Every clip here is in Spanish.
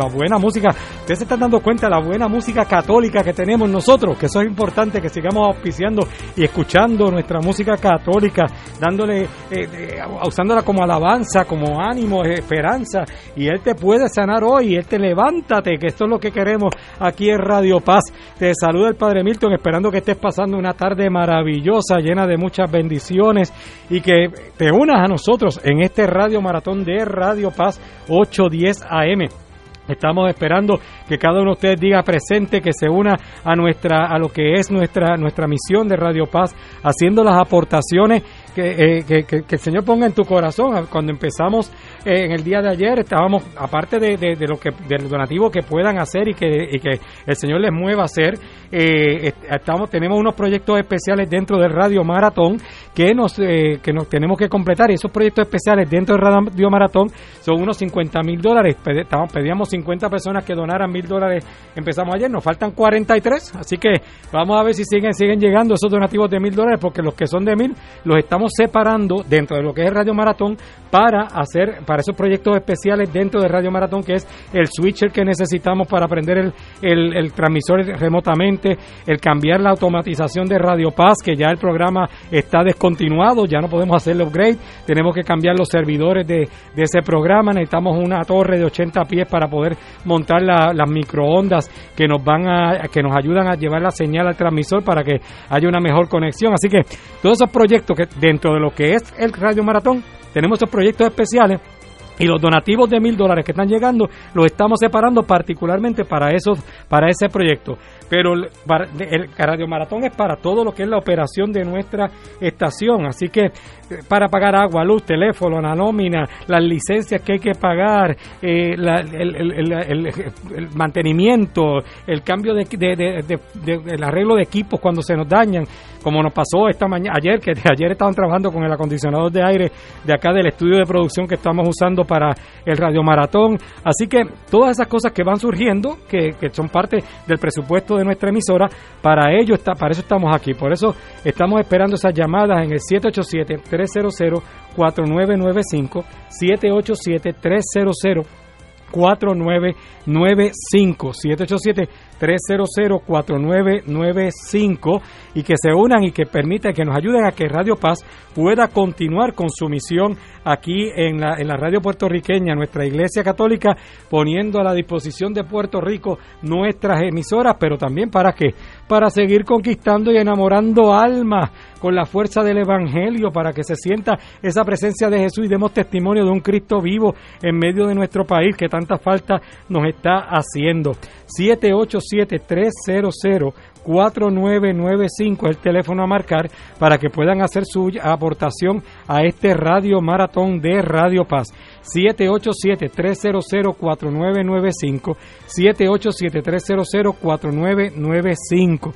La buena música, ustedes se están dando cuenta de la buena música católica que tenemos nosotros, que eso es importante, que sigamos auspiciando y escuchando nuestra música católica, dándole, eh, usándola como alabanza, como ánimo, esperanza, y Él te puede sanar hoy, Él te levántate, que esto es lo que queremos aquí en Radio Paz. Te saluda el Padre Milton, esperando que estés pasando una tarde maravillosa, llena de muchas bendiciones, y que te unas a nosotros en este Radio Maratón de Radio Paz 810 AM. Estamos esperando que cada uno de ustedes diga presente, que se una a nuestra a lo que es nuestra nuestra misión de Radio Paz, haciendo las aportaciones que, eh, que, el Señor ponga en tu corazón. Cuando empezamos eh, en el día de ayer, estábamos, aparte de, de, lo que del donativo que puedan hacer y que, y que el Señor les mueva a hacer, eh, estamos tenemos unos proyectos especiales dentro del Radio Maratón que nos que nos tenemos que completar. Y esos proyectos especiales dentro del Radio Maratón son unos 50 mil dólares. Pedíamos 50 personas que donaran mil dólares. Empezamos ayer, nos faltan 43, así que vamos a ver si siguen siguen llegando esos donativos de mil dólares, porque los que son de mil los estamos separando dentro de lo que es Radio Maratón para hacer, para esos proyectos especiales dentro de Radio Maratón, que es el switcher que necesitamos para aprender el, el, transmisor remotamente, el cambiar la automatización de Radio Paz, que ya el programa está descontinuado, ya no podemos hacer el upgrade, tenemos que cambiar los servidores de, de ese programa, necesitamos una torre de 80 pies para poder montar las microondas que nos van a, que nos ayudan a llevar la señal al transmisor para que haya una mejor conexión. Así que todos esos proyectos que de dentro de lo que es el Radio Maratón, tenemos estos proyectos especiales y los donativos de mil dólares que están llegando los estamos separando particularmente para esos para ese proyecto pero el, Radio Maratón es para todo lo que es la operación de nuestra estación así que eh, para pagar agua luz teléfono la nómina las licencias que hay que pagar eh, el, mantenimiento el cambio de, el arreglo de equipos cuando se nos dañan como nos pasó esta mañana, ayer, que ayer estaban trabajando con el acondicionador de aire de acá del estudio de producción que estamos usando para el Radio Maratón. Así que todas esas cosas que van surgiendo, que, que son parte del presupuesto de nuestra emisora, para ello está, para eso estamos aquí. Por eso estamos esperando esas llamadas en el 787 300 4995 787 300 4995 787 300-4995 y que se unan y que permitan que nos ayuden a que Radio Paz pueda continuar con su misión aquí en la, en la radio puertorriqueña, nuestra Iglesia Católica, poniendo a la disposición de Puerto Rico nuestras emisoras, pero también para qué? Para seguir conquistando y enamorando almas con la fuerza del Evangelio, para que se sienta esa presencia de Jesús y demos testimonio de un Cristo vivo en medio de nuestro país que tanta falta nos está haciendo. 787-300-4995 es el teléfono a marcar para que puedan hacer su aportación a este radio maratón de Radio Paz. 787-300-4995. 787-300-4995.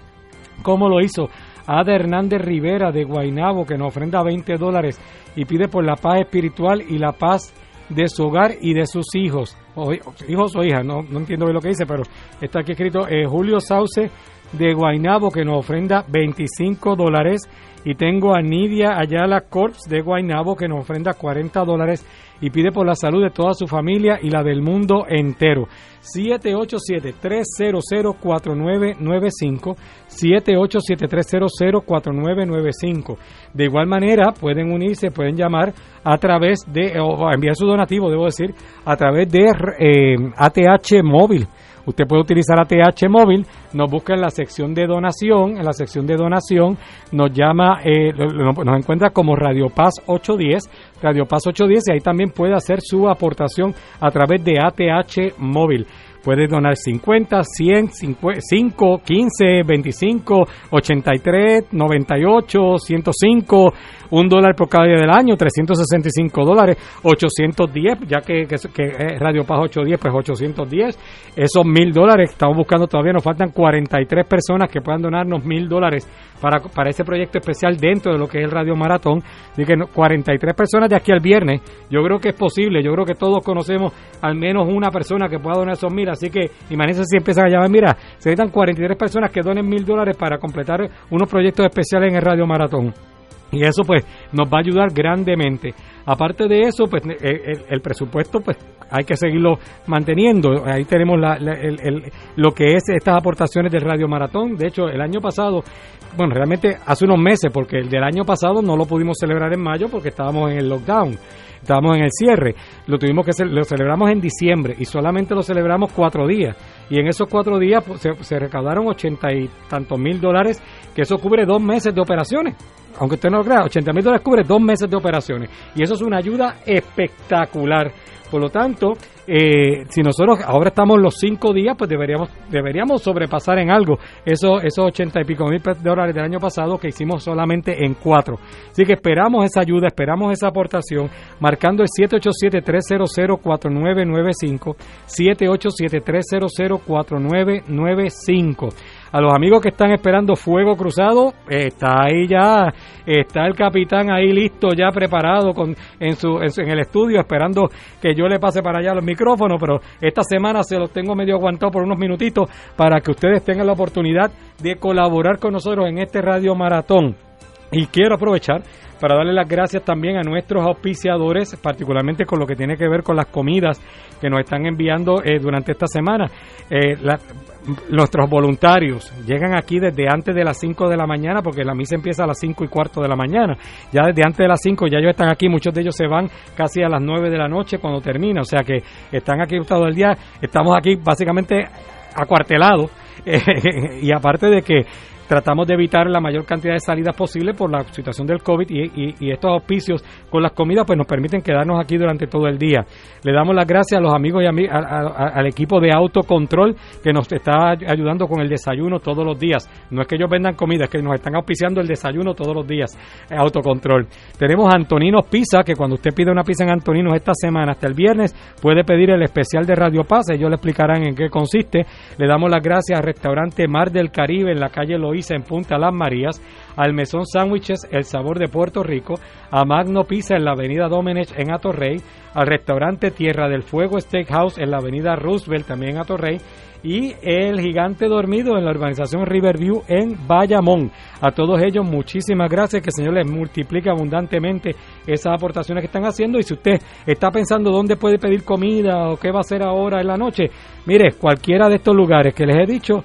¿Cómo lo hizo? Ada Hernández Rivera de Guainabo, que nos ofrenda 20 dólares y pide por la paz espiritual y la paz de su hogar y de sus hijos. O, hijos o hijas, no, no entiendo bien lo que dice, pero está aquí escrito eh, Julio Sauce de Guainabo que nos ofrenda 25 dólares. Y tengo a Nidia Ayala Corps de Guainabo que nos ofrenda 40 dólares y pide por la salud de toda su familia y la del mundo entero. 787-300-4995, 787-300-4995. De igual manera, pueden unirse, pueden llamar a través de, o enviar su donativo, debo decir, a través de ATH eh, móvil. Usted puede utilizar ATH móvil, nos busca en la sección de donación, en la sección de donación nos llama, eh, nos encuentra como Radio Paz 810, Radio Paz 810 y ahí también puede hacer su aportación a través de ATH móvil. Puede donar 50, 100, 5, 15, 25, 83, 98, 105, un dólar por cada día del año, 365 dólares, 810, ya que, que, Radio Paz 810, pues 810, esos mil dólares, estamos buscando todavía, nos faltan 43 personas que puedan donarnos mil dólares para, para ese proyecto especial dentro de lo que es el Radio Maratón. Así que 43 personas de aquí al viernes, yo creo que es posible, yo creo que todos conocemos al menos una persona que pueda donar esos mil, así que imagínense si empiezan a llamar, mira, se necesitan 43 personas que donen mil dólares para completar unos proyectos especiales en el Radio Maratón. Y eso pues nos va a ayudar grandemente. Aparte de eso, pues el, presupuesto pues hay que seguirlo manteniendo. Ahí tenemos lo que es estas aportaciones del Radio Maratón. De hecho, el año pasado, bueno, realmente hace unos meses, porque el del año pasado no lo pudimos celebrar en mayo porque estábamos en el lockdown estábamos en el cierre, lo tuvimos que lo celebramos en diciembre y solamente lo celebramos cuatro días. Y en esos cuatro días pues, se, recaudaron ochenta y tantos mil dólares que eso cubre dos meses de operaciones. Aunque usted no lo crea, ochenta mil dólares cubre dos meses de operaciones. Y eso es una ayuda espectacular. Por lo tanto, eh, si nosotros ahora estamos los cinco días, pues deberíamos deberíamos sobrepasar en algo esos esos ochenta y pico mil dólares del año pasado que hicimos solamente en cuatro. Así que esperamos esa ayuda, esperamos esa aportación, marcando el 787-300-4995, 787-300-4995 a los amigos que están esperando fuego cruzado, está ahí ya, está el capitán ahí listo, ya preparado con, en, su, en, el estudio, esperando que yo le pase para allá los micrófonos, pero esta semana se los tengo medio aguantado por unos minutitos para que ustedes tengan la oportunidad de colaborar con nosotros en este radio maratón. Y quiero aprovechar para darle las gracias también a nuestros auspiciadores, particularmente con lo que tiene que ver con las comidas que nos están enviando eh, durante esta semana. Eh, nuestros voluntarios llegan aquí desde antes de las 5 de la mañana, porque la misa empieza a las 5 y cuarto de la mañana. Ya desde antes de las 5 ya ellos están aquí, muchos de ellos se van casi a las 9 de la noche cuando termina, o sea que están aquí todo el día, estamos aquí básicamente acuartelados. y aparte de que tratamos de evitar la mayor cantidad de salidas posible por la situación del COVID y, estos auspicios con las comidas pues nos permiten quedarnos aquí durante todo el día. Le damos las gracias a los amigos y al equipo de autocontrol que nos está ayudando con el desayuno todos los días. No es que ellos vendan comida, es que nos están auspiciando el desayuno todos los días. Eh, autocontrol. Tenemos Antoninos Pizza, que cuando usted pide una pizza en Antoninos esta semana hasta el viernes puede pedir el especial de Radio Paz, ellos le explicarán en qué consiste. Le damos las gracias al restaurante Mar del Caribe en la calle En Punta Las Marías, al Mesón Sándwiches El Sabor de Puerto Rico, a Magno Pizza en la Avenida Domenech en Atorrey, al restaurante Tierra del Fuego Steakhouse en la Avenida Roosevelt también en Atorrey y el Gigante Dormido en la urbanización Riverview en Bayamón. A todos ellos muchísimas gracias, que el Señor les multiplique abundantemente esas aportaciones que están haciendo y si usted está pensando dónde puede pedir comida o qué va a hacer ahora en la noche, mire, cualquiera de estos lugares que les he dicho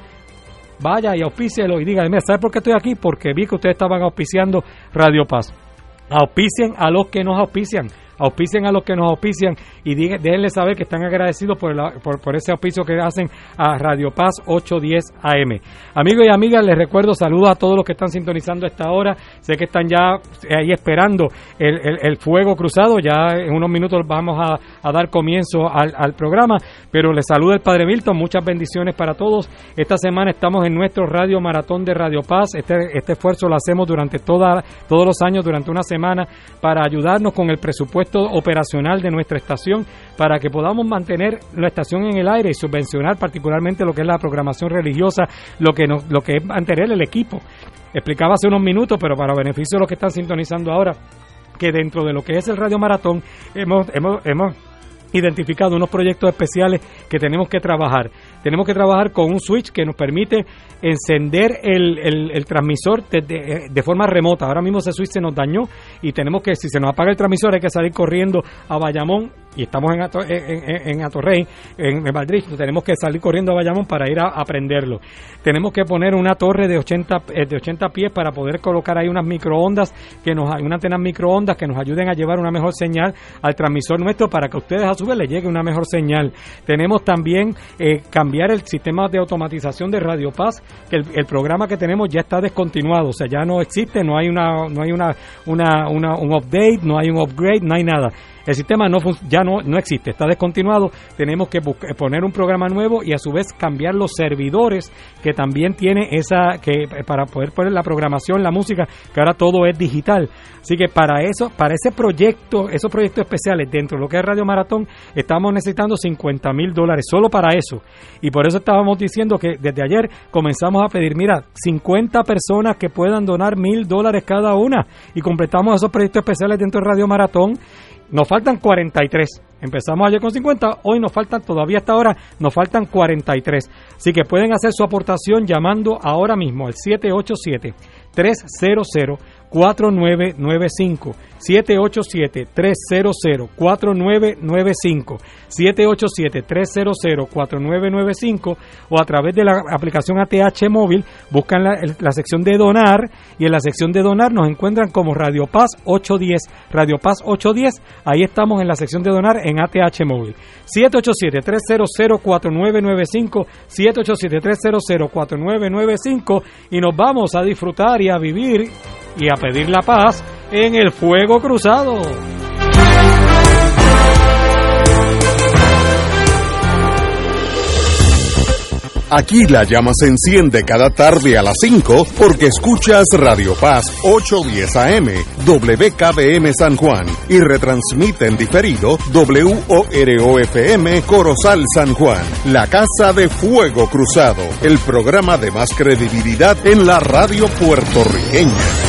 vaya y auspícielo y dígame, ¿sabe por qué estoy aquí? Porque vi que ustedes estaban auspiciando Radio Paz. Auspicien a los que nos auspician auspicien a los que nos auspician y déjenle saber que están agradecidos por, por, ese auspicio que hacen a Radio Paz 810 AM. Amigos y amigas, les recuerdo saludos a todos los que están sintonizando a esta hora. Sé que están ya ahí esperando el, fuego cruzado. Ya en unos minutos vamos a, dar comienzo al, programa, pero les saluda el Padre Milton. Muchas bendiciones para todos. Esta semana estamos en nuestro Radio Maratón de Radio Paz. Este, este esfuerzo lo hacemos durante toda, todos los años, durante una semana, para ayudarnos con el presupuesto operacional de nuestra estación para que podamos mantener la estación en el aire y subvencionar particularmente lo que es la programación religiosa, lo que, nos, lo que es mantener el equipo. Explicaba hace unos minutos, pero para beneficio de los que están sintonizando ahora, que dentro de lo que es el Radio Maratón hemos, hemos, hemos identificado unos proyectos especiales que tenemos que trabajar. Tenemos que trabajar con un switch que nos permite encender el, el, transmisor de, forma remota. Ahora mismo ese switch se nos dañó y tenemos que, si se nos apaga el transmisor, hay que salir corriendo a Bayamón y estamos en, en, en, Atorrey, en, Madrid, tenemos que salir corriendo a Bayamón para ir a, aprenderlo. Tenemos que poner una torre de 80, eh, de 80 pies para poder colocar ahí unas microondas, que nos, una antena microondas que nos ayuden a llevar una mejor señal al transmisor nuestro para que a ustedes a su vez les llegue una mejor señal. Tenemos también eh, el sistema de automatización de Radio Paz, que el, programa que tenemos ya está descontinuado, o sea, ya no existe, no hay una, no hay una, una, una un update, no hay un upgrade, no hay nada. El sistema no ya no, no existe, está descontinuado. Tenemos que poner un programa nuevo y a su vez cambiar los servidores que también tiene esa que para poder poner la programación, la música, que ahora todo es digital. Así que para eso, para ese proyecto, esos proyectos especiales dentro de lo que es Radio Maratón, estamos necesitando 50 mil dólares solo para eso. Y por eso estábamos diciendo que desde ayer comenzamos a pedir, mira, 50 personas que puedan donar mil dólares cada una y completamos esos proyectos especiales dentro de Radio Maratón nos faltan 43. Empezamos ayer con 50, hoy nos faltan, todavía hasta ahora, nos faltan 43. Así que pueden hacer su aportación llamando ahora mismo al 787 300 4995 787-300-4995 787-300-4995 o a través de la aplicación ATH móvil buscan la, la, sección de donar y en la sección de donar nos encuentran como Radio Paz 810 Radio Paz 810 ahí estamos en la sección de donar en ATH móvil. 787-300-4995 787-300-4995 y nos vamos a disfrutar y a vivir y a pedir la paz en el fuego cruzado. Aquí la llama se enciende cada tarde a las 5 porque escuchas Radio Paz 810 AM, WKBM San Juan y retransmite en diferido WOROFM Corozal San Juan, la Casa de Fuego Cruzado, el programa de más credibilidad en la radio puertorriqueña.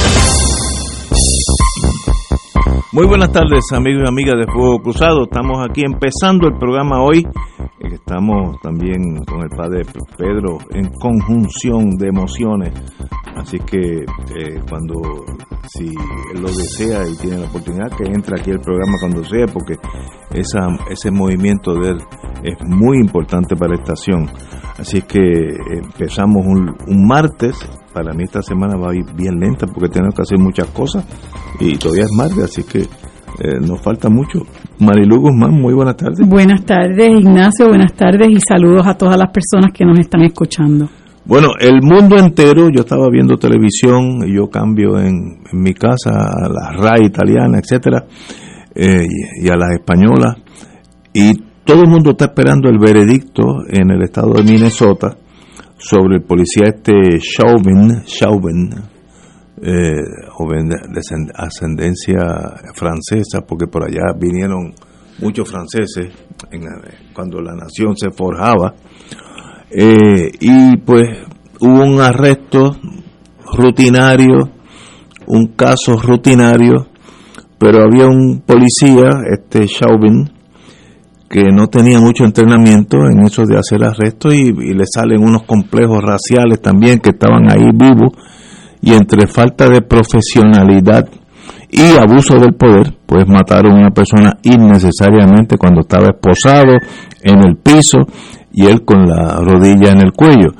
Muy buenas tardes amigos y amigas de Fuego Cruzado. Estamos aquí empezando el programa hoy. Estamos también con el padre Pedro en conjunción de emociones. Así que eh, cuando, si él lo desea y tiene la oportunidad, que entre aquí al programa cuando sea, porque esa, ese movimiento de él es muy importante para la estación. Así que empezamos un, un martes para mí esta semana va a ir bien lenta porque tenemos que hacer muchas cosas y todavía es martes, así que eh, nos falta mucho. Marilu Guzmán, muy buenas tardes. Buenas tardes, Ignacio, buenas tardes y saludos a todas las personas que nos están escuchando. Bueno, el mundo entero, yo estaba viendo televisión, yo cambio en, mi casa a la RAI italiana, etcétera, eh, y, y a las españolas, y todo el mundo está esperando el veredicto en el estado de Minnesota sobre el policía este Chauvin, Chauvin eh, de ascendencia francesa, porque por allá vinieron muchos franceses cuando la nación se forjaba, eh, y pues hubo un arresto rutinario, un caso rutinario, pero había un policía, este Chauvin, que no tenía mucho entrenamiento en eso de hacer arrestos y, le salen unos complejos raciales también que estaban ahí vivos y entre falta de profesionalidad y abuso del poder, pues mataron a una persona innecesariamente cuando estaba esposado en el piso y él con la rodilla en el cuello.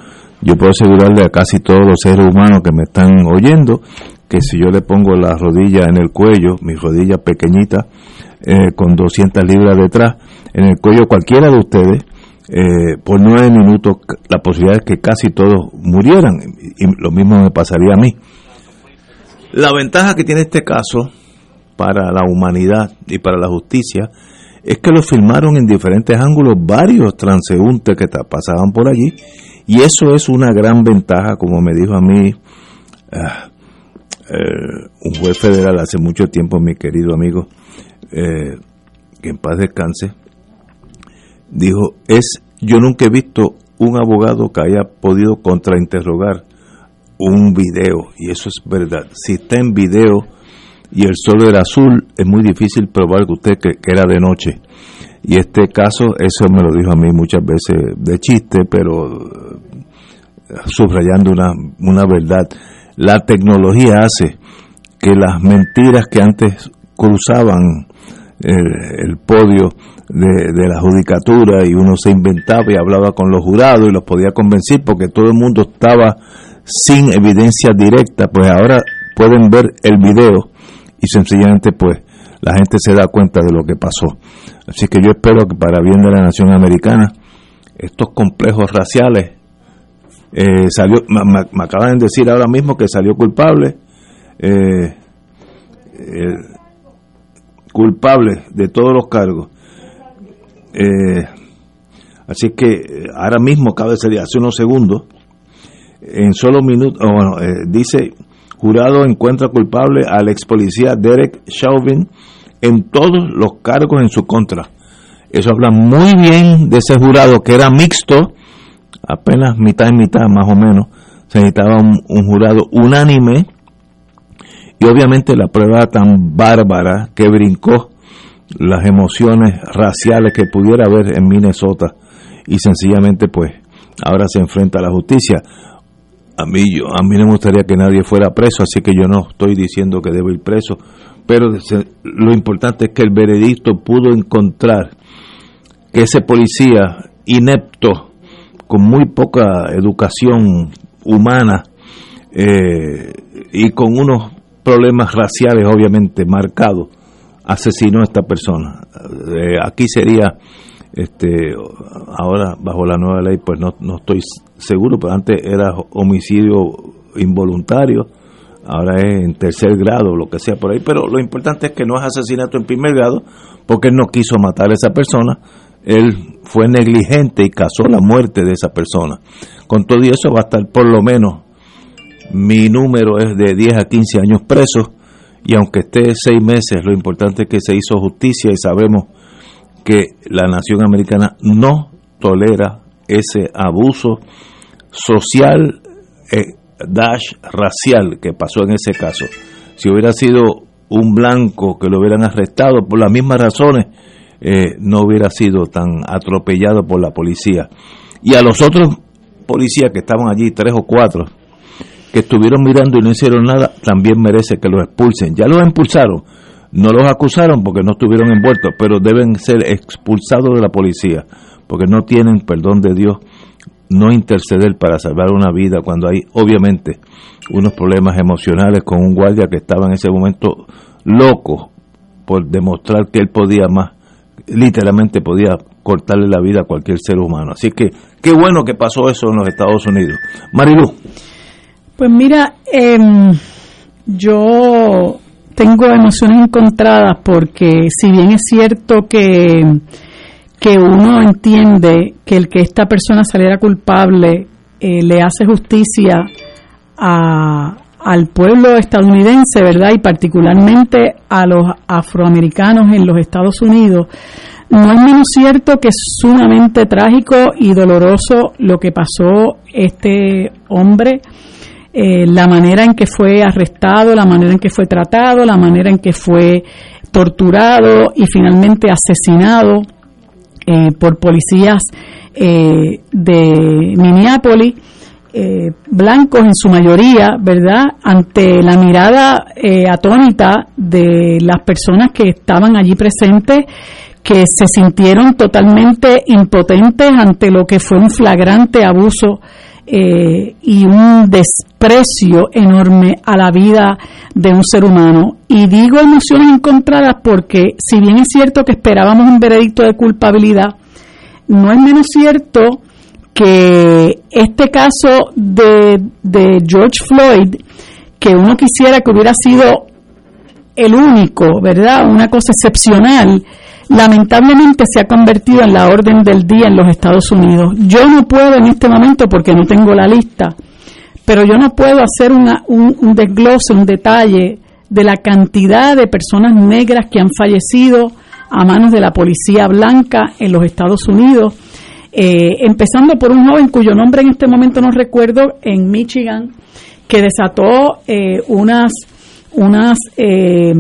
Yo puedo asegurarle a casi todos los seres humanos que me están oyendo que si yo le pongo la rodilla en el cuello, mi rodilla pequeñita, eh, con 200 libras detrás, en el cuello cualquiera de ustedes, eh, por nueve minutos la posibilidad es que casi todos murieran y lo mismo me pasaría a mí. La ventaja que tiene este caso para la humanidad y para la justicia es que lo filmaron en diferentes ángulos varios transeúntes que pasaban por allí y eso es una gran ventaja, como me dijo a mí ah, eh, un juez federal hace mucho tiempo, mi querido amigo, eh, que en paz descanse, dijo, es, yo nunca he visto un abogado que haya podido contrainterrogar un video, y eso es verdad. Si está en video y el sol era azul, es muy difícil probar que usted que, era de noche. Y este caso, eso me lo dijo a mí muchas veces de chiste, pero eh, subrayando una, una verdad. La tecnología hace que las mentiras que antes cruzaban el, podio de, la judicatura y uno se inventaba y hablaba con los jurados y los podía convencer porque todo el mundo estaba sin evidencia directa, pues ahora pueden ver el video y sencillamente pues la gente se da cuenta de lo que pasó. Así que yo espero que para bien de la nación americana estos complejos raciales eh, salió me, acaban de decir ahora mismo que salió culpable eh, culpable de todos los cargos. Eh, Así que eh, ahora mismo, acaba de salir hace unos segundos, en solo minutos, oh, eh, dice, jurado encuentra culpable al ex policía Derek Chauvin en todos los cargos en su contra. Eso habla muy bien de ese jurado que era mixto, apenas mitad y mitad más o menos. Se necesitaba un, un jurado unánime y obviamente la prueba tan bárbara que brincó las emociones raciales que pudiera haber en Minnesota y sencillamente pues ahora se enfrenta a la justicia. A mí, a mí no me gustaría que nadie fuera preso, así que yo no estoy diciendo que debe ir preso, pero lo importante es que el veredicto pudo encontrar que ese policía inepto, con muy poca educación humana eh, y con unos problemas raciales obviamente marcados, asesinó a esta persona. Eh, aquí sería, este, ahora bajo la nueva ley, pues no, no estoy seguro, pero antes era homicidio involuntario, ahora es en tercer grado, lo que sea por ahí, pero lo importante es que no es asesinato en primer grado, porque él no quiso matar a esa persona, él fue negligente y causó la muerte de esa persona. Con todo eso va a estar por lo menos, mi número es de 10 a 15 años preso, y aunque esté seis meses, lo importante es que se hizo justicia y sabemos que la nación americana no tolera ese abuso social eh, dash racial que pasó en ese caso. Si hubiera sido un blanco que lo hubieran arrestado por las mismas razones, eh, no hubiera sido tan atropellado por la policía. Y a los otros policías que estaban allí, tres o cuatro, que estuvieron mirando y no hicieron nada, también merece que los expulsen. Ya los expulsaron, no los acusaron porque no estuvieron envueltos, pero deben ser expulsados de la policía, porque no tienen perdón de Dios no interceder para salvar una vida cuando hay obviamente unos problemas emocionales con un guardia que estaba en ese momento loco por demostrar que él podía más, literalmente podía cortarle la vida a cualquier ser humano. Así que qué bueno que pasó eso en los Estados Unidos. Marilu. Pues mira, em, yo tengo emociones encontradas porque si bien es cierto que que uno entiende que el que esta persona saliera culpable eh, le hace justicia al pueblo estadounidense, ¿verdad? Y particularmente a los afroamericanos en los Estados Unidos. No es menos cierto que es sumamente trágico y doloroso lo que pasó este hombre, eh, la manera en que fue arrestado, la manera en que fue tratado, la manera en que fue torturado y finalmente asesinado eh, por policías eh, de Minneapolis, eh, blancos en su mayoría, ¿verdad? Ante la mirada atónita de las personas que estaban allí presentes, que se sintieron totalmente impotentes ante lo que fue un flagrante abuso eh, y un desprecio enorme a la vida de un ser humano. Y digo emociones encontradas porque si bien es cierto que esperábamos un veredicto de culpabilidad, no es menos cierto que este caso de, de George Floyd, que uno quisiera que hubiera sido el único, ¿verdad? Una cosa excepcional, lamentablemente se ha convertido en la orden del día en los Estados Unidos. Yo no puedo en este momento porque no tengo la lista, pero yo no puedo hacer un, un desglose, un detalle de la cantidad de personas negras que han fallecido a manos de la policía blanca en los Estados Unidos, eh, empezando por un joven cuyo nombre en este momento no recuerdo, en Michigan, que desató eh, unas, unas eh,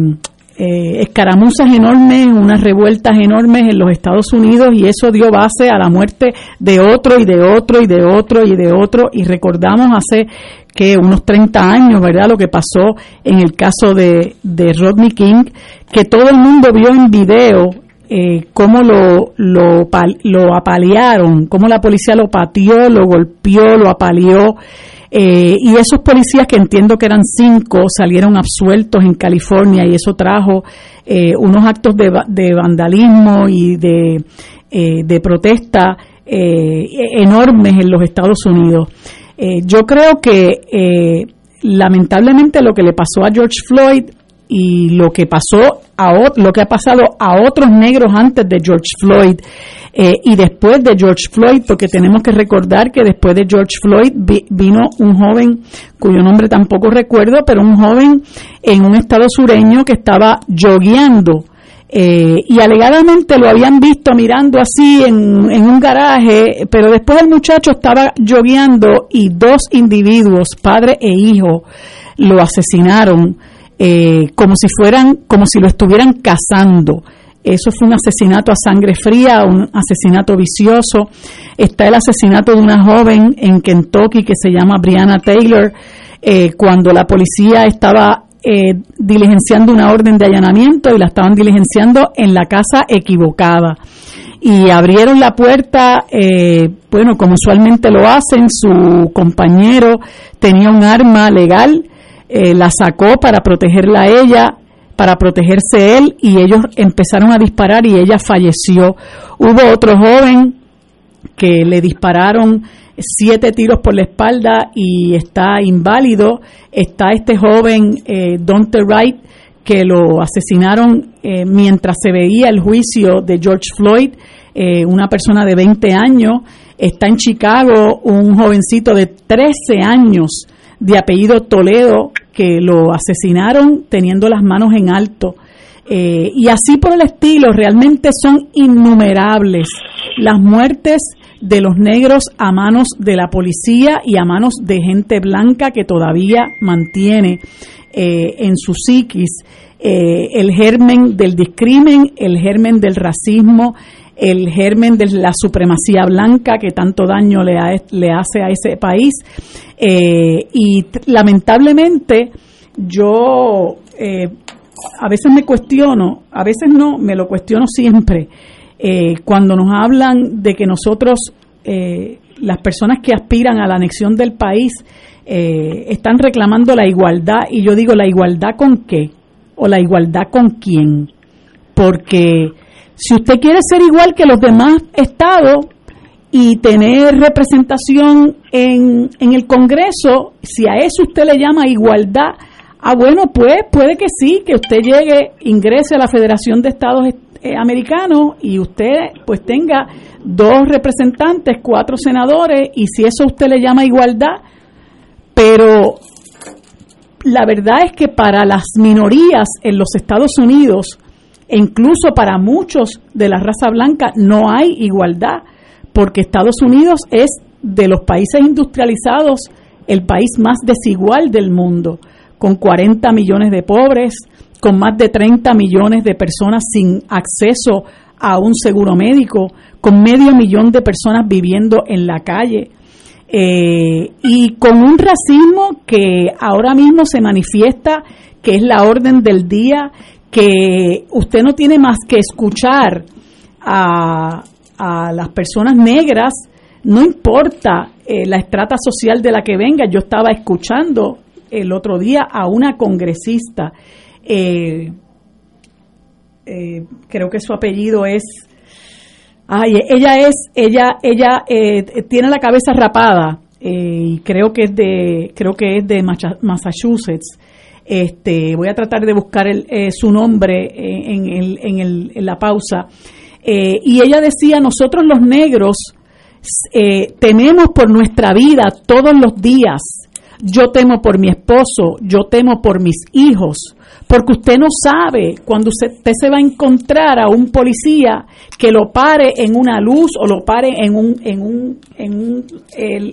eh, escaramuzas enormes, unas revueltas enormes en los Estados Unidos y eso dio base a la muerte de otro y de otro y de otro y de otro y recordamos hace que unos 30 años, ¿verdad? Lo que pasó en el caso de, de Rodney King, que todo el mundo vio en video eh, cómo lo, lo, lo apalearon, cómo la policía lo pateó, lo golpeó, lo apaleó. Eh, y esos policías, que entiendo que eran cinco, salieron absueltos en California y eso trajo eh, unos actos de, vandalismo y de, eh, de protesta enormes en los Estados Unidos. yo creo que lamentablemente lo que le pasó a George Floyd y lo que pasó a lo que ha pasado a otros negros antes de George Floyd eh, y después de George Floyd, porque tenemos que recordar que después de George Floyd vino un joven cuyo nombre tampoco recuerdo, pero un joven en un estado sureño que estaba jogueando eh, y alegadamente lo habían visto mirando así en, en, un garaje, pero después el muchacho estaba jogueando y dos individuos, padre e hijo, lo asesinaron eh, como si fueran, como si lo estuvieran cazando. Eso fue un asesinato a sangre fría, un asesinato vicioso. Está el asesinato de una joven en Kentucky que se llama Brianna Taylor, eh, cuando la policía estaba eh, diligenciando una orden de allanamiento y la estaban diligenciando en la casa equivocada. Y abrieron la puerta, eh, bueno, como usualmente lo hacen, su compañero tenía un arma legal eh, la sacó para protegerla a ella, para protegerse él, y ellos empezaron a disparar y ella falleció. Hubo otro joven que le dispararon siete tiros por la espalda y está inválido. Está este joven, eh, Dante Wright, que lo asesinaron eh, mientras se veía el juicio de George Floyd, eh, una persona de 20 años. Está en Chicago un jovencito de 13 años de apellido Toledo que lo asesinaron teniendo las manos en alto. Eh, y así por el estilo, realmente son innumerables las muertes de los negros a manos de la policía y a manos de gente blanca que todavía mantiene eh, en su psiquis eh, el germen del discrimen, el germen del racismo, el germen de la supremacía blanca que tanto daño le, hace a ese país. Eh, y lamentablemente yo eh, a veces me cuestiono, a veces no, me lo cuestiono siempre, eh, cuando nos hablan de que nosotros, las personas que aspiran a la anexión del país, están reclamando la igualdad y yo digo, ¿la igualdad con qué? ¿O la igualdad con quién? Porque si usted quiere ser igual que los demás estados y tener representación en, en el Congreso, si a eso usted le llama igualdad, ah, bueno, pues puede que sí, que usted llegue, ingrese a la Federación de Estados eh, Americanos y usted pues tenga dos representantes, cuatro senadores, y si eso usted le llama igualdad, pero la verdad es que para las minorías en los Estados Unidos, e incluso para muchos de la raza blanca no hay igualdad, porque Estados Unidos es de los países industrializados el país más desigual del mundo, con 40 millones de pobres, con más de 30 millones de personas sin acceso a un seguro médico, con medio millón de personas viviendo en la calle. Eh, y con un racismo que ahora mismo se manifiesta, que es la orden del día, que usted no tiene más que escuchar a, las personas negras, no importa eh, la estrata social de la que venga. Yo estaba escuchando el otro día a una congresista, eh, eh, creo que su apellido es, ay, ella es, ella, ella tiene la cabeza rapada y creo que es de, creo que es de Massachusetts este, voy a tratar de buscar eh, su nombre en, el, en, el, en, la pausa. Eh, y ella decía, nosotros los negros eh, tememos por nuestra vida todos los días. Yo temo por mi esposo, yo temo por mis hijos, porque usted no sabe cuando usted, se va a encontrar a un policía que lo pare en una luz o lo pare en un, en un, en un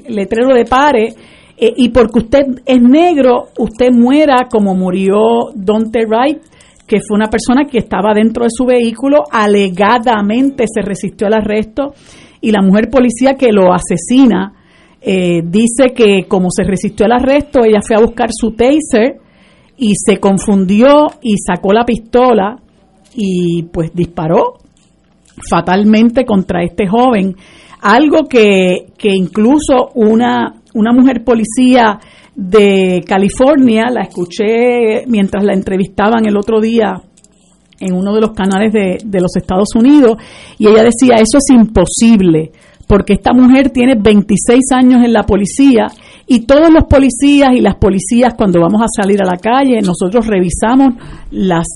letrero de pare eh, y porque usted es negro, usted muera como murió Dante Wright, que fue una persona que estaba dentro de su vehículo, alegadamente se resistió al arresto y la mujer policía que lo asesina eh, dice que como se resistió al arresto, ella fue a buscar su taser y se confundió y sacó la pistola y pues disparó fatalmente contra este joven. Algo que, que incluso una una mujer policía de California, la escuché mientras la entrevistaban el otro día en uno de los canales de, los Estados Unidos, y ella decía, eso es imposible, porque esta mujer tiene 26 años en la policía Y todos los policías y las policías cuando vamos a salir a la calle, nosotros revisamos las,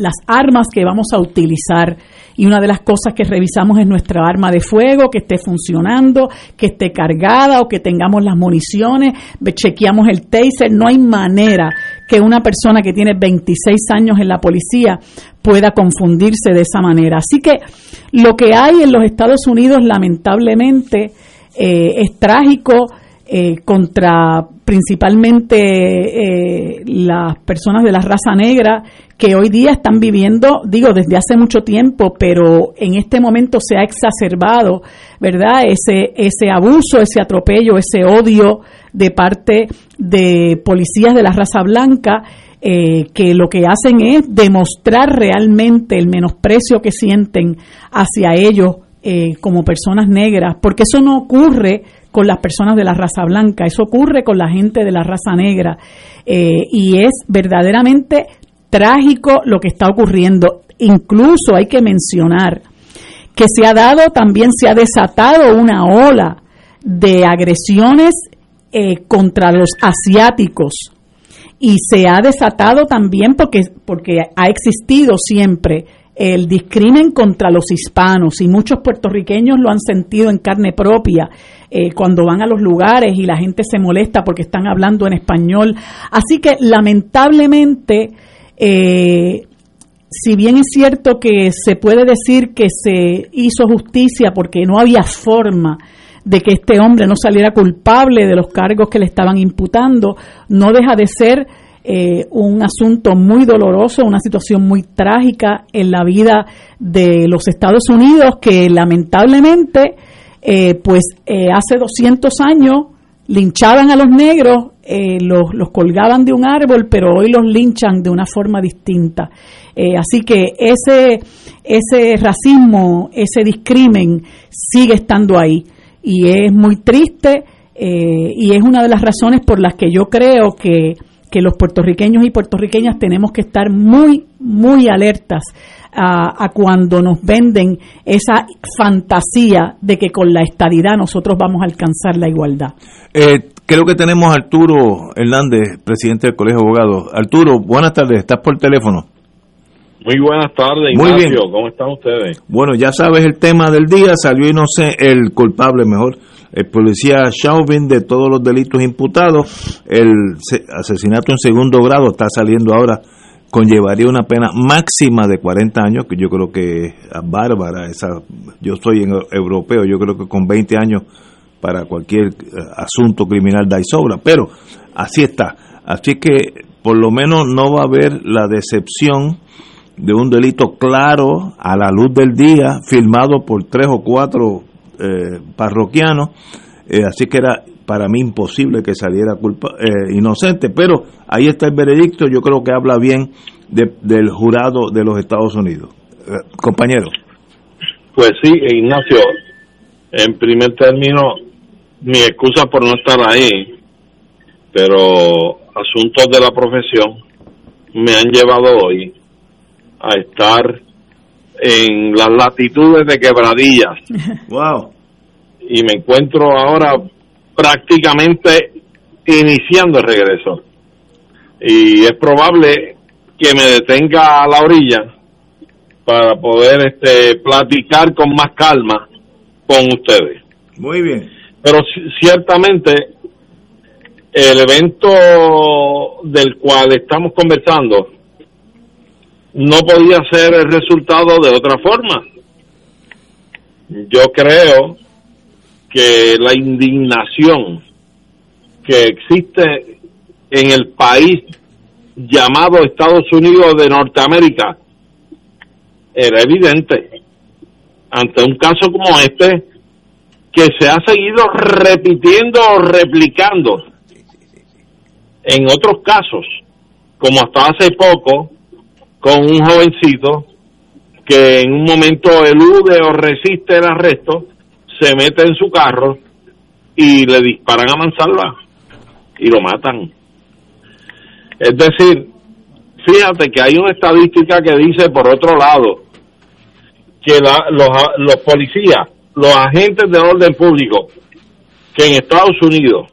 las armas que vamos a utilizar. Y una de las cosas que revisamos es nuestra arma de fuego, que esté funcionando, que esté cargada o que tengamos las municiones, chequeamos el taser, no hay manera que una persona que tiene 26 años en la policía pueda confundirse de esa manera. Así que lo que hay en los Estados Unidos lamentablemente eh, es trágico eh, contra principalmente eh, las personas de la raza negra que hoy día están viviendo, digo, desde hace mucho tiempo, pero en este momento se ha exacerbado, ¿verdad? Ese, ese abuso, ese atropello, ese odio de parte de policías de la raza blanca. Eh, que lo que hacen es demostrar realmente el menosprecio que sienten hacia ellos como personas negras, porque eso no ocurre con las personas de la raza blanca, eso ocurre con la gente de la raza negra eh, y es verdaderamente trágico lo que está ocurriendo. Incluso hay que mencionar que se ha dado, también se ha desatado una ola de agresiones eh, contra los asiáticos y se ha desatado también porque, porque ha existido siempre el discrimen contra los hispanos y muchos puertorriqueños lo han sentido en carne propia eh, cuando van a los lugares y la gente se molesta porque están hablando en español. Así que lamentablemente, eh, si bien es cierto que se puede decir que se hizo justicia porque no había forma de que este hombre no saliera culpable de los cargos que le estaban imputando, no deja de ser eh, un asunto muy doloroso, una situación muy trágica en la vida de los Estados Unidos que lamentablemente, eh, pues eh, hace 200 años linchaban a los negros, los, los, colgaban de un árbol, pero hoy los linchan de una forma distinta. así que ese, ese racismo, ese discrimen sigue estando ahí y es muy triste y es una de las razones por las que yo creo que que los puertorriqueños y puertorriqueñas tenemos que estar muy, muy alertas a, cuando nos venden esa fantasía de que con la estadidad nosotros vamos a alcanzar la igualdad. Eh, creo que tenemos a Arturo Hernández, presidente del Colegio de Abogados. Arturo, buenas tardes, estás por teléfono. Muy buenas tardes, Ignacio. Muy bien. ¿Cómo están ustedes? Bueno, ya sabes el tema del día, salió y no sé el culpable mejor el policía Chauvin de todos los delitos imputados. El asesinato en segundo grado está saliendo ahora, conllevaría una pena máxima de 40 años, que yo creo que es bárbara. Esa, yo soy europeo, yo creo que con 20 años para cualquier eh, asunto criminal da y sobra, pero así está. Así que por lo menos no va a haber la decepción de un delito claro a la luz del día, firmado por tres o cuatro eh, parroquiano, eh, así que era para mí imposible que saliera culpa, eh, inocente, pero ahí está el veredicto, yo creo que habla bien del jurado de los Estados Unidos. compañero. Pues sí, Ignacio, en primer término, mi excusa por no estar ahí, pero asuntos de la profesión me han llevado hoy a estar en las latitudes de Quebradillas. Wow. Y me encuentro ahora prácticamente iniciando el regreso. Y es probable que me detenga a la orilla para poder este platicar con más calma con ustedes. Muy bien. Pero ciertamente el evento del cual estamos conversando no podía ser el resultado de otra forma. Yo creo que la indignación que existe en el país llamado Estados Unidos de Norteamérica era evidente ante un caso como este que se ha seguido repitiendo o replicando en otros casos, como hasta hace poco con un jovencito que en un momento elude o resiste el arresto, se mete en su carro y le disparan a mansalva y lo matan. Es decir, fíjate que hay una estadística que dice, por otro lado, que los, los policías, los agentes de orden público, que en Estados Unidos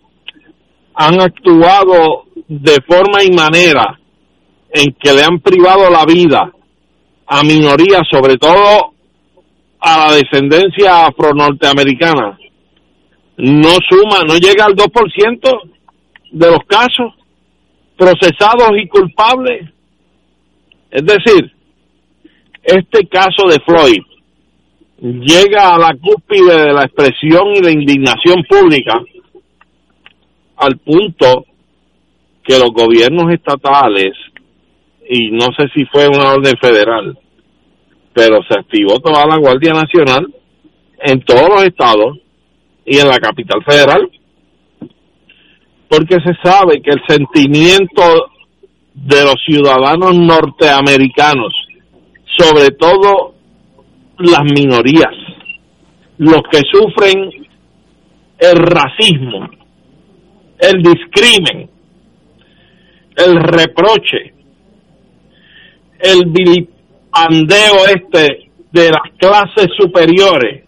han actuado de forma y manera en que le han privado la vida a minorías, sobre todo a la descendencia afro-norteamericana, no suma, no llega al 2% de los casos procesados y culpables. Es decir, este caso de Floyd llega a la cúspide de la expresión y la indignación pública al punto que los gobiernos estatales, y no sé si fue una orden federal, pero se activó toda la Guardia Nacional en todos los estados y en la capital federal, porque se sabe que el sentimiento de los ciudadanos norteamericanos, sobre todo las minorías, los que sufren el racismo, el discrimen, el reproche, el vilipandeo este de las clases superiores,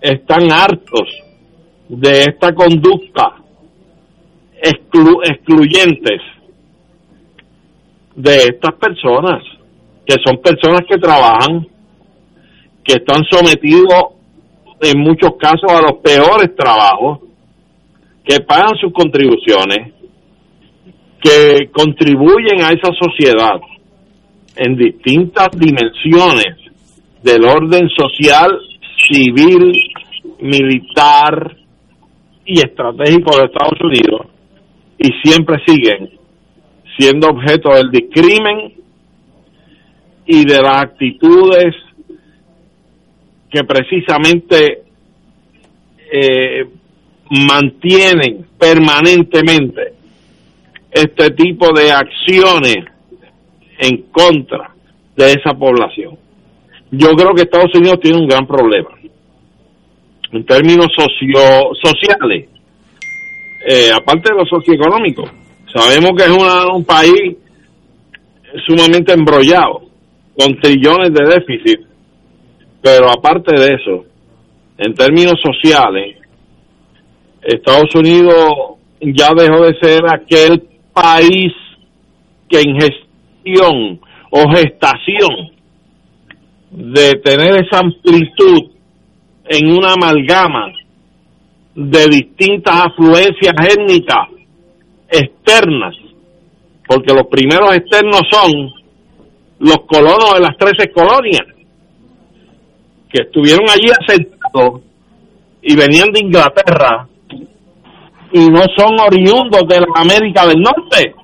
están hartos de esta conducta excluyentes de estas personas, que son personas que trabajan, que están sometidos en muchos casos a los peores trabajos, que pagan sus contribuciones, que contribuyen a esa sociedad en distintas dimensiones del orden social, civil, militar y estratégico de Estados Unidos y siempre siguen siendo objeto del discrimen y de las actitudes que precisamente eh, mantienen permanentemente este tipo de acciones en contra de esa población. Yo creo que Estados Unidos tiene un gran problema en términos socio sociales, eh, aparte de lo socioeconómico. Sabemos que es un país sumamente embrollado, con trillones de déficit, pero aparte de eso, en términos sociales, Estados Unidos ya dejó de ser aquel país que en gestión o gestación de tener esa amplitud en una amalgama de distintas afluencias étnicas externas, porque los primeros externos son los colonos de las 13 colonias, que estuvieron allí asentados y venían de Inglaterra y no son oriundos de la América del Norte.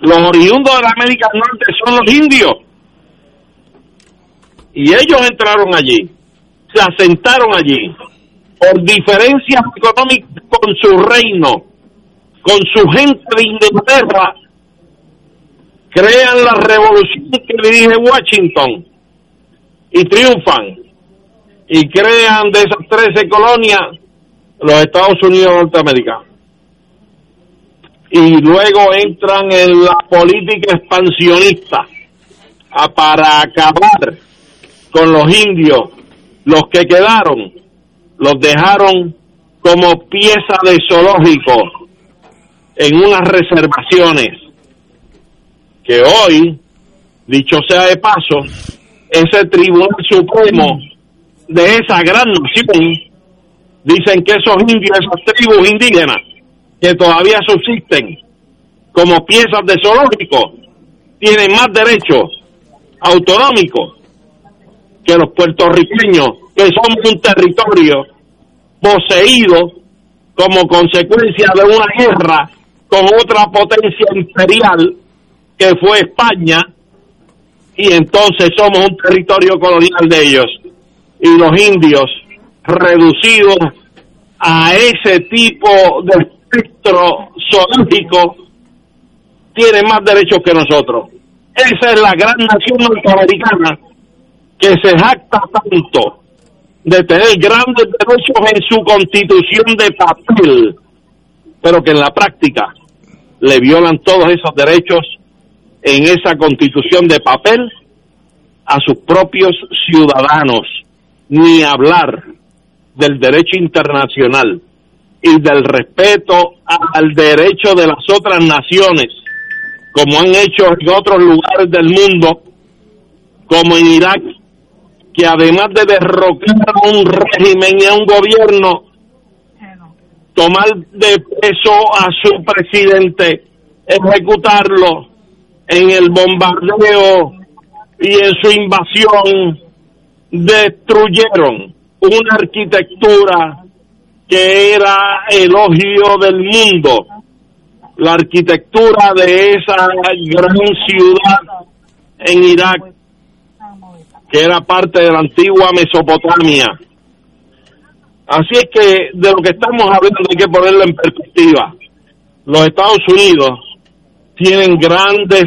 Los oriundos de la América del Norte son los indios. Y ellos entraron allí, se asentaron allí, por diferencias económicas con su reino, con su gente de Inglaterra, crean la revolución que dirige Washington y triunfan y crean de esas 13 colonias los Estados Unidos norteamericanos. Y luego entran en la política expansionista a, para acabar con los indios, los que quedaron, los dejaron como pieza de zoológico en unas reservaciones que hoy, dicho sea de paso, ese Tribunal Supremo de esa gran nación dicen que esos indios, esas tribus indígenas que todavía subsisten como piezas de zoológico, tienen más derechos autonómicos que los puertorriqueños, que somos un territorio poseído como consecuencia de una guerra con otra potencia imperial que fue España, y entonces somos un territorio colonial de ellos. Y los indios reducidos a ese tipo de espectro zoológico tienen más derechos que nosotros. Esa es la gran nación norteamericana que se jacta tanto de tener grandes derechos en su constitución de papel, pero que en la práctica le violan todos esos derechos en esa constitución de papel a sus propios ciudadanos, ni hablar del derecho internacional y del respeto al derecho de las otras naciones, como han hecho en otros lugares del mundo, como en Irak, que además de derrocar a un régimen y a un gobierno, tomar de peso a su presidente, ejecutarlo en el bombardeo y en su invasión, destruyeron una arquitectura que era elogio del mundo, la arquitectura de esa gran ciudad en Irak, que era parte de la antigua Mesopotamia. Así es que de lo que estamos hablando hay que ponerlo en perspectiva. Los Estados Unidos tienen grandes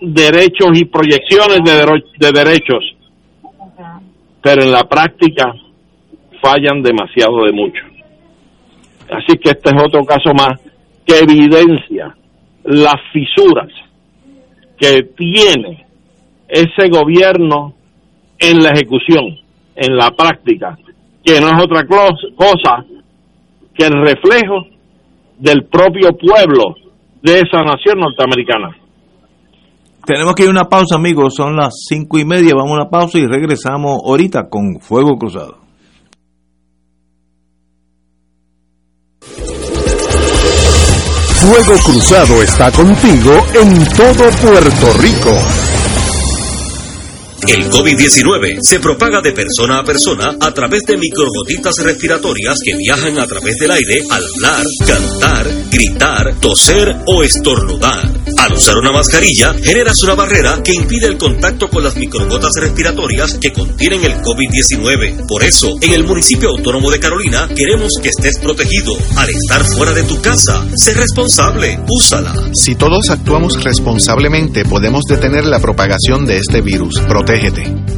derechos y proyecciones de, de derechos, pero en la práctica fallan demasiado de mucho. Así que este es otro caso más que evidencia las fisuras que tiene ese gobierno en la ejecución, en la práctica, que no es otra cosa que el reflejo del propio pueblo de esa nación norteamericana. Tenemos que ir a una pausa, amigos. Son las cinco y media. Vamos a una pausa y regresamos ahorita con Fuego Cruzado. Fuego Cruzado está contigo en todo Puerto Rico. El COVID-19 se propaga de persona a persona a través de microgotitas respiratorias que viajan a través del aire al hablar, cantar, gritar, toser o estornudar. Al usar una mascarilla, generas una barrera que impide el contacto con las microgotas respiratorias que contienen el COVID-19. Por eso, en el municipio autónomo de Carolina, queremos que estés protegido. Al estar fuera de tu casa, sé responsable, úsala. Si todos actuamos responsablemente, podemos detener la propagación de este virus. Protégete.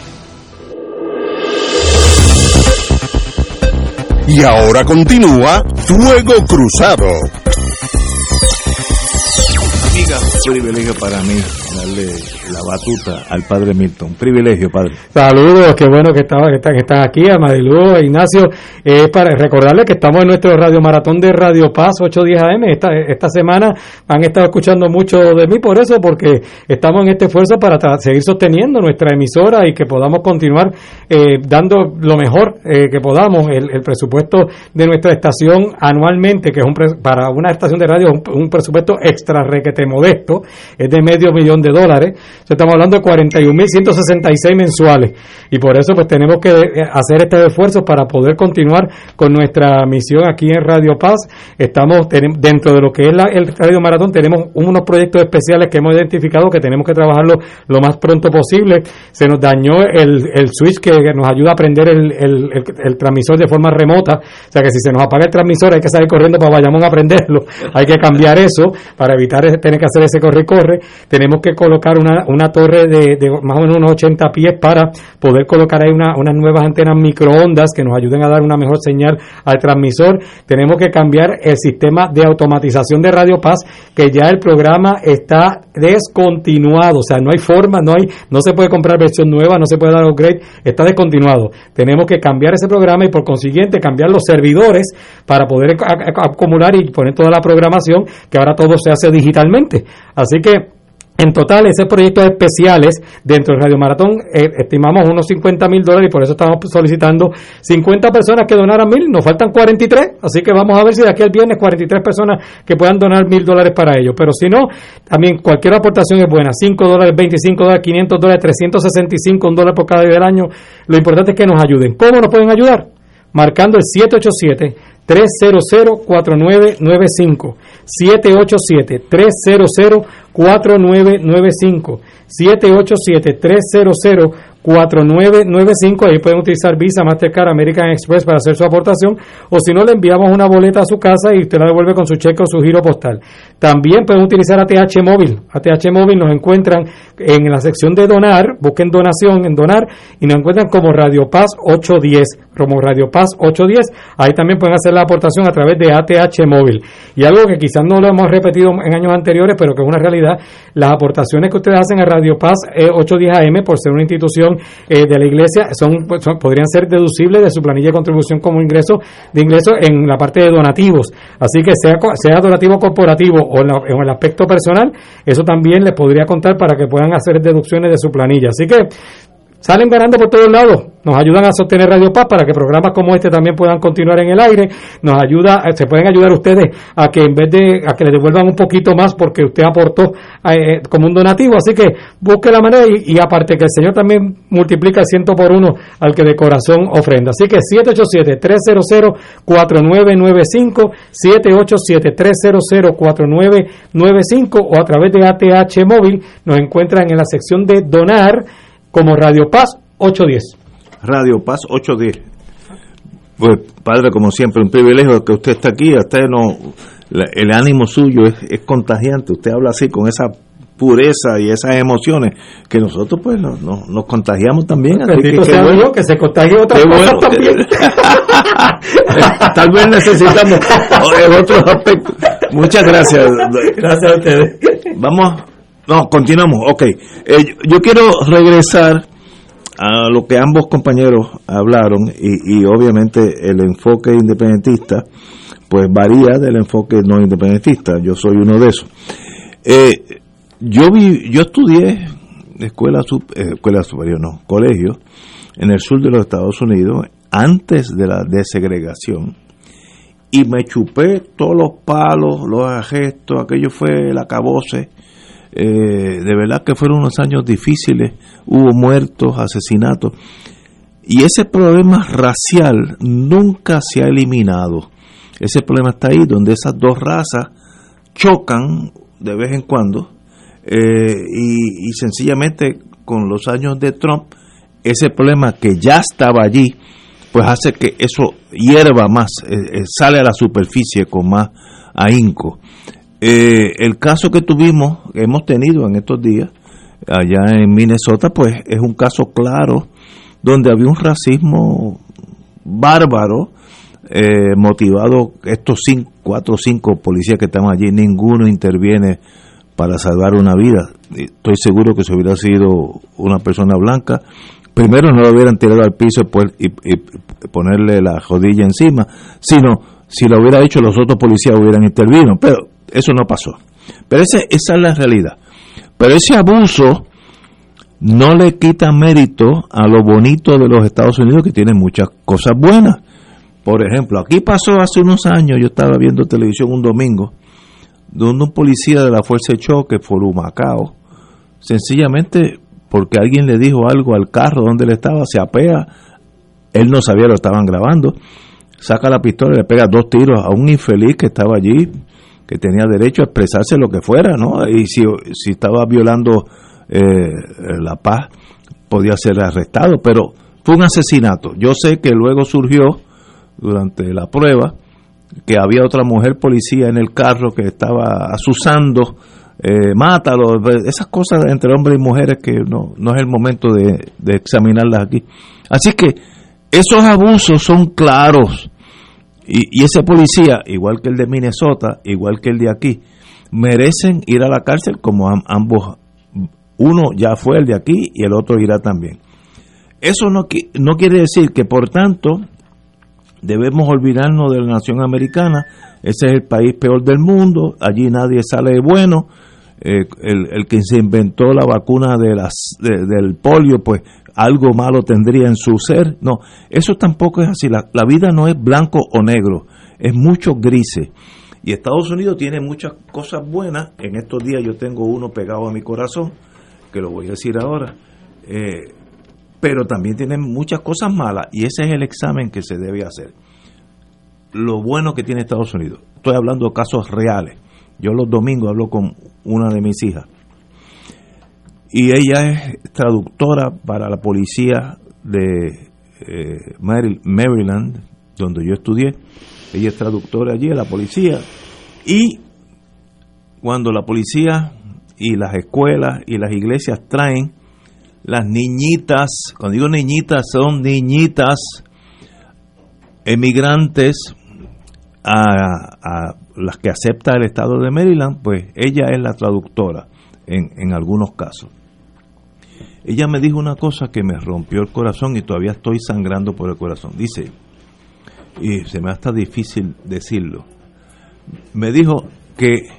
Y ahora continúa Fuego Cruzado. Amiga, privilegio para mí darle la batuta al padre Milton. Privilegio, padre. Saludos, qué bueno que, estaba, que, están, que están aquí, a Marilu, e Ignacio. Eh, para recordarles que estamos en nuestro radio maratón de Radio Paz 810 AM. Esta, esta semana han estado escuchando mucho de mí por eso, porque estamos en este esfuerzo para seguir sosteniendo nuestra emisora y que podamos continuar eh, dando lo mejor eh, que podamos. El, presupuesto de nuestra estación anualmente, que es un para una estación de radio, un, un presupuesto extra requete modesto, es de medio millón de dólares estamos hablando de 41.166 mensuales y por eso pues tenemos que eh, hacer este esfuerzo para poder continuar con nuestra misión aquí en Radio Paz. Estamos dentro de lo que es la, el Radio Maratón, tenemos unos proyectos especiales que hemos identificado que tenemos que trabajarlo lo más pronto posible. Se nos dañó el, el switch que nos ayuda a prender el, el, transmisor de forma remota, o sea que si se nos apaga el transmisor hay que salir corriendo para Bayamón a prenderlo, hay que cambiar eso para evitar tener que hacer ese corre y corre. Tenemos que colocar una, una torre de, más o menos unos 80 pies para poder colocar ahí una, unas nuevas antenas microondas que nos ayuden a dar una mejor señal al transmisor. Tenemos que cambiar el sistema de automatización de Radio Paz, que ya el programa está descontinuado, o sea, no hay forma, no hay, no se puede comprar versión nueva, no se puede dar upgrade, está descontinuado. Tenemos que cambiar ese programa y por consiguiente cambiar los servidores para poder acumular y poner toda la programación, que ahora todo se hace digitalmente. Así que En total, esos proyectos especiales dentro del Radio Maratón eh, estimamos unos 50 mil dólares y por eso estamos solicitando 50 personas que donaran mil. Nos faltan 43, así que vamos a ver si de aquí al viernes 43 personas que puedan donar mil dólares para ello. Pero si no, también cualquier aportación es buena. 5 dólares, 25 dólares, 500 dólares, 365, un dólar por cada día del año. Lo importante es que nos ayuden. ¿Cómo nos pueden ayudar? Marcando el 787 300 4995 787 300 4995 787 300 4995, ahí pueden utilizar Visa, Mastercard, American Express para hacer su aportación, o si no, le enviamos una boleta a su casa y usted la devuelve con su cheque o su giro postal. También pueden utilizar ATH Móvil. ATH Móvil nos encuentran en la sección de donar, busquen donación en donar y nos encuentran como Radio Paz 810, como Radio Paz 810. Ahí también pueden hacer la aportación a través de ATH Móvil. Y algo que quizás no lo hemos repetido en años anteriores, pero que es una realidad, las aportaciones que ustedes hacen a Radio Paz 810 AM por ser una institución eh, de la iglesia pues, son, podrían ser deducibles de su planilla de contribución como ingreso de ingreso en la parte de donativos. Así que sea, sea donativo corporativo o en, en el aspecto personal, eso también les podría contar para que puedan hacer deducciones de su planilla. Así que salen ganando por todos lados. Nos ayudan a sostener Radio Paz para que programas como este también puedan continuar en el aire. Nos ayuda, eh, se pueden ayudar ustedes a que en vez de a que le devuelvan un poquito más porque usted aportó eh, como un donativo. Así que busque la manera y, aparte que el Señor también multiplica el ciento por uno al que de corazón ofrenda. Así que 787-300-4995, 787-300-4995 o a través de ATH móvil nos encuentran en la sección de donar como Radio Paz 810. Radio Paz 810. Pues, padre, como siempre, un privilegio que usted está aquí. Usted no, el ánimo suyo es, contagiante. Usted habla así con esa pureza y esas emociones que nosotros pues nos, nos, contagiamos también. que, sea bueno, que se contagie otra cosa también. Tal vez necesitamos otros aspectos. Muchas gracias. Gracias a ustedes. Vamos, no, continuamos. Ok. Eh, yo quiero regresar a lo que ambos compañeros hablaron y, obviamente el enfoque independentista pues varía del enfoque no independentista. Yo soy uno de esos. Eh, yo vi, yo estudié escuela, eh, escuela superior, no, colegio en el sur de los Estados Unidos antes de la desegregación y me chupé todos los palos, los gestos, aquello fue el acabose. Eh, de verdad que fueron unos años difíciles hubo muertos, asesinatos. Y ese problema racial nunca se ha eliminado. Ese problema está ahí, donde esas dos razas chocan de vez en cuando. Eh, y, sencillamente con los años de Trump, ese problema que ya estaba allí, pues hace que eso hierva más, eh, eh, sale a la superficie con más ahínco. El caso que tuvimos, que hemos tenido en estos días, allá en Minnesota, pues es un caso claro donde había un racismo bárbaro, eh, motivado, estos cinco, cuatro o cinco policías que estaban allí, ninguno interviene para salvar una vida. Estoy seguro que si hubiera sido una persona blanca, primero no lo hubieran tirado al piso y, y ponerle la jodilla encima, sino si lo hubiera hecho los otros policías hubieran intervenido, pero eso no pasó. Pero esa es la realidad. Pero ese abuso no le quita mérito a lo bonito de los Estados Unidos que tiene muchas cosas buenas. Por ejemplo, aquí pasó hace unos años, yo estaba viendo televisión un domingo, donde un policía de la Fuerza de Choque fue Macao, sencillamente porque alguien le dijo algo al carro donde él estaba, se apea, él no sabía lo estaban grabando, saca la pistola y le pega dos tiros a un infeliz que estaba allí que tenía derecho a expresarse lo que fuera, ¿no? Y si, si estaba violando eh, la paz, podía ser arrestado, pero fue un asesinato. Yo sé que luego surgió, durante la prueba, que había otra mujer policía en el carro que estaba asusando, eh, mátalo, esas cosas entre hombres y mujeres que no, no es el momento de, de examinarlas aquí. Así que esos abusos son claros y, ese policía, igual que el de Minnesota, igual que el de aquí, merecen ir a la cárcel como ambos. Uno ya fue el de aquí y el otro irá también. Eso no, no quiere decir que, por tanto, debemos olvidarnos de la nación americana. Ese es el país peor del mundo. Allí nadie sale bueno. eh, el, el, que se inventó la vacuna de las, del polio, pues algo malo tendría en su ser. No, eso tampoco es así. La, vida no es blanco o negro, es mucho grises. Y Estados Unidos tiene muchas cosas buenas. En estos días yo tengo uno pegado a mi corazón, que lo voy a decir ahora. Eh, pero también tiene muchas cosas malas y ese es el examen que se debe hacer. Lo bueno que tiene Estados Unidos. Estoy hablando de casos reales. Yo los domingos hablo con una de mis hijas y ella es traductora para la policía de eh, Maryland, donde yo estudié. Ella es traductora allí, de la policía. Y cuando la policía y las escuelas y las iglesias traen las niñitas, cuando digo niñitas, son niñitas emigrantes a, las que acepta el estado de Maryland, pues ella es la traductora en, en algunos casos. Ella me dijo una cosa que me rompió el corazón y todavía estoy sangrando por el corazón. Dice, y se me hace difícil decirlo, me dijo que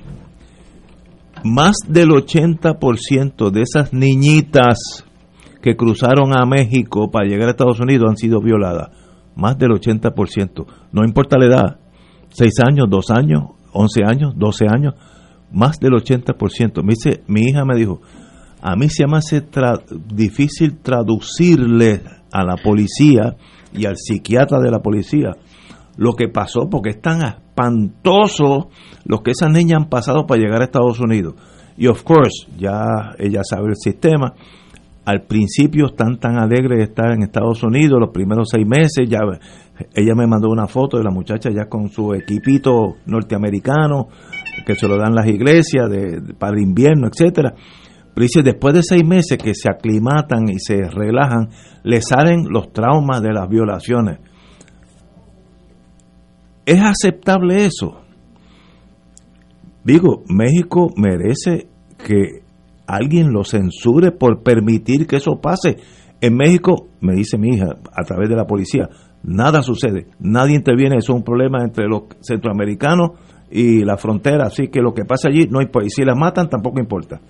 más del 80% de esas niñitas que cruzaron a México para llegar a Estados Unidos han sido violadas. Más del 80%. No importa la edad. 6 años, 2 años, 11 años, 12 años. Más del 80%. Me dice, mi hija me dijo, a mí se me hace difícil traducirle a la policía y al psiquiatra de la policía lo que pasó porque es tan espantoso lo que esas niñas han pasado para llegar a Estados Unidos. Y of course, ya ella sabe el sistema. Al principio están tan alegres de estar en Estados Unidos, los primeros seis meses, ya ella me mandó una foto de la muchacha ya con su equipito norteamericano, que se lo dan las iglesias de, para el invierno, etcétera. Pero dice, después de seis meses que se aclimatan y se relajan, le salen los traumas de las violaciones. ¿Es aceptable eso? Digo, México merece que alguien lo censure por permitir que eso pase. En México, me dice mi hija, a través de la policía, nada sucede, nadie interviene, eso es un problema entre los centroamericanos y la frontera, así que lo que pasa allí no hay si la matan tampoco importa.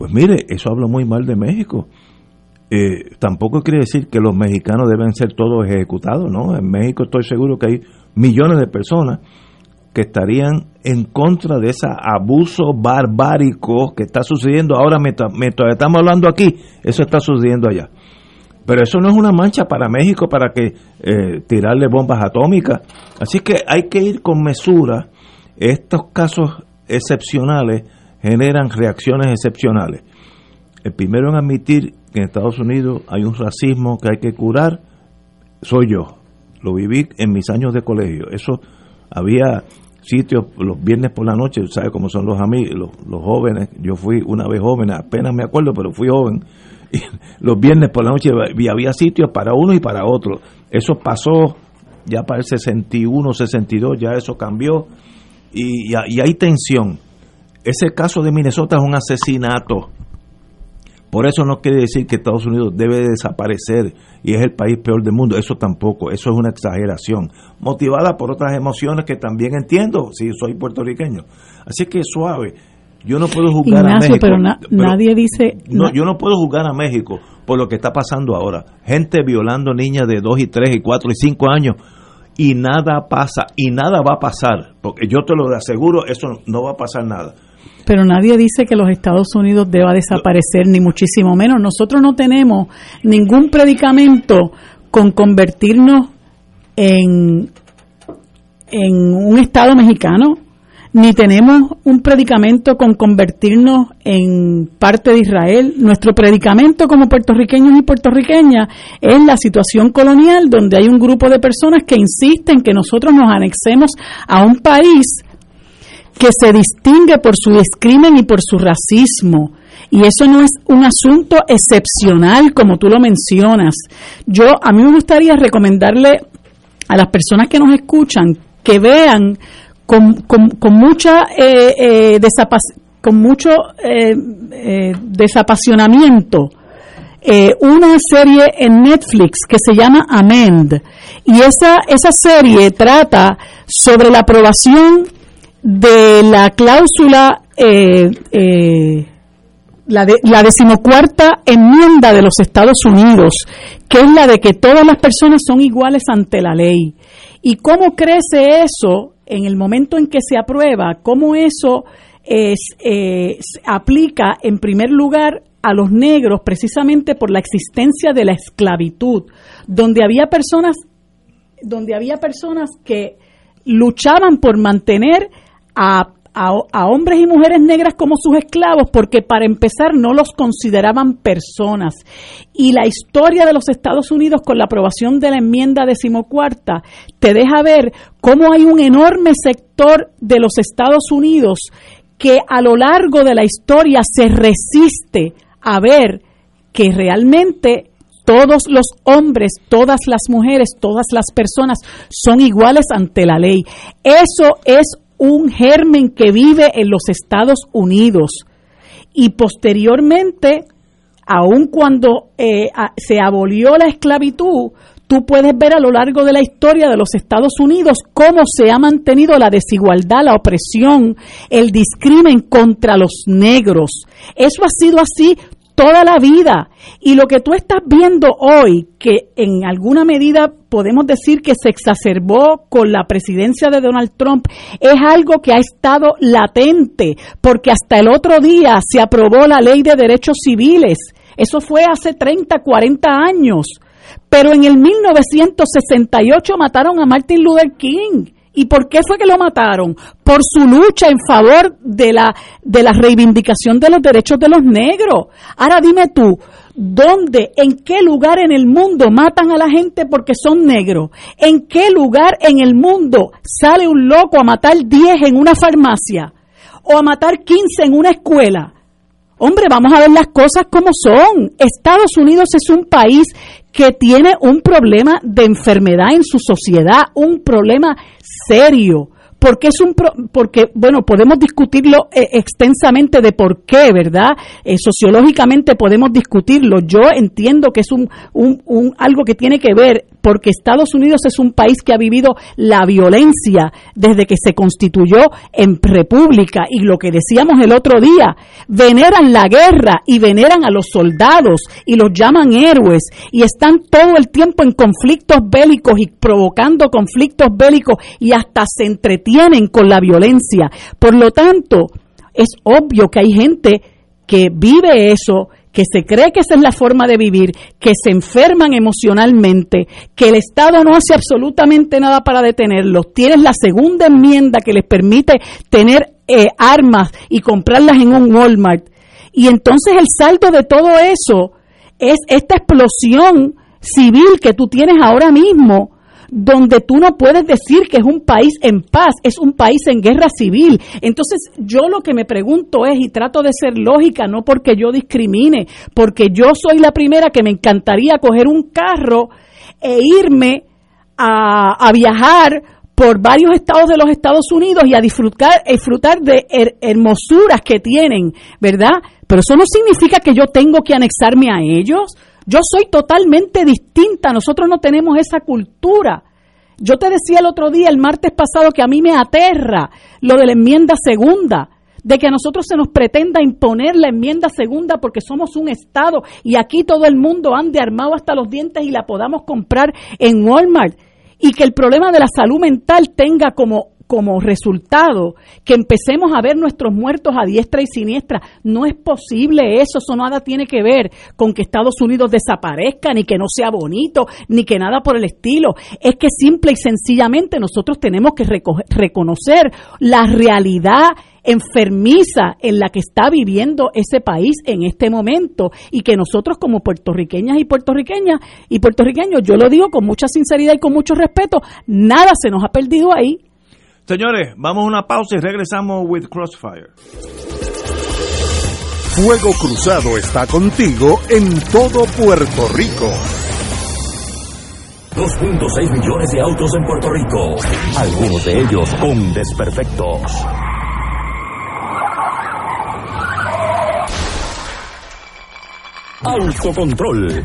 Pues mire, eso habla muy mal de México. Eh, tampoco quiere decir que los mexicanos deben ser todos ejecutados, ¿no? En México estoy seguro que hay millones de personas que estarían en contra de ese abuso barbárico que está sucediendo ahora mientras, estamos hablando aquí, eso está sucediendo allá. Pero eso no es una mancha para México para que eh, tirarle bombas atómicas. Así que hay que ir con mesura. Estos casos excepcionales generan reacciones excepcionales. El primero en admitir que en Estados Unidos hay un racismo que hay que curar soy yo. Lo viví en mis años de colegio. Eso había sitios los viernes por la noche, ¿sabe cómo son los amigos, los, jóvenes? Yo fui una vez joven, apenas me acuerdo, pero fui joven. Y los viernes por la noche había sitios para uno y para otro. Eso pasó ya para el 61, 62, ya eso cambió. Y hay tensión ese caso de Minnesota es un asesinato. Por eso no quiere decir que Estados Unidos debe desaparecer y es el país peor del mundo. Eso tampoco, eso es una exageración. Motivada por otras emociones que también entiendo si soy puertorriqueño. Así que suave. Yo no puedo juzgar a México. Pero, nadie dice. No, yo no puedo juzgar a México por lo que está pasando ahora. Gente violando niñas de 2 y 3 y 4 y 5 años y nada pasa y nada va a pasar. Porque yo te lo aseguro, eso no va a pasar nada pero nadie dice que los Estados Unidos deba desaparecer, ni muchísimo menos. Nosotros no tenemos ningún predicamento con convertirnos en, en un Estado mexicano, ni tenemos un predicamento con convertirnos en parte de Israel. Nuestro predicamento como puertorriqueños y puertorriqueñas es la situación colonial donde hay un grupo de personas que insisten que nosotros nos anexemos a un país que se distingue por su discrimen y por su racismo. Y eso no es un asunto excepcional como tú lo mencionas. Yo a mí me gustaría recomendarle a las personas que nos escuchan que vean con, con, mucha eh, eh, con mucho eh, desapasionamiento una serie en Netflix que se llama Amend y esa esa serie trata sobre la aprobación de la cláusula eh, eh, la, de, la decimocuarta enmienda de los Estados Unidos, que es la de que todas las personas son iguales ante la ley. ¿Y cómo crece eso en el momento en que se aprueba? ¿Cómo eso es, eh, aplica en primer lugar a los negros precisamente por la existencia de la esclavitud, donde había personas, donde había personas que luchaban por mantener a a, hombres y mujeres negras como sus esclavos porque para empezar no los consideraban personas. Y la historia de los Estados Unidos con la aprobación de la enmienda decimocuarta te deja ver cómo hay un enorme sector de los Estados Unidos que a lo largo de la historia se resiste a ver que realmente todos los hombres, todas las mujeres, todas las personas son iguales ante la ley. Eso es un germen que vive en los Estados Unidos y posteriormente, aun cuando eh, se abolió la esclavitud, tú puedes ver a lo largo de la historia de los Estados Unidos cómo se ha mantenido la desigualdad, la opresión, el discrimen contra los negros. Eso ha sido así toda la vida. Y lo que tú estás viendo hoy, que en alguna medida podemos decir que se exacerbó con la presidencia de Donald Trump, es algo que ha estado latente, porque hasta el otro día se aprobó la ley de derechos civiles. Eso fue hace 30, 40 años. Pero en el 1968 mataron a Martin Luther King ¿Y por qué fue que lo mataron? Por su lucha en favor de la, de la reivindicación de los derechos de los negros. Ahora dime tú, ¿dónde, en qué lugar en el mundo matan a la gente porque son negros? ¿En qué lugar en el mundo sale un loco a matar 10 en una farmacia? ¿O a matar 15 en una escuela? Hombre, vamos a ver las cosas como son. Estados Unidos es un país que tiene un problema de enfermedad en su sociedad, un problema serio. Porque es un porque bueno podemos discutirlo eh, extensamente de por qué, ¿verdad? Eh, sociológicamente podemos discutirlo. Yo entiendo que es un, un, un algo que tiene que ver porque Estados Unidos es un país que ha vivido la violencia desde que se constituyó en república y lo que decíamos el otro día, veneran la guerra y veneran a los soldados y los llaman héroes y están todo el tiempo en conflictos bélicos y provocando conflictos bélicos y hasta se entretienen con la violencia. Por lo tanto, es obvio que hay gente que vive eso, que se cree que esa es la forma de vivir, que se enferman emocionalmente, que el Estado no hace absolutamente nada para detenerlos. Tienes la segunda enmienda que les permite tener eh, armas y comprarlas en un Walmart. Y entonces el salto de todo eso es esta explosión civil que tú tienes ahora mismo donde tú no puedes decir que es un país en paz, es un país en guerra civil. Entonces yo lo que me pregunto es, y trato de ser lógica, no porque yo discrimine, porque yo soy la primera que me encantaría coger un carro e irme a, viajar por varios estados de los Estados Unidos y a disfrutar, disfrutar de hermosuras que tienen, ¿verdad? Pero eso no significa que yo tengo que anexarme a ellos. Yo soy totalmente distinta, nosotros no tenemos esa cultura. Yo te decía el otro día, el martes pasado, que a mí me aterra lo de la enmienda segunda, de que a nosotros se nos pretenda imponer la enmienda segunda porque somos un Estado y aquí todo el mundo ande armado hasta los dientes y la podamos comprar en Walmart. Y que el problema de la salud mental tenga como como resultado que empecemos a ver nuestros muertos a diestra y siniestra. No es posible eso, eso nada tiene que ver con que Estados Unidos desaparezca, ni que no sea bonito, ni que nada por el estilo. Es que simple y sencillamente nosotros tenemos que reconocer la realidad enfermiza en la que está viviendo ese país en este momento y que nosotros como puertorriqueñas y puertorriqueñas y puertorriqueños, yo lo digo con mucha sinceridad y con mucho respeto, nada se nos ha perdido ahí Señores, vamos a una pausa y regresamos with Crossfire. Fuego Cruzado está contigo en todo Puerto Rico. 2.6 millones de autos en Puerto Rico, algunos de ellos con desperfectos. Autocontrol.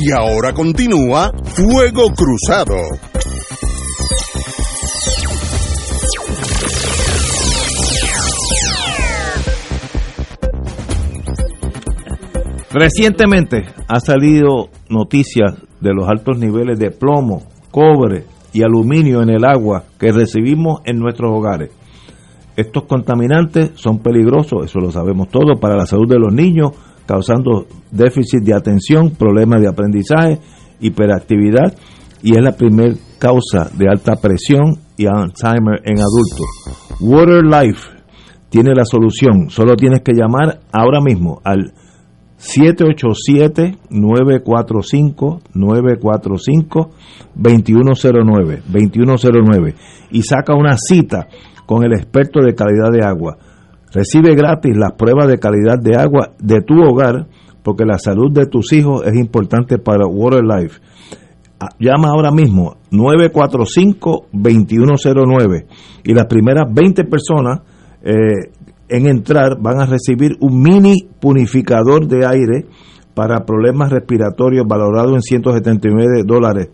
Y ahora continúa Fuego Cruzado. Recientemente ha salido noticias de los altos niveles de plomo, cobre y aluminio en el agua que recibimos en nuestros hogares. Estos contaminantes son peligrosos, eso lo sabemos todos, para la salud de los niños, causando déficit de atención, problemas de aprendizaje, hiperactividad y es la primera causa de alta presión y Alzheimer en adultos. Water Life tiene la solución, solo tienes que llamar ahora mismo al 787-945-945-2109 2109 y saca una cita con el experto de calidad de agua Recibe gratis las pruebas de calidad de agua de tu hogar porque la salud de tus hijos es importante para Water Life. Ah, llama ahora mismo 945-2109 y las primeras 20 personas eh, en entrar van a recibir un mini purificador de aire para problemas respiratorios valorado en 179 dólares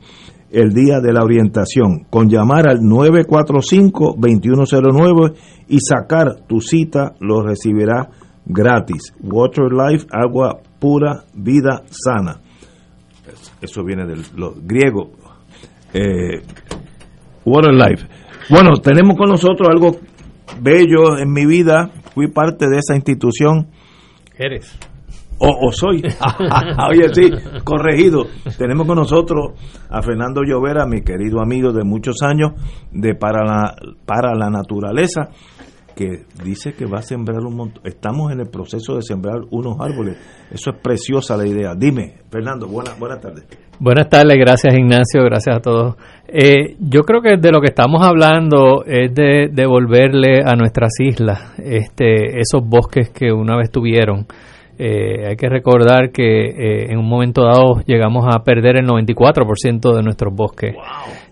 el día de la orientación. Con llamar al 945-2109 y sacar tu cita, lo recibirá gratis. Water Life, agua pura, vida sana. Eso viene del griego. Eh, Water Life. Bueno, tenemos con nosotros algo bello en mi vida. Fui parte de esa institución. Eres o, soy. Oye, sí, corregido. Tenemos con nosotros a Fernando Llovera, mi querido amigo de muchos años de Para la, para la Naturaleza, que dice que va a sembrar un montón. Estamos en el proceso de sembrar unos árboles. Eso es preciosa la idea. Dime, Fernando, buenas buenas tardes. Buenas tardes, gracias Ignacio, gracias a todos. Eh, yo creo que de lo que estamos hablando es de devolverle a nuestras islas este, esos bosques que una vez tuvieron. Eh, hay que recordar que eh, en un momento dado llegamos a perder el 94% de nuestros bosques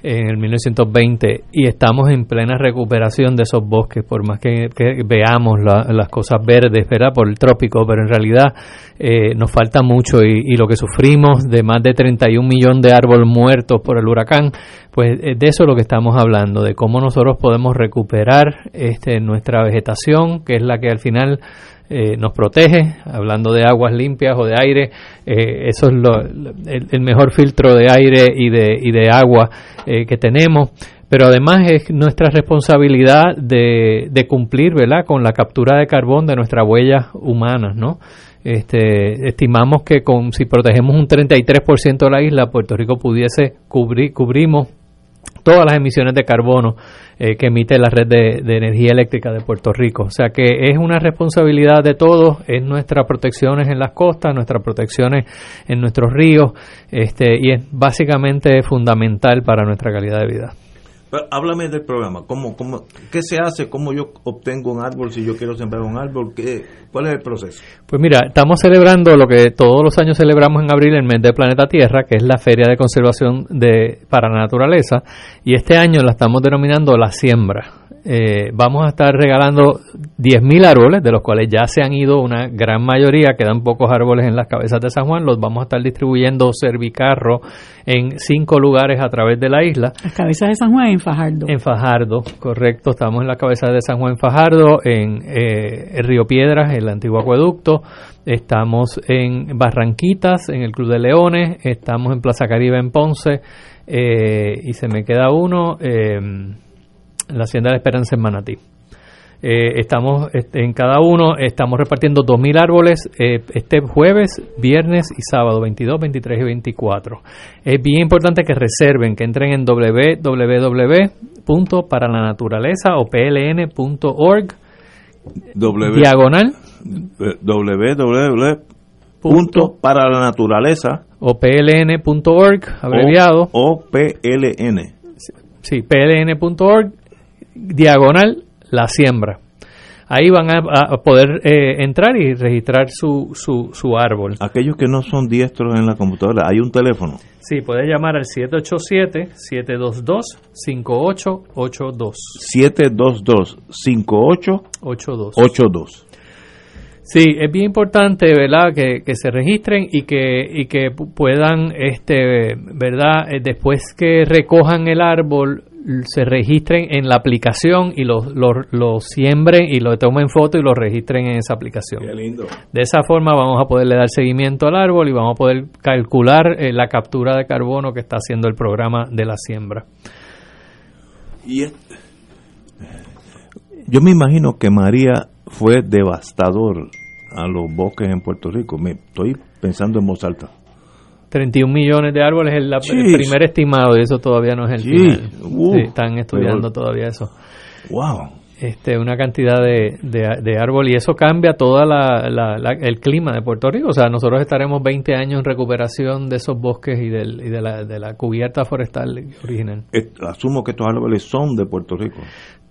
en el 1920 y estamos en plena recuperación de esos bosques, por más que, veamos las cosas verdes, ¿verdad? Por el trópico, pero en realidad eh, nos falta mucho y, lo que sufrimos de más de 31 millones de árboles muertos por el huracán, pues de eso es lo que estamos hablando, de cómo nosotros podemos recuperar este, nuestra vegetación, que es la que al final eh, nos protege, hablando de aguas limpias o de aire, eh, eso es lo, el, mejor filtro de aire y de, y de agua eh, que tenemos, pero además es nuestra responsabilidad de, de cumplir ¿verdad? con la captura de carbón de nuestras huellas humanas, ¿no? Este, estimamos que con si protegemos un 33% de la isla, Puerto Rico pudiese cubrir, cubrimos todas las emisiones de carbono eh, que emite la red de, energía eléctrica de Puerto Rico. O sea que es una responsabilidad de todos, es nuestras protecciones en las costas, nuestras protecciones en nuestros ríos, este, y es básicamente fundamental para nuestra calidad de vida háblame del programa. ¿Cómo, cómo, ¿Qué se hace? ¿Cómo yo obtengo un árbol si yo quiero sembrar un árbol? ¿Qué, ¿Cuál es el proceso? Pues mira, estamos celebrando lo que todos los años celebramos en abril, el mes del planeta Tierra, que es la Feria de Conservación de, para la Naturaleza, y este año la estamos denominando la siembra. Eh, vamos a estar regalando 10.000 árboles, de los cuales ya se han ido una gran mayoría, quedan pocos árboles en las cabezas de San Juan, los vamos a estar distribuyendo servicarro en cinco lugares a través de la isla. Las cabezas de San Juan en Fajardo. En Fajardo, correcto, estamos en la cabeza de San Juan Fajardo, en eh, Río Piedras, el antiguo acueducto, estamos en Barranquitas, en el Club de Leones, estamos en Plaza Caribe en Ponce, eh, y se me queda uno la Hacienda de la Esperanza en Manatí. Eh, estamos este, en cada uno, estamos repartiendo 2.000 árboles eh, este jueves, viernes y sábado, 22, 23 y 24. Es bien importante que reserven, que entren en www.paralanaturaleza o pln.org diagonal www para la naturaleza o pln.org abreviado o, o pln sí pln.org diagonal la siembra. Ahí van a, poder eh, entrar y registrar su, su, su, árbol. Aquellos que no son diestros en la computadora, hay un teléfono. Sí, puede llamar al 787-722-5882. 722-5882. Sí, es bien importante, ¿verdad?, que, que, se registren y que, y que puedan, este, ¿verdad?, eh, después que recojan el árbol, se registren en la aplicación y lo, lo, siembren y lo tomen foto y lo registren en esa aplicación. De esa forma vamos a poderle dar seguimiento al árbol y vamos a poder calcular eh, la captura de carbono que está haciendo el programa de la siembra. Y yo me imagino que María fue devastador a los bosques en Puerto Rico. Me estoy pensando en voz alta. 31 millones de árboles es el primer estimado y eso todavía no es el final. Uh, están estudiando todavía eso. Wow. Este, una cantidad de, de, árbol y eso cambia todo el clima de Puerto Rico. O sea, nosotros estaremos 20 años en recuperación de esos bosques y, del, y de, la, de la cubierta forestal original. Asumo que estos árboles son de Puerto Rico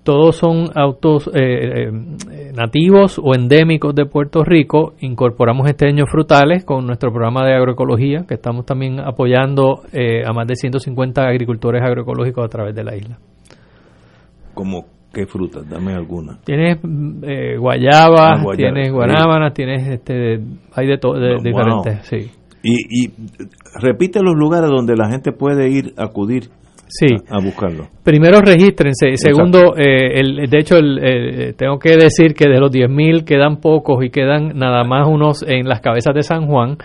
todos son autos eh, eh, nativos o endémicos de Puerto Rico. Incorporamos esteños frutales con nuestro programa de agroecología, que estamos también apoyando eh, a más de 150 agricultores agroecológicos a través de la isla. ¿Cómo qué frutas? Dame alguna. Tienes guayaba, tienes guanábanas, tienes este, hay de, todo de diferentes, sí. Y, y repite los lugares donde la gente puede ir, acudir sí. a, buscarlo. Primero regístrense. Segundo, eh, el, de hecho, el, tengo que decir que de los 10.000 quedan pocos y quedan nada más unos en las cabezas de San Juan.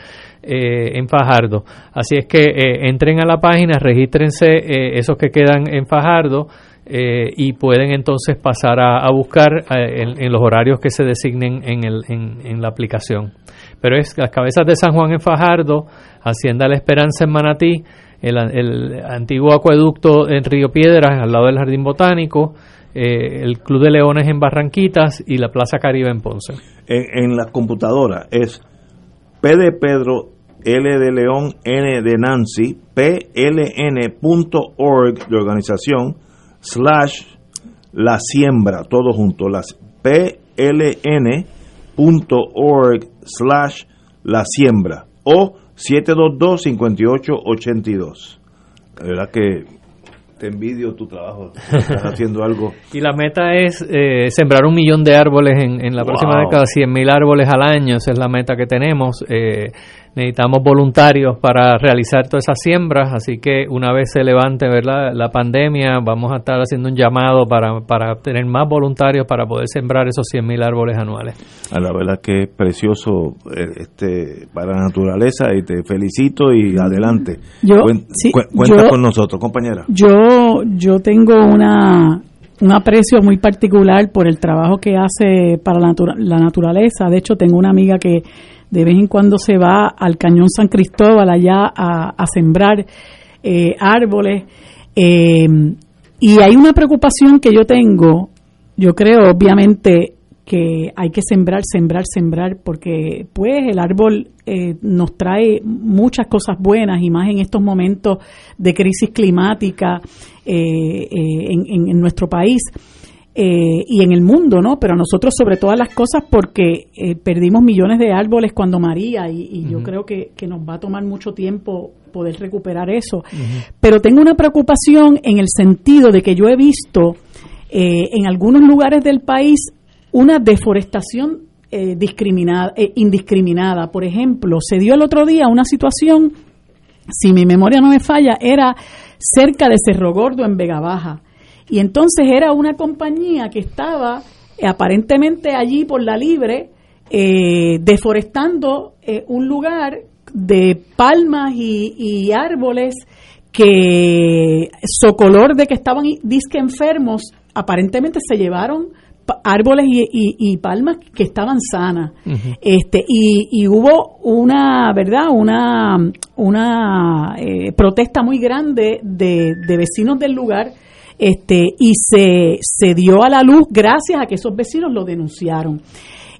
Eh, en Fajardo. Así es que eh, entren a la página, regístrense esos que quedan en Fajardo y pueden entonces pasar a, buscar en, los horarios que se designen en, el, en, en, la aplicación. Pero es las cabezas de San Juan en Fajardo, Hacienda La Esperanza en Manatí, el, antiguo acueducto en Río Piedras, al lado del Jardín Botánico, eh, el Club de Leones en Barranquitas y la Plaza Caribe en Ponce. En, la computadora es P de Pedro, L de León, N de Nancy, pln.org de organización, slash la siembra, todo junto, las pln.org slash la siembra o 722-5882. La verdad que te envidio tu trabajo. Estás haciendo algo. Y la meta es eh, sembrar un millón de árboles en, en la próxima década, 100 mil árboles al año. Esa es la meta que tenemos. Eh, necesitamos voluntarios para realizar todas esas siembras, así que una vez se levante ¿verdad? la pandemia, vamos a estar haciendo un llamado para, para tener más voluntarios para poder sembrar esos 100.000 árboles anuales. A la verdad que es precioso eh, este para la naturaleza y te felicito y adelante. Yo, cuenta con nosotros, compañera. Yo, yo tengo una un aprecio muy particular por el trabajo que hace para la, naturaleza. De hecho, tengo una amiga que de vez en cuando se va al Cañón San Cristóbal allá a, sembrar eh, árboles. Eh, y hay una preocupación que yo tengo, yo creo obviamente que hay que sembrar, sembrar, sembrar, porque pues el árbol eh, nos trae muchas cosas buenas y más en estos momentos de crisis climática en, en nuestro país. Eh, y en el mundo, ¿no? Pero nosotros sobre todas las cosas porque eh, perdimos millones de árboles cuando María y, yo creo que, nos va a tomar mucho tiempo poder recuperar eso. Pero tengo una preocupación en el sentido de que yo he visto eh, en algunos lugares del país una deforestación eh, discriminada, eh, indiscriminada. Por ejemplo, se dio el otro día una situación, si mi memoria no me falla, era cerca de Cerro Gordo en Vega Baja. Y entonces era una compañía que estaba aparentemente allí por la libre, deforestando un lugar de palmas y, árboles que, socolor de que estaban disque enfermos, aparentemente se llevaron árboles y, palmas que estaban sanas. Este y, hubo una verdad una una eh, protesta muy grande de, de, vecinos del lugar este y se, se dio a la luz gracias a que esos vecinos lo denunciaron.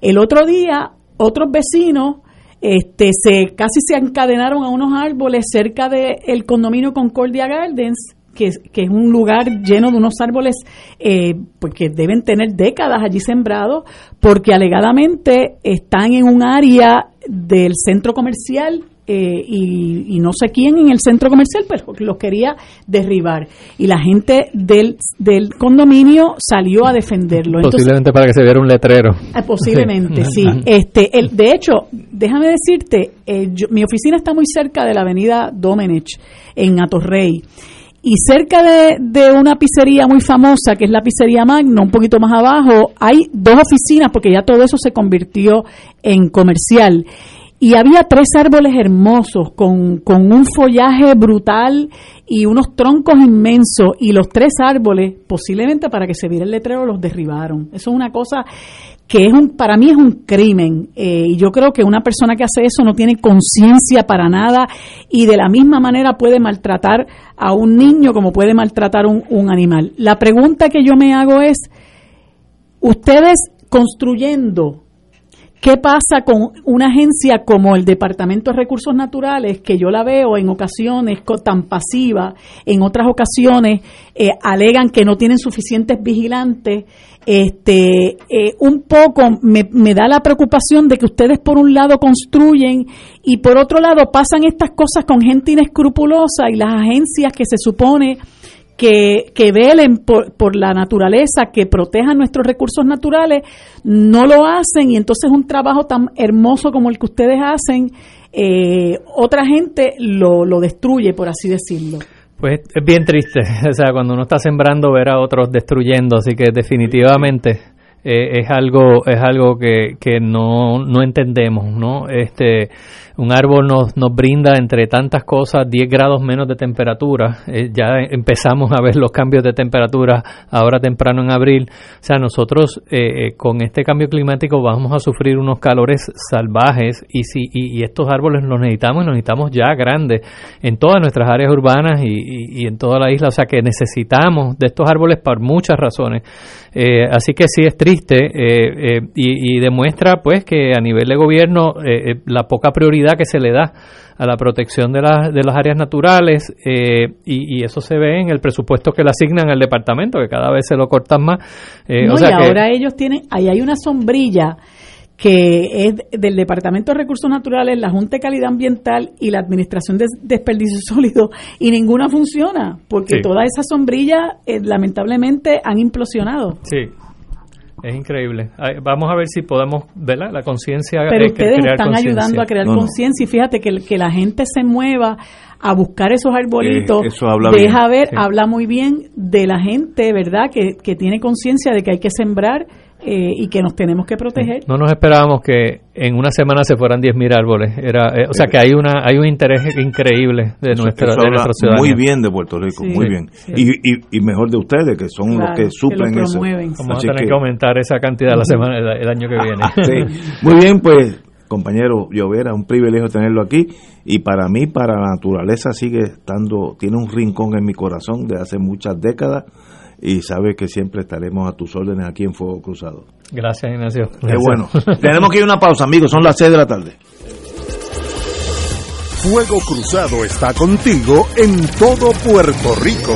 El otro día otros vecinos este, se casi se encadenaron a unos árboles cerca del el condominio Concordia Gardens, que, que, es un lugar lleno de unos árboles eh, pues que deben tener décadas allí sembrados, porque alegadamente están en un área del centro comercial eh, y, no sé quién en el centro comercial, pero los quería derribar. Y la gente del, del condominio salió a defenderlo. Posiblemente para que se viera un letrero. Ah, posiblemente, sí. este, el, de hecho, déjame decirte, eh, mi oficina está muy cerca de la avenida Domenech, en Atorrey. Y cerca de, de, una pizzería muy famosa, que es la pizzería Magno, un poquito más abajo, hay dos oficinas, porque ya todo eso se convirtió en comercial y había tres árboles hermosos con, con, un follaje brutal y unos troncos inmensos y los tres árboles, posiblemente para que se viera el letrero, los derribaron. Eso es una cosa que es un, para mí es un crimen eh, y yo creo que una persona que hace eso no tiene conciencia para nada y de la misma manera puede maltratar a un niño como puede maltratar un, un animal. La pregunta que yo me hago es, ustedes construyendo ¿Qué pasa con una agencia como el Departamento de Recursos Naturales, que yo la veo en ocasiones tan pasiva, en otras ocasiones eh, alegan que no tienen suficientes vigilantes? Este, eh, un poco me, me da la preocupación de que ustedes por un lado construyen y por otro lado pasan estas cosas con gente inescrupulosa y las agencias que se supone que, que velen por, por, la naturaleza, que protejan nuestros recursos naturales, no lo hacen y entonces un trabajo tan hermoso como el que ustedes hacen, eh, otra gente lo, lo destruye, por así decirlo. Pues es bien triste, o sea, cuando uno está sembrando ver a otros destruyendo, así que definitivamente eh, es algo es algo que, que no, no entendemos, ¿no? Este un árbol nos, nos brinda entre tantas cosas 10 grados menos de temperatura. Eh, ya empezamos a ver los cambios de temperatura ahora temprano en abril. O sea, nosotros eh, eh, con este cambio climático vamos a sufrir unos calores salvajes y, si, y, estos árboles los necesitamos y los necesitamos ya grandes en todas nuestras áreas urbanas y, y, en toda la isla. O sea, que necesitamos de estos árboles por muchas razones. así que sí es triste y, y, demuestra pues que a nivel de gobierno la poca prioridad que se le da a la protección de, de las áreas naturales eh, y, eso se ve en el presupuesto que le asignan al departamento, que cada vez se lo cortan más. Eh, y ahora ellos tienen, ahí hay una sombrilla que es del Departamento de Recursos Naturales, la Junta de Calidad Ambiental y la Administración de Desperdicio Sólido, y ninguna funciona, porque todas esas sombrillas eh, lamentablemente han implosionado. Sí, es increíble. Vamos a ver si podemos, ¿verdad? La conciencia. Pero ustedes están ayudando a crear conciencia y fíjate que, que la gente se mueva a buscar esos arbolitos. Eh, deja ver, habla muy bien de la gente, ¿verdad? Que, que tiene conciencia de que hay que sembrar eh, y que nos tenemos que proteger. No nos esperábamos que en una semana se fueran 10.000 árboles. Era, eh, o sea que hay una hay un interés increíble de, nuestra, de ciudad. Muy bien de Puerto Rico, muy bien. Y, y, mejor de ustedes, que son los que suplen eso. Vamos a tener que, aumentar esa cantidad la semana, el, año que viene. Muy bien, pues compañero Llovera, un privilegio tenerlo aquí y para mí, para la naturaleza sigue estando, tiene un rincón en mi corazón de hace muchas décadas y sabes que siempre estaremos a tus órdenes aquí en Fuego Cruzado. Gracias, Ignacio. Qué bueno. Tenemos que ir a una pausa, amigos, son las 6 de la tarde. Fuego Cruzado está contigo en todo Puerto Rico.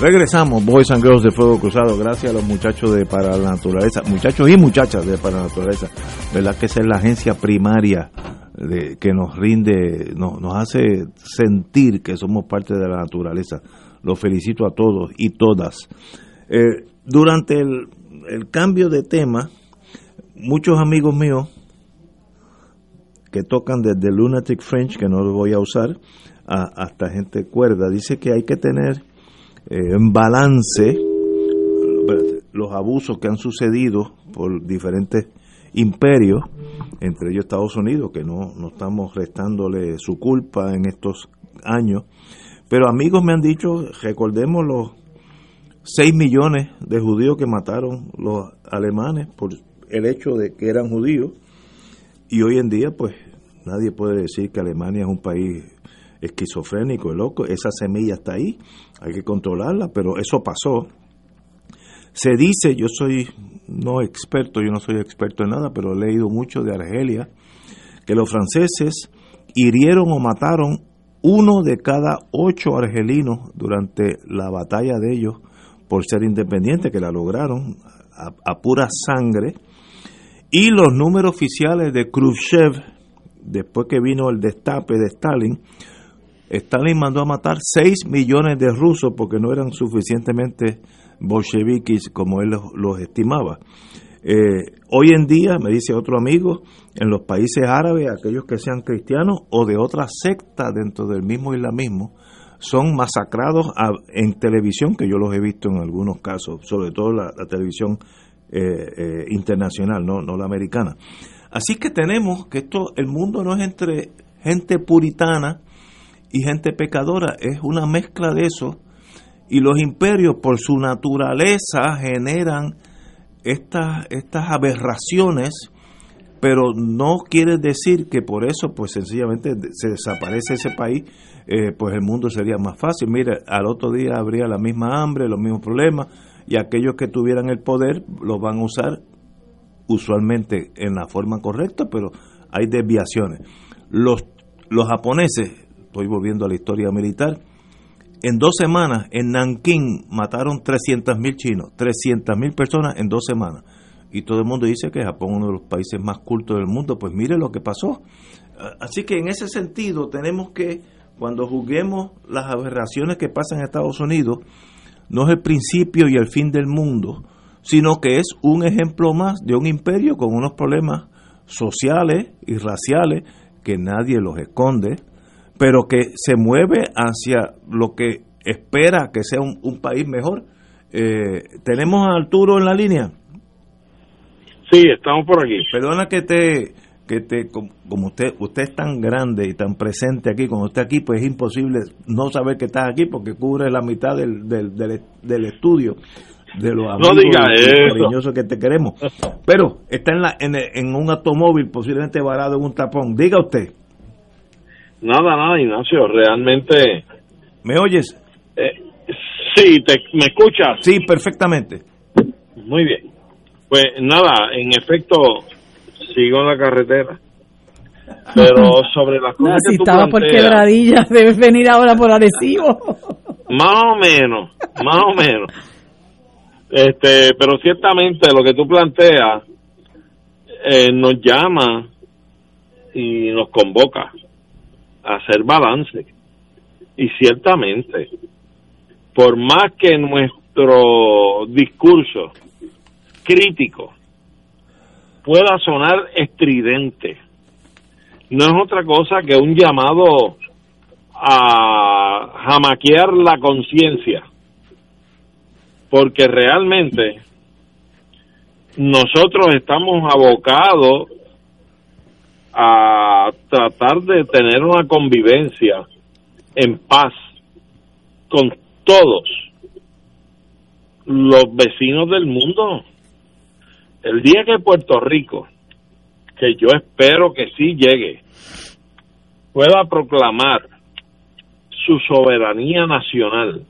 Regresamos, Boys and Girls de Fuego Cruzado, gracias a los muchachos de Para la Naturaleza, muchachos y muchachas de Para la Naturaleza, ¿verdad? Que esa es la agencia primaria que nos rinde, nos, hace sentir que somos parte de la naturaleza. Los felicito a todos y todas. Eh, durante el, cambio de tema, muchos amigos míos que tocan desde Lunatic French, que no lo voy a usar, hasta gente cuerda, dice que hay que tener en balance los abusos que han sucedido por diferentes imperios, entre ellos Estados Unidos, que no, no estamos restándole su culpa en estos años. Pero amigos me han dicho, recordemos los 6 millones de judíos que mataron los alemanes por el hecho de que eran judíos. Y hoy en día, pues nadie puede decir que Alemania es un país esquizofrénico, loco. Esa semilla está ahí hay que controlarla, pero eso pasó. Se dice, yo soy no experto, yo no soy experto en nada, pero he leído mucho de Argelia, que los franceses hirieron o mataron uno de cada ocho argelinos durante la batalla de ellos por ser independientes, que la lograron a, a pura sangre. Y los números oficiales de Khrushchev, después que vino el destape de Stalin, Stalin mandó a matar 6 millones de rusos porque no eran suficientemente bolcheviques como él los, estimaba. Eh, hoy en día, me dice otro amigo, en los países árabes, aquellos que sean cristianos o de otra secta dentro del mismo islamismo, son masacrados en televisión, que yo los he visto en algunos casos, sobre todo la, televisión eh, eh, internacional, no, no la americana. Así que tenemos que esto, el mundo no es entre gente puritana y gente pecadora, es una mezcla de eso. Y los imperios, por su naturaleza, generan estas, estas aberraciones, pero no quiere decir que por eso, pues sencillamente se desaparece ese país, eh, pues el mundo sería más fácil. Mire, al otro día habría la misma hambre, los mismos problemas, y aquellos que tuvieran el poder los van a usar usualmente en la forma correcta, pero hay desviaciones. Los, los japoneses, estoy volviendo a la historia militar, en dos semanas en Nankín mataron 300.000 chinos, 300.000 personas en dos semanas. Y todo el mundo dice que Japón es uno de los países más cultos del mundo, pues mire lo que pasó. Así que en ese sentido tenemos que, cuando juzguemos las aberraciones que pasan en Estados Unidos, no es el principio y el fin del mundo, sino que es un ejemplo más de un imperio con unos problemas sociales y raciales que nadie los esconde, pero que se mueve hacia lo que espera que sea un, país mejor. Eh, ¿Tenemos a Arturo en la línea? Sí, estamos por aquí. Perdona que te, que te, como usted, usted es tan grande y tan presente aquí, cuando usted aquí, pues es imposible no saber que estás aquí porque cubre la mitad del, del, del, estudio de los amigos no diga cariñosos que te queremos. Pero está en, la, en, en un automóvil posiblemente varado en un tapón. Diga usted. Nada, nada, Ignacio, realmente... ¿Me oyes? Eh, sí, te, ¿me escuchas? Sí, perfectamente. Muy bien. Pues nada, en efecto, sigo en la carretera. Pero sobre las cosas si que estaba por quebradilla, debes venir ahora por adhesivo. Más o menos, más o menos. Este, pero ciertamente lo que tú planteas eh, nos llama y nos convoca hacer balance. Y ciertamente, por más que nuestro discurso crítico pueda sonar estridente, no es otra cosa que un llamado a jamaquear la conciencia, porque realmente nosotros estamos abocados a tratar de tener una convivencia en paz con todos los vecinos del mundo. El día que Puerto Rico, que yo espero que sí llegue, pueda proclamar su soberanía nacional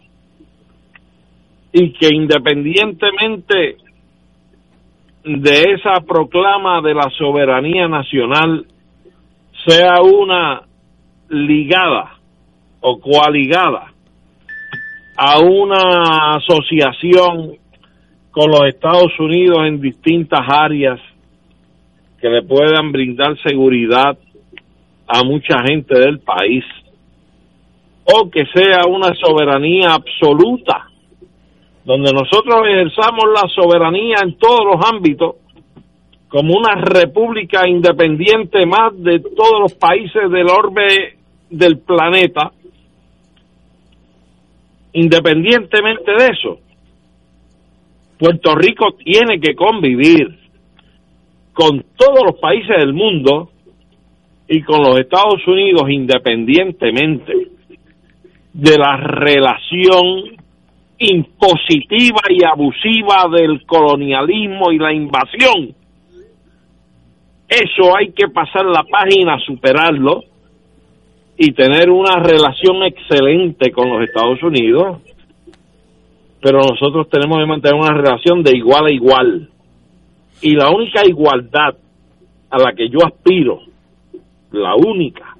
y que independientemente de esa proclama de la soberanía nacional sea una ligada o coaligada a una asociación con los Estados Unidos en distintas áreas que le puedan brindar seguridad a mucha gente del país o que sea una soberanía absoluta donde nosotros ejerzamos la soberanía en todos los ámbitos como una república independiente más de todos los países del orbe del planeta independientemente de eso Puerto Rico tiene que convivir con todos los países del mundo y con los Estados Unidos independientemente de la relación impositiva y abusiva del colonialismo y la invasión. Eso hay que pasar la página, superarlo y tener una relación excelente con los Estados Unidos pero nosotros tenemos que mantener una relación de igual a igual. Y la única igualdad a la que yo aspiro, la única,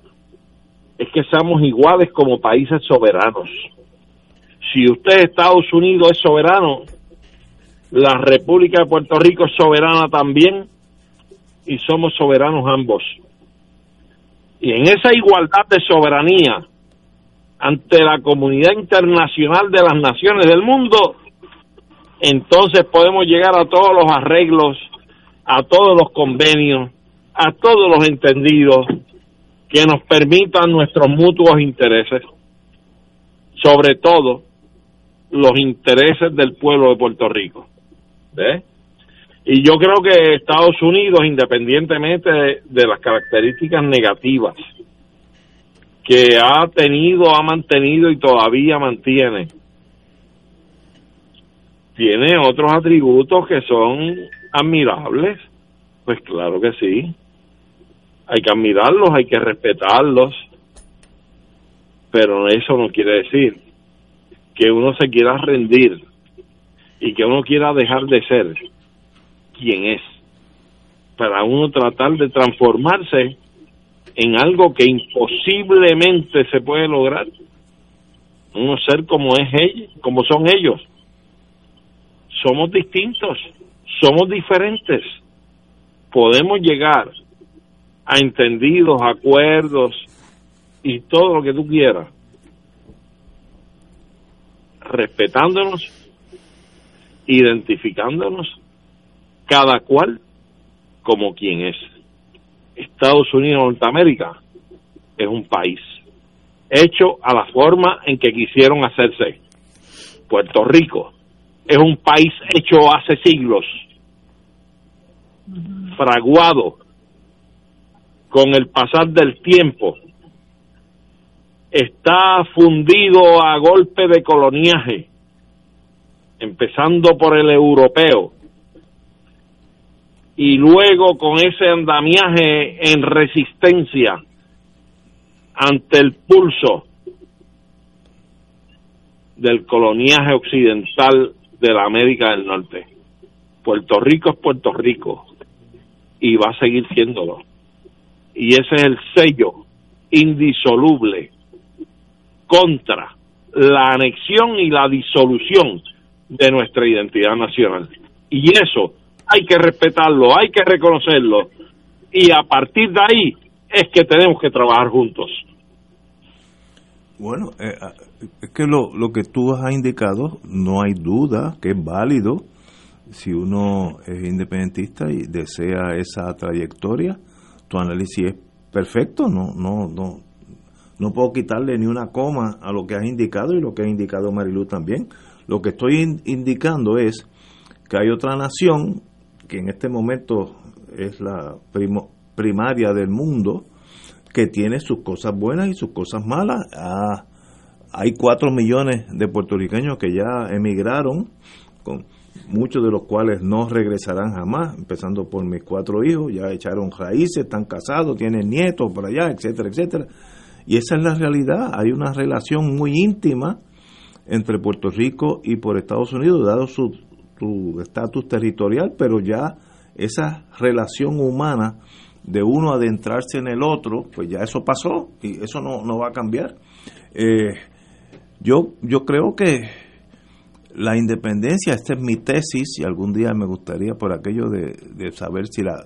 es que seamos iguales como países soberanos. Si usted, Estados Unidos, es soberano, la República de Puerto Rico es soberana también y somos soberanos ambos. Y en esa igualdad de soberanía, ante la comunidad internacional de las naciones del mundo, entonces podemos llegar a todos los arreglos, a todos los convenios, a todos los entendidos que nos permitan nuestros mutuos intereses, sobre todo los intereses del pueblo de Puerto Rico. Y yo creo que Estados Unidos, independientemente de las características negativas que ha tenido, ha mantenido y todavía mantiene. Tiene otros atributos que son admirables. Pues claro que sí. Hay que admirarlos, hay que respetarlos. Pero eso no quiere decir que uno se quiera rendir y que uno quiera dejar de ser quien es. para uno tratar de transformarse en algo que imposiblemente se puede lograr. Uno ser como es ellos, como son ellos. Somos distintos, somos diferentes. Podemos llegar a entendidos, acuerdos y todo lo que tú quieras, respetándonos, identificándonos, cada cual como quien es. Estados Unidos de Norteamérica es un país hecho a la forma en que quisieron hacerse. Puerto Rico es un país hecho hace siglos, fraguado con el pasar del tiempo, está fundido a golpe de coloniaje, empezando por el europeo, y luego con ese andamiaje en resistencia ante el pulso del coloniaje occidental de la América del Norte. Puerto Rico es Puerto Rico y va a seguir siéndolo. Y ese es el sello indisoluble contra la anexión y la disolución de nuestra identidad nacional. Y eso hay que respetarlo, hay que reconocerlo y a partir de ahí es que tenemos que trabajar juntos. Bueno, eh, ah, es que lo, lo que tú has indicado, no hay duda que es válido si uno es independentista y desea esa trayectoria, tu análisis es perfecto, no, no, no, no puedo quitarle ni una coma a lo que has indicado y lo que ha indicado Marilu también. Lo que estoy indicando es que hay otra nación que en este momento es la primaria del mundo, que tiene sus cosas buenas y sus cosas malas. Ah, hay cuatro millones de puertorriqueños que ya emigraron, con muchos de los cuales no regresarán jamás, empezando por mis cuatro hijos, ya echaron raíces, están casados, tienen nietos por allá, etcétera, etcétera. Y esa es la realidad, hay una relación muy íntima entre Puerto Rico y por Estados Unidos, dado su tu estatus territorial, pero ya esa relación humana de uno adentrarse en el otro, pues ya eso pasó y eso no, no va a cambiar. Eh, yo, yo creo que la independencia, esta es mi tesis y algún día me gustaría por aquello de, de saber si, la,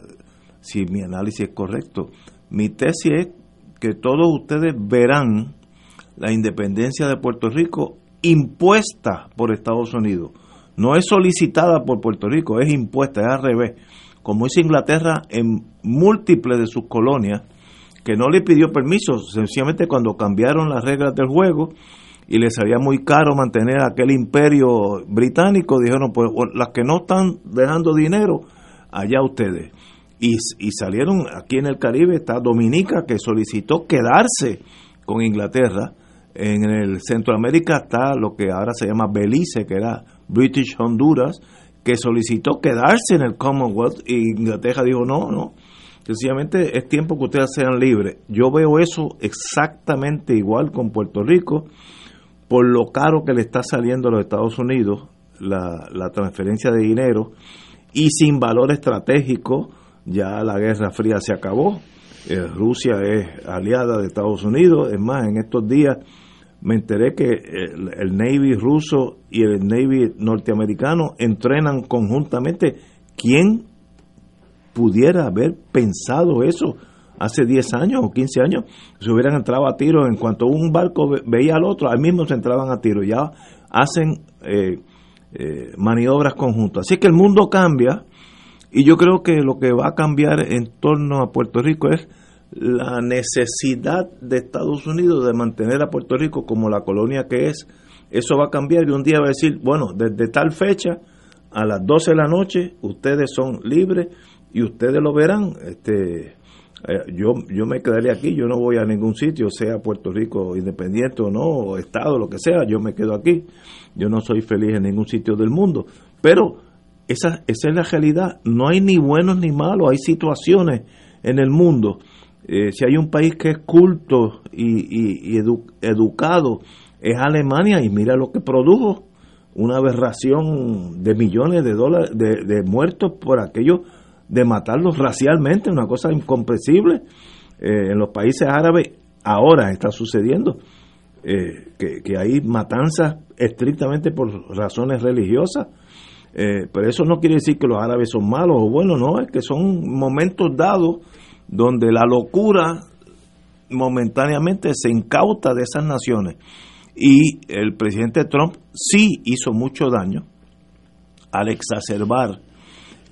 si mi análisis es correcto. Mi tesis es que todos ustedes verán la independencia de Puerto Rico impuesta por Estados Unidos no es solicitada por Puerto Rico, es impuesta, es al revés. Como hizo Inglaterra en múltiples de sus colonias, que no le pidió permiso, sencillamente cuando cambiaron las reglas del juego y les salía muy caro mantener aquel imperio británico, dijeron, pues las que no están dejando dinero, allá ustedes. Y, y salieron aquí en el Caribe, está Dominica, que solicitó quedarse con Inglaterra. En el Centroamérica está lo que ahora se llama Belice, que era British Honduras, que solicitó quedarse en el Commonwealth y Inglaterra dijo no, no. Sencillamente es tiempo que ustedes sean libres. Yo veo eso exactamente igual con Puerto Rico, por lo caro que le está saliendo a los Estados Unidos la, la transferencia de dinero y sin valor estratégico, ya la Guerra Fría se acabó. Eh, Rusia es aliada de Estados Unidos, es más, en estos días me enteré que el, Navy ruso y el Navy norteamericano entrenan conjuntamente. ¿Quién pudiera haber pensado eso hace 10 años o 15 años? Se hubieran entrado a tiro en cuanto un barco veía al otro, al mismo se entraban a tiro. Ya hacen eh, eh, maniobras conjuntas. Así que el mundo cambia y yo creo que lo que va a cambiar en torno a Puerto Rico es la necesidad de Estados Unidos de mantener a Puerto Rico como la colonia que es, eso va a cambiar y un día va a decir, bueno, desde tal fecha a las 12 de la noche ustedes son libres y ustedes lo verán. Este, eh, yo, yo me quedaré aquí, yo no voy a ningún sitio, sea Puerto Rico independiente o no, o Estado, lo que sea, yo me quedo aquí. Yo no soy feliz en ningún sitio del mundo. Pero esa, esa es la realidad. No hay ni buenos ni malos, hay situaciones en el mundo eh, si hay un país que es culto y, educado, es Alemania y mira lo que produjo, una aberración de millones de dólares de, muertos por aquellos de matarlos racialmente, una cosa incomprensible. Eh, en los países árabes ahora está sucediendo eh, que, hay matanzas estrictamente por razones religiosas. Pero eso no quiere decir que los árabes son malos o buenos, no, es que son momentos dados donde la locura momentáneamente se incauta de esas naciones. Y el presidente Trump sí hizo mucho daño al exacerbar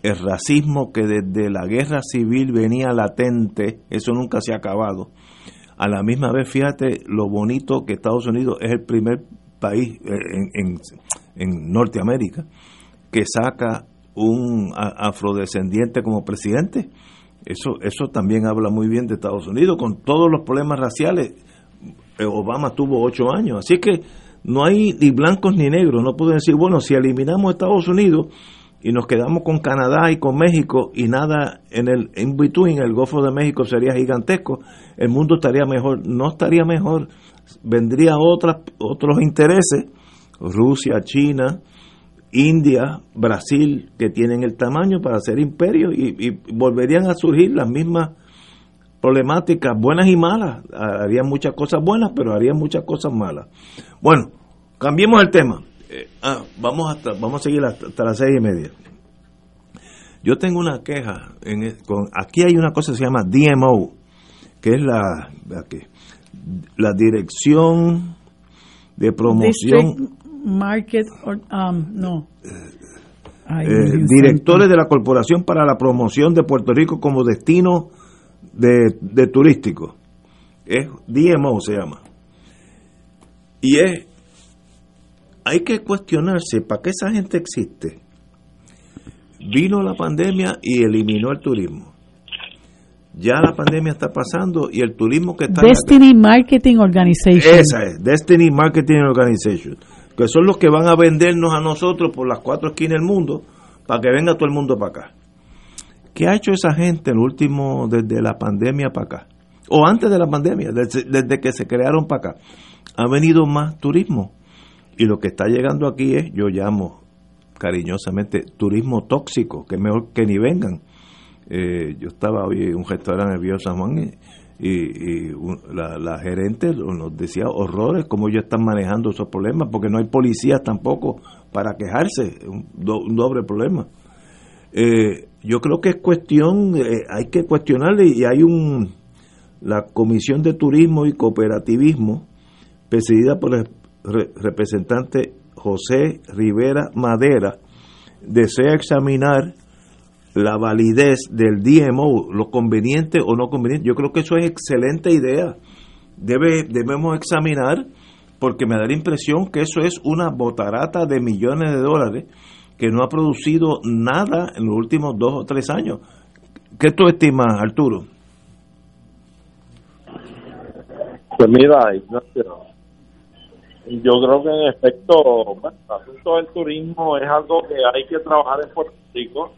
el racismo que desde la guerra civil venía latente, eso nunca se ha acabado. A la misma vez, fíjate lo bonito que Estados Unidos es el primer país eh, en, en, Norteamérica que saca un afrodescendiente como presidente. Eso, eso también habla muy bien de Estados Unidos, con todos los problemas raciales. Eh, Obama tuvo ocho años, así que no hay ni blancos ni negros. No pueden decir, bueno, si eliminamos Estados Unidos, y nos quedamos con Canadá y con México y nada en el in between, el Golfo de México sería gigantesco, el mundo estaría mejor, no estaría mejor, vendría otras otros intereses, Rusia, China, India, Brasil, que tienen el tamaño para ser imperio y, volverían a surgir las mismas problemáticas, buenas y malas. Harían muchas cosas buenas, pero harían muchas cosas malas. Bueno, cambiemos el tema. Eh, ah, vamos hasta, vamos a seguir hasta, las seis y media. Yo tengo una queja. En, con, aquí hay una cosa que se llama DMO, que es la, la Dirección de Promoción. Market, um, no. Eh, directores de la Corporación para la Promoción de Puerto Rico como destino de, de turístico. Es DMO se llama. Y es hay que cuestionarse para qué esa gente existe. Vino la pandemia y eliminó el turismo. Ya la pandemia está pasando y el turismo que está... Destiny Marketing Organization. Esa es, Destiny Marketing Organization. Que son los que van a vendernos a nosotros por las cuatro esquinas del mundo para que venga todo el mundo para acá. ¿Qué ha hecho esa gente el último, desde la pandemia para acá? O antes de la pandemia, desde, desde que se crearon para acá. Ha venido más turismo y lo que está llegando aquí es, yo llamo cariñosamente, turismo tóxico, que mejor que ni vengan. Eh, yo estaba hoy en un restaurante en San Juan y, la, gerente nos decía horrores, cómo ellos están manejando esos problemas, porque no hay policías tampoco para quejarse, un, un doble problema. Eh, yo creo que es cuestión, eh, hay que cuestionarle y hay un, la Comisión de Turismo y Cooperativismo, presidida por el representante José Rivera Madera desea examinar la validez del DMO, lo conveniente o no conveniente. Yo creo que eso es excelente idea. Debe, debemos examinar porque me da la impresión que eso es una botarata de millones de dólares que no ha producido nada en los últimos dos o tres años. ¿Qué tú estimas, Arturo? Pues mira, Ignacio, yo creo que en efecto, el asunto del turismo es algo que hay que trabajar en Puerto Rico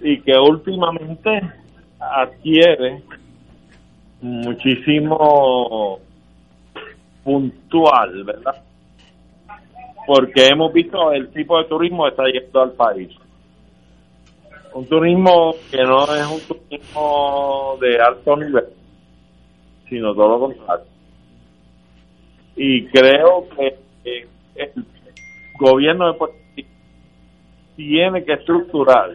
y que últimamente adquiere muchísimo puntual, ¿verdad? Porque hemos visto el tipo de turismo que está yendo al país. Un turismo que no es un turismo de alto nivel, sino todo lo contrario y creo que el gobierno de Puerto tiene que estructurar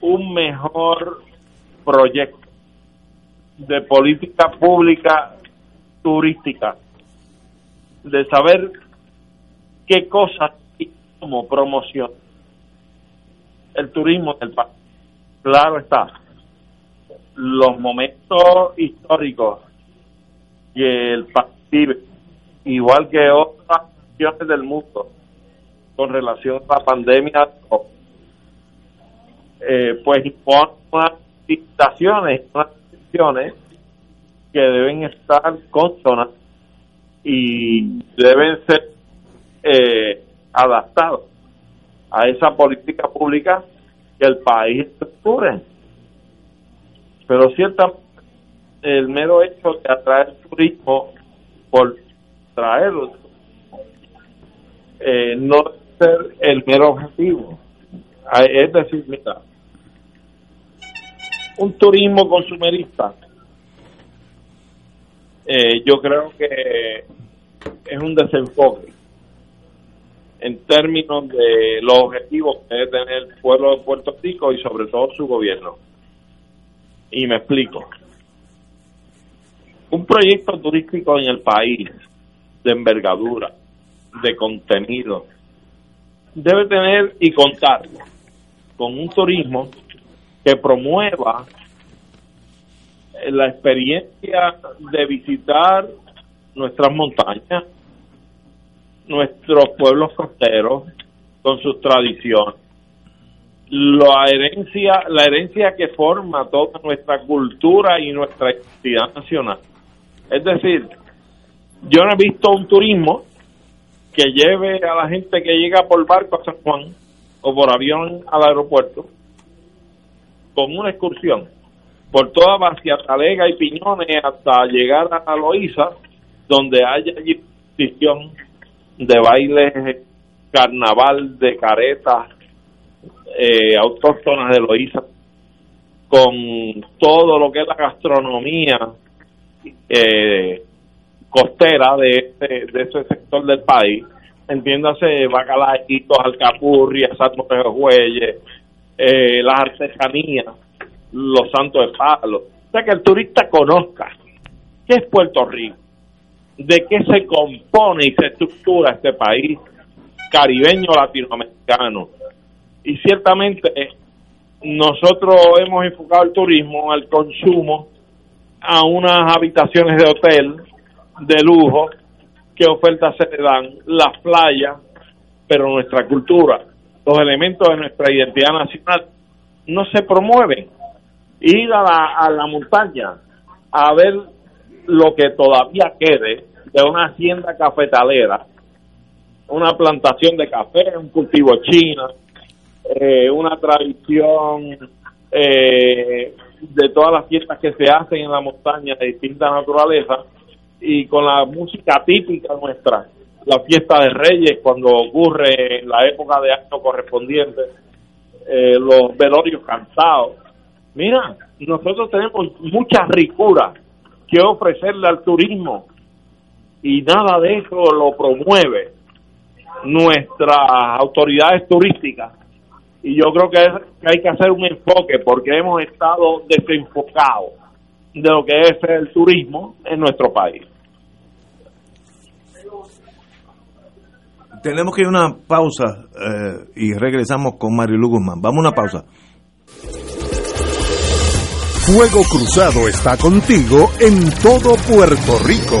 un mejor proyecto de política pública turística, de saber qué cosas y cómo promoción el turismo del país. Claro está, los momentos históricos que el país vive igual que otras naciones del mundo, con relación a la pandemia, eh, pues imponen unas limitaciones, unas restricciones que deben estar consonas y deben ser eh, adaptados a esa política pública que el país estructure. Pero ciertamente el mero hecho de atraer turismo por traerlos, eh, no ser el mero objetivo. Es decir, mira, un turismo consumerista, eh, yo creo que es un desenfoque en términos de los objetivos que debe tener el pueblo de Puerto Rico y sobre todo su gobierno. Y me explico. Un proyecto turístico en el país de envergadura, de contenido, debe tener y contar con un turismo que promueva la experiencia de visitar nuestras montañas, nuestros pueblos costeros con sus tradiciones, la herencia, la herencia que forma toda nuestra cultura y nuestra identidad nacional. Es decir, yo no he visto un turismo que lleve a la gente que llega por barco a San Juan o por avión al aeropuerto con una excursión por toda Talega y Piñones hasta llegar a Loíza, donde haya exhibición de bailes, carnaval de caretas eh, autóctonas de Loíza, con todo lo que es la gastronomía eh, costera de, este, de ese sector del país, entiéndase bacalaitos, alcapurrias, santos de eh, las artesanías, los santos de palo. O sea, que el turista conozca qué es Puerto Rico, de qué se compone y se estructura este país caribeño latinoamericano. Y ciertamente nosotros hemos enfocado el turismo al consumo, a unas habitaciones de hotel, de lujo, qué ofertas se le dan, las playas, pero nuestra cultura, los elementos de nuestra identidad nacional no se promueven. Ir a la, a la montaña a ver lo que todavía quede de una hacienda cafetalera, una plantación de café, un cultivo chino, eh, una tradición eh, de todas las fiestas que se hacen en la montaña de distinta naturaleza, y con la música típica nuestra, la fiesta de Reyes cuando ocurre en la época de año correspondiente, eh, los velorios cantados. Mira, nosotros tenemos mucha ricura que ofrecerle al turismo y nada de eso lo promueve nuestras autoridades turísticas y yo creo que, hay que hacer un enfoque porque hemos estado desenfocados de lo que es el turismo en nuestro país. Tenemos que ir a una pausa eh, y regresamos con Marilu Guzmán. Vamos a una pausa. Fuego Cruzado está contigo en todo Puerto Rico.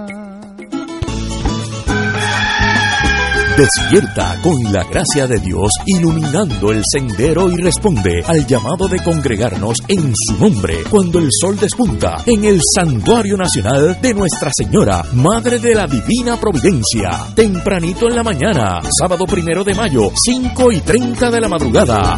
Despierta con la gracia de Dios iluminando el sendero y responde al llamado de congregarnos en su nombre cuando el sol despunta en el Santuario Nacional de Nuestra Señora, Madre de la Divina Providencia. Tempranito en la mañana, sábado primero de mayo, 5 y 30 de la madrugada.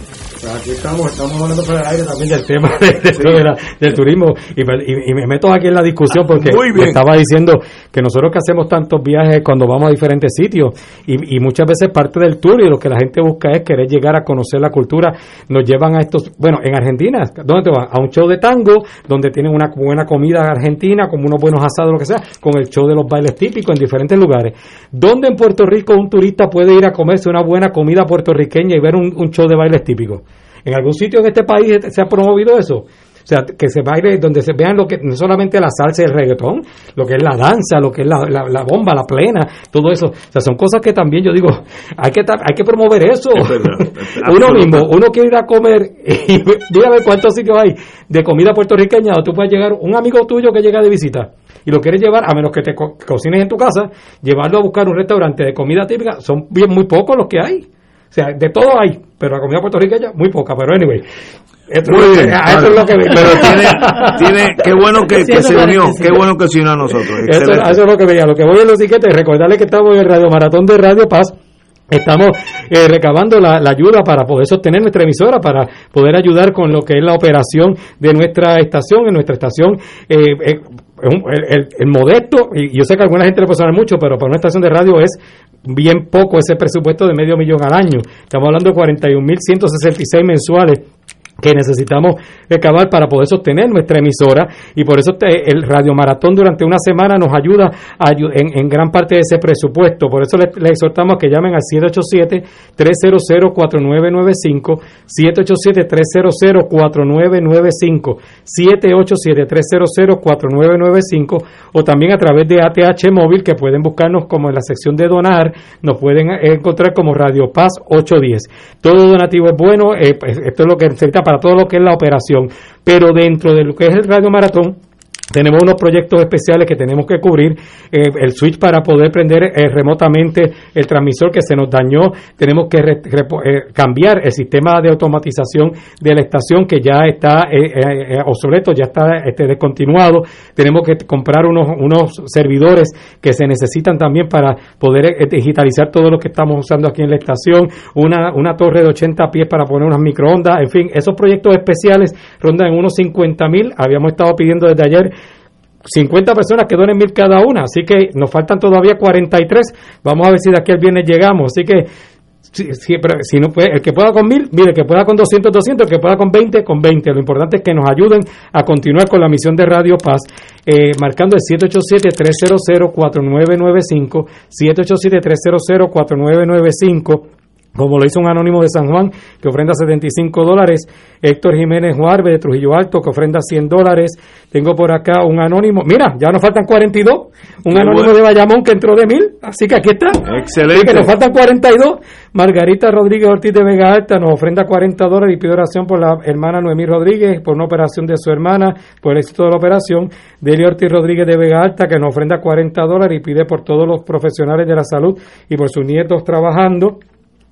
Aquí estamos, estamos hablando por el aire también del tema de, de- de la- del turismo y, me- y- y me meto aquí en la discusión porque bien. me estaba diciendo que nosotros que hacemos tantos viajes cuando vamos a diferentes sitios y, y muchas veces parte del tour y lo que la gente busca es querer llegar a conocer la cultura, nos llevan a estos, bueno, en Argentina, ¿dónde te vas? A un show de tango donde tienen una buena comida argentina, como unos buenos asados, lo que sea, con el show de los bailes típicos en diferentes lugares. ¿Dónde en Puerto Rico un turista puede ir a comerse una buena comida puertorriqueña y ver un, un show de bailes típicos? ¿En algún sitio en este país se ha promovido eso? O sea, que se baile donde se vean lo que no solamente la salsa y el reggaetón, lo que es la danza, lo que es la, la- la bomba, la plena, todo eso. O sea, son cosas que también yo digo, hay que hay que promover eso. Es verdad. uno mismo, uno quiere ir a comer y ver cuántos sitios hay de comida puertorriqueña o tú puedes llegar, un amigo tuyo que llega de visita y lo quieres llevar, a menos que te co- cocines en tu casa, llevarlo a buscar un restaurante de comida típica, son bien muy pocos los que hay. O sea, de todo hay, pero la comida puertorriqueña muy poca. Pero anyway, esto, Muy bien, a esto es lo que Pero tiene, tiene, qué bueno que, que se unió, qué bueno que se unió a nosotros. Eso, es lo que veía. Lo que voy en los siguientes, recordarles que estamos en el Radio Maratón de Radio Paz. Estamos eh, recabando la, la ayuda para poder sostener nuestra emisora, para poder ayudar con lo que es la operación de nuestra estación. En nuestra estación, eh, eh, el, el- el modesto, y yo sé que a alguna gente le puede sonar mucho, pero para una estación de radio es bien poco ese presupuesto de medio millón al año. Estamos hablando de 41.166 mensuales que necesitamos recabar para poder sostener nuestra emisora y por eso el Radio Maratón durante una semana nos ayuda en, gran parte de ese presupuesto. Por eso les, les exhortamos a que llamen al 787-300-4995, 787-300-4995, 787-300-4995 o también a través de ATH Móvil que pueden buscarnos como en la sección de donar, nos pueden encontrar como Radio Paz 810. Todo donativo es bueno, eh, pues, esto es lo que necesita para todo lo que es la operación, pero dentro de lo que es el Radio Maratón, tenemos unos proyectos especiales que tenemos que cubrir, eh, el switch para poder prender eh, remotamente el transmisor que se nos dañó, tenemos que re- eh, cambiar el sistema de automatización de la estación que ya está eh, eh, eh, obsoleto, ya está este, descontinuado, tenemos que comprar unos, unos servidores que se necesitan también para poder digitalizar todo lo que estamos usando aquí en la estación, una, una torre de 80 pies para poner unas microondas, en fin, esos proyectos especiales rondan en unos 50 mil, habíamos estado pidiendo desde ayer 50 personas que donen mil cada una, así que nos faltan todavía 43. Vamos a ver si de aquí al viernes llegamos. Así que si, si- pero si no puede, el que pueda con mil, mire, el que pueda con 200, 200, el que pueda con 20, con 20. Lo importante es que nos ayuden a continuar con la misión de Radio Paz, eh, marcando el 787-300-4995, 787-300-4995. Como lo hizo un anónimo de San Juan, que ofrenda 75 dólares. Héctor Jiménez Juárez de Trujillo Alto, que ofrenda 100 dólares. Tengo por acá un anónimo. Mira, ya nos faltan 42. Un Qué anónimo bueno. de Bayamón que entró de mil. Así que aquí está. Excelente. Así que nos faltan 42. Margarita Rodríguez Ortiz de Vega Alta nos ofrenda 40 dólares y pide oración por la hermana Noemí Rodríguez, por una operación de su hermana, por el éxito de la operación. Delia Ortiz Rodríguez de Vega Alta que nos ofrenda 40 dólares y pide por todos los profesionales de la salud y por sus nietos trabajando.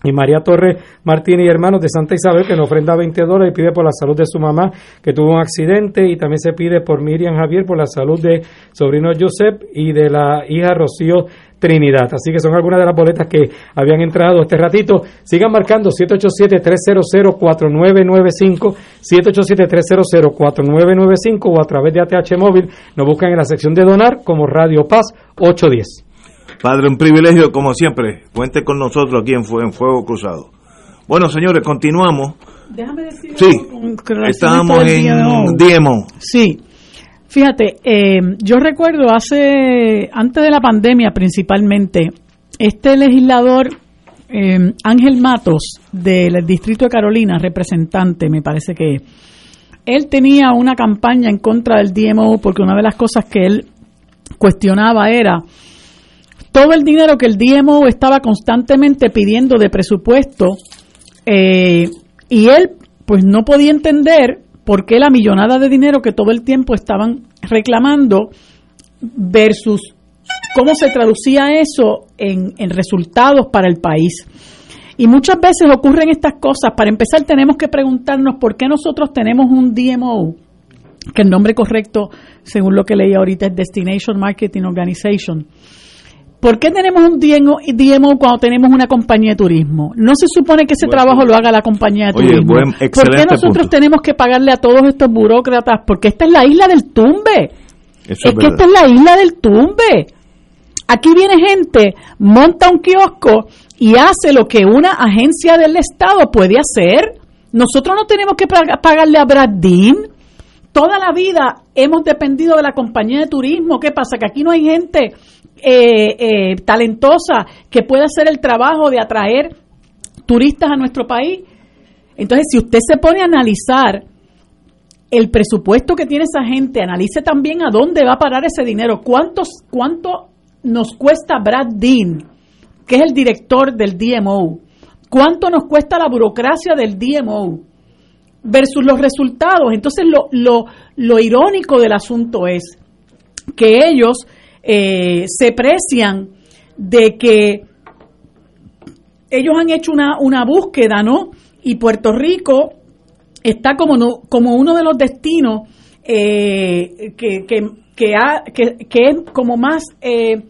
Y María Torres Martínez y hermanos de Santa Isabel que nos ofrenda 20 dólares y pide por la salud de su mamá que tuvo un accidente y también se pide por Miriam Javier por la salud de sobrino Joseph y de la hija Rocío Trinidad. Así que son algunas de las boletas que habían entrado este ratito. Sigan marcando 787-300-4995, 787-300-4995 o a través de ATH Móvil nos buscan en la sección de donar como Radio Paz 810. Padre, un privilegio como siempre. Cuente con nosotros aquí en, en Fuego Cruzado. Bueno, señores, continuamos. Déjame decir Sí, estábamos en Diemon. Sí. Fíjate, eh, yo recuerdo hace, antes de la pandemia principalmente, este legislador eh, Ángel Matos del distrito de Carolina, representante, me parece que él tenía una campaña en contra del DMO porque una de las cosas que él cuestionaba era todo el dinero que el DMO estaba constantemente pidiendo de presupuesto eh, y él pues no podía entender por qué la millonada de dinero que todo el tiempo estaban reclamando versus cómo se traducía eso en, en resultados para el país. Y muchas veces ocurren estas cosas. Para empezar, tenemos que preguntarnos por qué nosotros tenemos un DMO, que el nombre correcto, según lo que leí ahorita, es Destination Marketing Organization. ¿Por qué tenemos un DMO, cuando tenemos una compañía de turismo? No se supone que ese trabajo lo haga la compañía de turismo. ¿Por qué nosotros tenemos que pagarle a todos estos burócratas? Porque esta es la isla del tumbe. es, que esta es la isla del tumbe. Aquí viene gente, monta un kiosco y hace lo que una agencia del Estado puede hacer. Nosotros no tenemos que pagarle a Brad Dean. Toda la vida hemos dependido de la compañía de turismo. ¿Qué pasa? Que aquí no hay gente eh, eh, talentosa que pueda hacer el trabajo de atraer turistas a nuestro país. Entonces, si usted se pone a analizar el presupuesto que tiene esa gente, analice también a dónde va a parar ese dinero, cuántos, cuánto nos cuesta Brad Dean, que es el director del DMO, cuánto nos cuesta la burocracia del DMO versus los resultados. Entonces, lo, lo, lo irónico del asunto es que ellos eh, se precian de que ellos han hecho una, una búsqueda, ¿no? Y Puerto Rico está como, no, como uno de los destinos eh, que, que, que, es como más eh,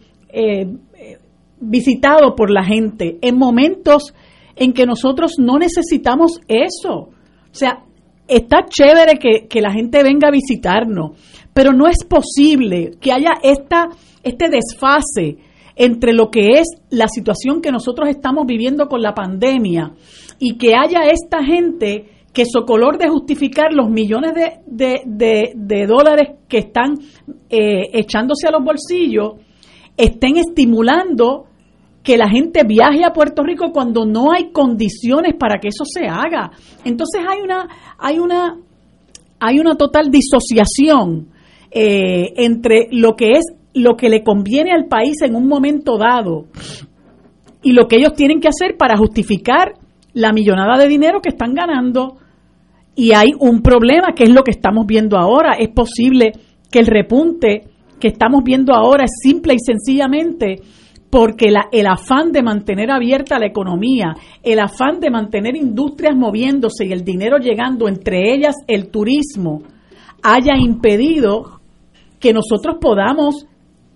visitado por la gente en momentos en que nosotros no necesitamos eso. O sea, está chévere que, que la gente venga a visitarnos, pero no es posible que haya esta, este desfase entre lo que es la situación que nosotros estamos viviendo con la pandemia y que haya esta gente que color de justificar los millones de, de, dólares que están eh, echándose a los bolsillos, estén estimulando que la gente viaje a Puerto Rico cuando no hay condiciones para que eso se haga. Entonces hay una, hay una, hay una total disociación eh, entre lo que es lo que le conviene al país en un momento dado y lo que ellos tienen que hacer para justificar la millonada de dinero que están ganando. Y hay un problema que es lo que estamos viendo ahora. Es posible que el repunte que estamos viendo ahora es simple y sencillamente porque la, el afán de mantener abierta la economía, el afán de mantener industrias moviéndose y el dinero llegando, entre ellas el turismo, haya impedido que nosotros podamos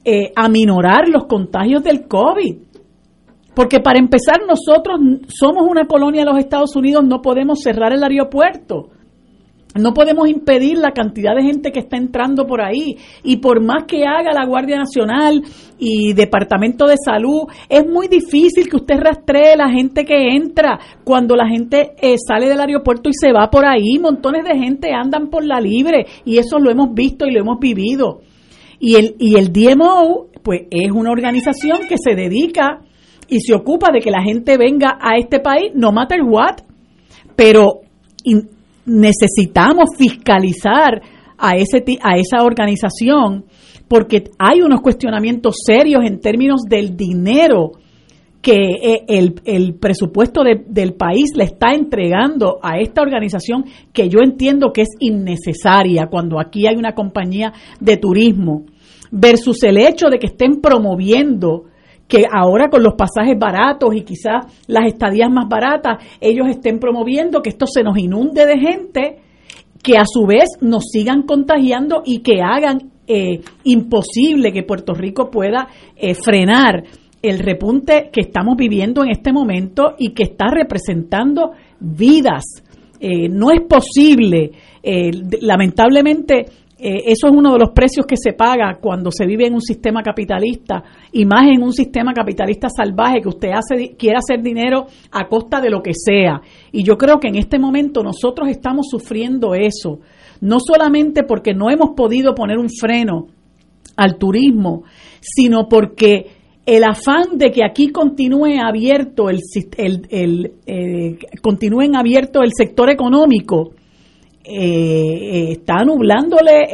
eh, aminorar los contagios del COVID. Porque para empezar, nosotros somos una colonia de los Estados Unidos, no podemos cerrar el aeropuerto. No podemos impedir la cantidad de gente que está entrando por ahí. Y por más que haga la Guardia Nacional y Departamento de Salud, es muy difícil que usted rastree la gente que entra cuando la gente eh, sale del aeropuerto y se va por ahí. Montones de gente andan por la libre y eso lo hemos visto y lo hemos vivido. Y el, y el DMO, pues es una organización que se dedica y se ocupa de que la gente venga a este país, no matter what. Pero necesitamos fiscalizar a, ese, a esa organización porque hay unos cuestionamientos serios en términos del dinero que eh, el, el presupuesto del país le está entregando a esta organización que yo entiendo que es innecesaria cuando aquí hay una compañía de turismo versus el hecho de que estén promoviendo que ahora con los pasajes baratos y quizás las estadías más baratas, ellos estén promoviendo que esto se nos inunde de gente que a su vez nos sigan contagiando y que hagan eh, imposible que Puerto Rico pueda eh, frenar el repunte que estamos viviendo en este momento y que está representando vidas. Eh, no es posible, lamentablemente, eh, eso es uno de los precios que se paga cuando se vive en un sistema capitalista y más en un sistema capitalista salvaje que usted hace, quiere hacer dinero a costa de lo que sea. Y yo creo que en este momento nosotros estamos sufriendo eso. no solamente porque no hemos podido poner un freno al turismo, sino porque el afán de que aquí continúe abierto el, eh, continúen abierto el sector económico eh, está nublándole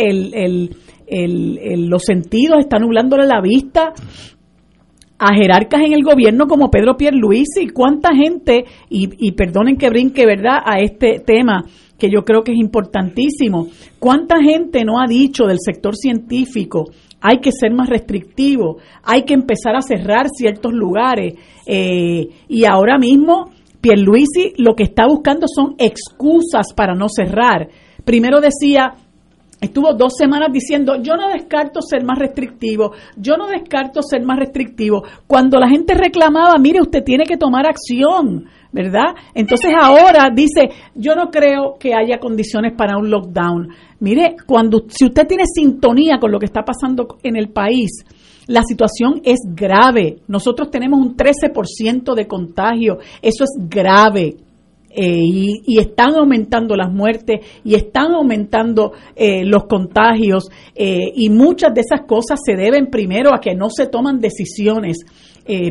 los sentidos, está nublándole la vista a jerarcas en el gobierno como Pedro Pierluisi, cuánta gente, y, y perdonen que brinque, ¿verdad?, a este tema que yo creo que es importantísimo, cuánta gente no ha dicho del sector científico, hay que ser más restrictivo, hay que empezar a cerrar ciertos lugares, eh, y ahora mismo Pierluisi lo que está buscando son excusas para no cerrar. Primero decía, estuvo dos semanas diciendo, yo no descarto ser más restrictivo, yo no descarto ser más restrictivo. Cuando la gente reclamaba, mire, usted tiene que tomar acción, ¿verdad? Entonces ahora dice, yo no creo que haya condiciones para un lockdown. Mire, cuando si usted tiene sintonía con lo que está pasando en el país, la situación es grave. Nosotros tenemos un 13% de contagio. Eso es grave. Eh, y, están aumentando las muertes y están aumentando eh, los contagios eh, y muchas de esas cosas se deben primero a que no se toman decisiones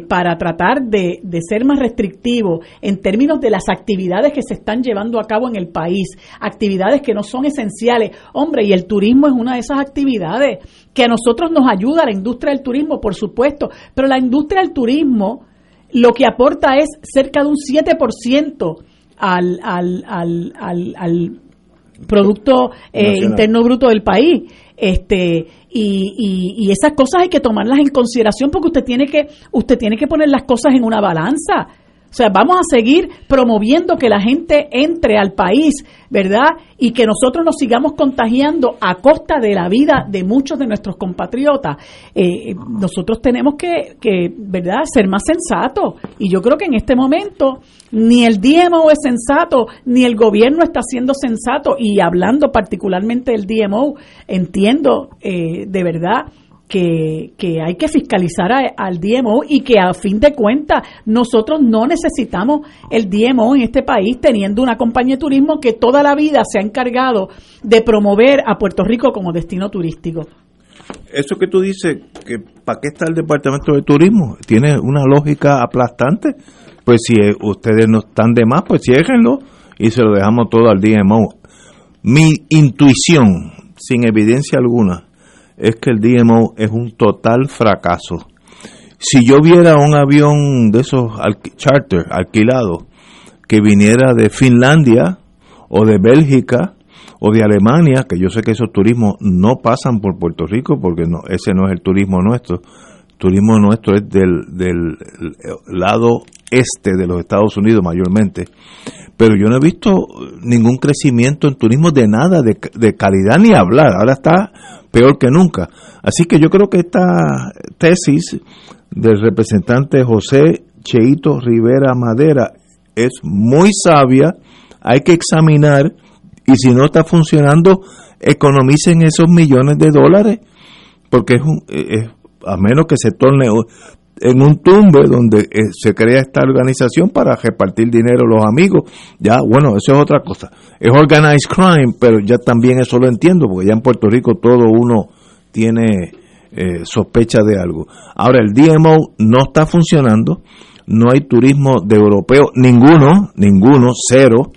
para tratar de, ser más restrictivo en términos de las actividades que se están llevando a cabo en el país, actividades que no son esenciales. Hombre, y el turismo es una de esas actividades que a nosotros nos ayuda, la industria del turismo, por supuesto, pero la industria del turismo lo que aporta es cerca de un 7% al, al, al, al, al Producto eh, Interno Bruto del país. Este, y, y, y, esas cosas hay que tomarlas en consideración porque usted tiene que usted tiene que poner las cosas en una balanza o sea, vamos a seguir promoviendo que la gente entre al país, ¿verdad? Y que nosotros nos sigamos contagiando a costa de la vida de muchos de nuestros compatriotas. Eh, nosotros tenemos que, que, ¿verdad?, ser más sensatos. Y yo creo que en este momento ni el DMO es sensato, ni el gobierno está siendo sensato. Y hablando particularmente del DMO, entiendo eh, de verdad que, que hay que fiscalizar al DMO y que a fin de cuentas nosotros no necesitamos el DMO en este país teniendo una compañía de turismo que toda la vida se ha encargado de promover a Puerto Rico como destino turístico. Eso que tú dices, que ¿para qué está el Departamento de Turismo? Tiene una lógica aplastante. Pues si ustedes no están de más, pues ciérrenlo y se lo dejamos todo al DMO. Mi intuición, sin evidencia alguna, es que el DMO es un total fracaso. Si yo viera un avión de esos charter alquilado que viniera de Finlandia o de Bélgica o de Alemania, que yo sé que esos turismos no pasan por Puerto Rico porque no, ese no es el turismo nuestro. El turismo nuestro es del, del lado este de los Estados Unidos mayormente. Pero yo no he visto ningún crecimiento en turismo de nada, de, de calidad ni hablar. Ahora está peor que nunca. Así que yo creo que esta tesis del representante José Cheito Rivera Madera es muy sabia, hay que examinar y si no está funcionando, economicen esos millones de dólares, porque es, un, es a menos que se torne en un tumbe donde eh, se crea esta organización para repartir dinero a los amigos. Ya, bueno, eso es otra cosa. Es organized crime, pero ya también eso lo entiendo, porque ya en Puerto Rico todo uno tiene eh, sospecha de algo. Ahora, el DMO no está funcionando, no hay turismo de europeo, ninguno, ninguno, cero.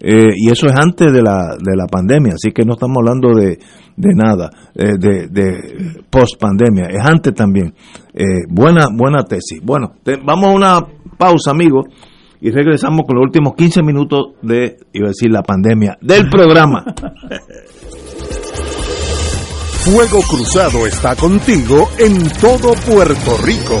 Eh, y eso es antes de la, de la pandemia, así que no estamos hablando de, de nada, eh, de, de post pandemia, es antes también. Eh, buena, buena tesis. Bueno, vamos a una pausa, amigos, y regresamos con los últimos 15 minutos de, iba a decir, la pandemia, del programa. Fuego Cruzado está contigo en todo Puerto Rico.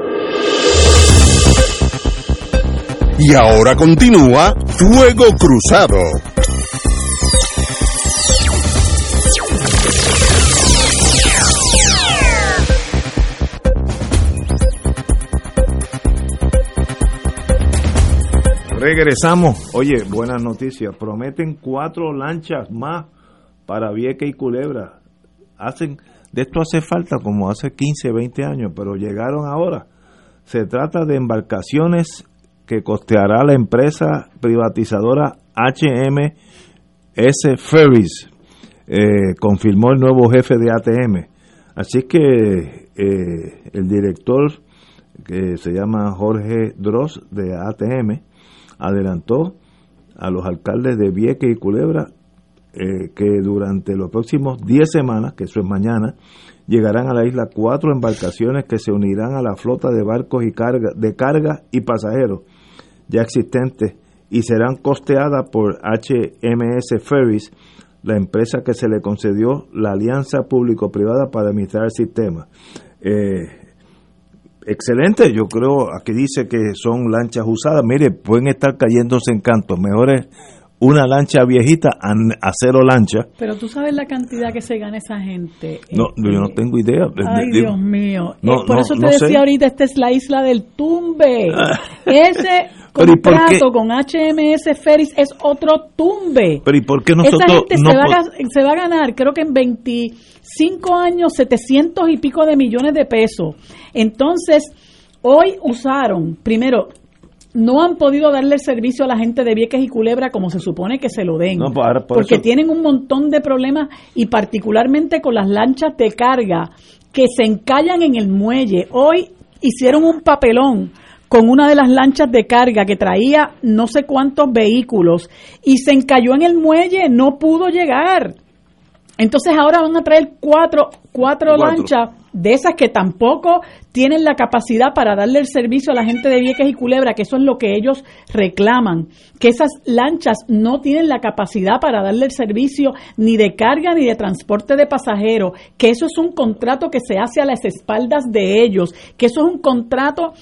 Y ahora continúa Fuego Cruzado. Regresamos. Oye, buenas noticias. Prometen cuatro lanchas más para Vieques y Culebra. Hacen, de esto hace falta como hace 15, 20 años, pero llegaron ahora. Se trata de embarcaciones que costeará la empresa privatizadora HMS Ferries, eh, confirmó el nuevo jefe de ATM. Así que eh, el director, que se llama Jorge Dross de ATM, adelantó a los alcaldes de Vieques y Culebra eh, que durante los próximos 10 semanas, que eso es mañana, llegarán a la isla cuatro embarcaciones que se unirán a la flota de barcos y carga, de carga y pasajeros ya existentes y serán costeadas por HMS Ferries, la empresa que se le concedió la alianza público-privada para administrar el sistema. Eh, excelente, yo creo, aquí dice que son lanchas usadas, mire, pueden estar cayéndose en cantos, mejor es una lancha viejita a, a cero lancha. Pero tú sabes la cantidad que se gana esa gente. No, yo no tengo idea. Ay, Digo, Dios mío. no, Eh, por no, eso te no decía sé. ahorita, esta es la isla del tumbe. Ese Pero ¿y por contrato con HMS Ferris es otro tumbe. Pero ¿y por qué Esa nosotros gente no se, va a, se va a ganar, creo que en 25 años, 700 y pico de millones de pesos. Entonces, hoy usaron, primero, no han podido darle el servicio a la gente de Vieques y Culebra como se supone que se lo den. No, ahora por porque eso- tienen un montón de problemas y particularmente con las lanchas de carga que se encallan en el muelle. Hoy hicieron un papelón con una de las lanchas de carga que traía no sé cuántos vehículos y se encalló en el muelle, no pudo llegar. Entonces ahora van a traer cuatro, cuatro, Cuatro. lanchas de esas que tampoco tienen la capacidad para darle el servicio a la gente de Vieques y Culebra, que eso es lo que ellos reclaman, que esas lanchas no tienen la capacidad para darle el servicio ni de carga ni de transporte de pasajeros, que eso es un contrato que se hace a las espaldas de ellos, que eso es un contrato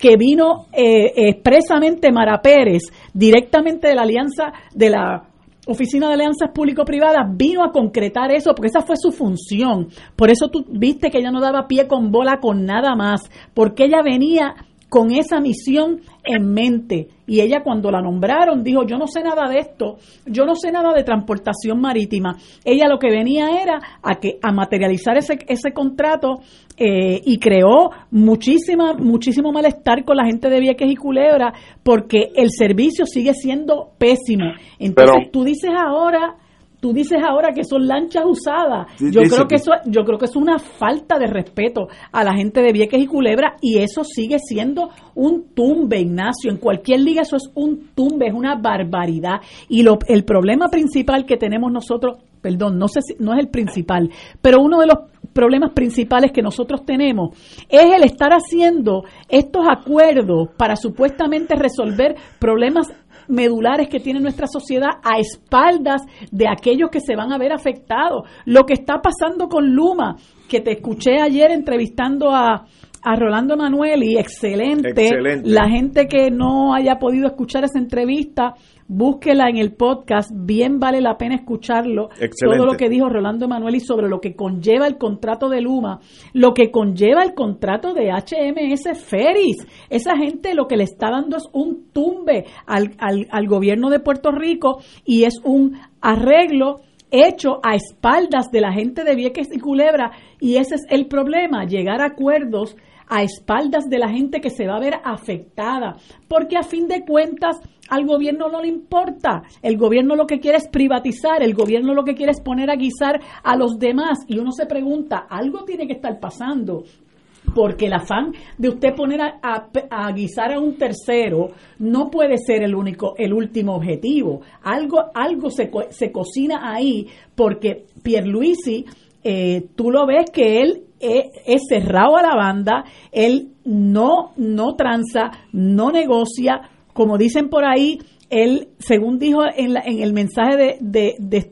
que vino eh, expresamente Mara Pérez, directamente de la alianza de la Oficina de Alianzas Público-Privadas, vino a concretar eso, porque esa fue su función. Por eso tú viste que ella no daba pie con bola con nada más, porque ella venía con esa misión en mente. Y ella cuando la nombraron dijo, yo no sé nada de esto, yo no sé nada de transportación marítima. Ella lo que venía era a, que, a materializar ese, ese contrato eh, y creó muchísima, muchísimo malestar con la gente de Vieques y Culebra porque el servicio sigue siendo pésimo. Entonces Pero- tú dices ahora Tú dices ahora que son lanchas usadas. Yo dice creo que que- eso, yo creo que es una falta de respeto a la gente de Vieques y Culebra y eso sigue siendo un tumbe, Ignacio. En cualquier liga eso es un tumbe, es una barbaridad. Y lo, el problema principal que tenemos nosotros, perdón, no sé si no es el principal, pero uno de los problemas principales que nosotros tenemos es el estar haciendo estos acuerdos para supuestamente resolver problemas medulares que tiene nuestra sociedad a espaldas de aquellos que se van a ver afectados. Lo que está pasando con Luma, que te escuché ayer entrevistando a, a Rolando Manuel y excelente. Excelente. La gente que no haya podido escuchar esa entrevista, búsquela en el podcast, bien vale la pena escucharlo. Excelente. Todo lo que dijo Rolando Manuel y sobre lo que conlleva el contrato de Luma, lo que conlleva el contrato de HMS Ferris. Esa gente lo que le está dando es un tumbe al, al, al gobierno de Puerto Rico y es un arreglo hecho a espaldas de la gente de Vieques y Culebra y ese es el problema, llegar a acuerdos a espaldas de la gente que se va a ver afectada, porque a fin de cuentas al gobierno no le importa, el gobierno lo que quiere es privatizar, el gobierno lo que quiere es poner a guisar a los demás y uno se pregunta, algo tiene que estar pasando, porque el afán de usted poner a, a- guisar a un tercero no puede ser el único, el último objetivo. Algo, algo se, se cocina ahí, porque Pierluisi, eh, tú lo ves que él es, cerrado a la banda, él no, no tranza, no negocia, como dicen por ahí, él, según dijo en, la- en el mensaje de, de, de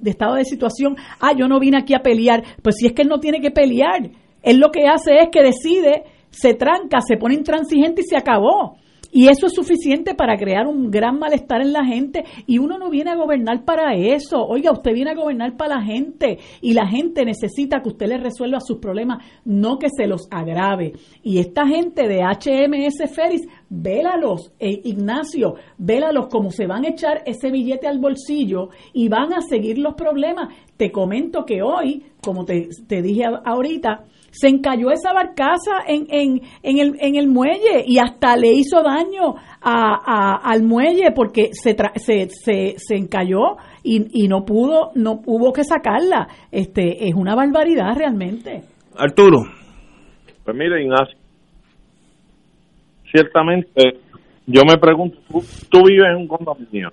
de estado de situación, ah, yo no vine aquí a pelear, pues si es que él no tiene que pelear, él lo que hace es que decide, se tranca, se pone intransigente y se acabó. Y eso es suficiente para crear un gran malestar en la gente. Y uno no viene a gobernar para eso. Oiga, usted viene a gobernar para la gente. Y la gente necesita que usted le resuelva sus problemas, no que se los agrave. Y esta gente de HMS Ferris, vélalos, eh, Ignacio, vélalos como se van a echar ese billete al bolsillo y van a seguir los problemas. Te comento que hoy, como te, te dije ahorita, se encalló esa barcaza en, en, en, el, en el muelle y hasta le hizo daño a, a- al muelle porque se, tra- se, se, se encalló y, y no pudo, no hubo que sacarla. Este, es una barbaridad realmente. Arturo. Pues mire, Ignacio, ciertamente yo me pregunto, tú, tú vives en un condominio.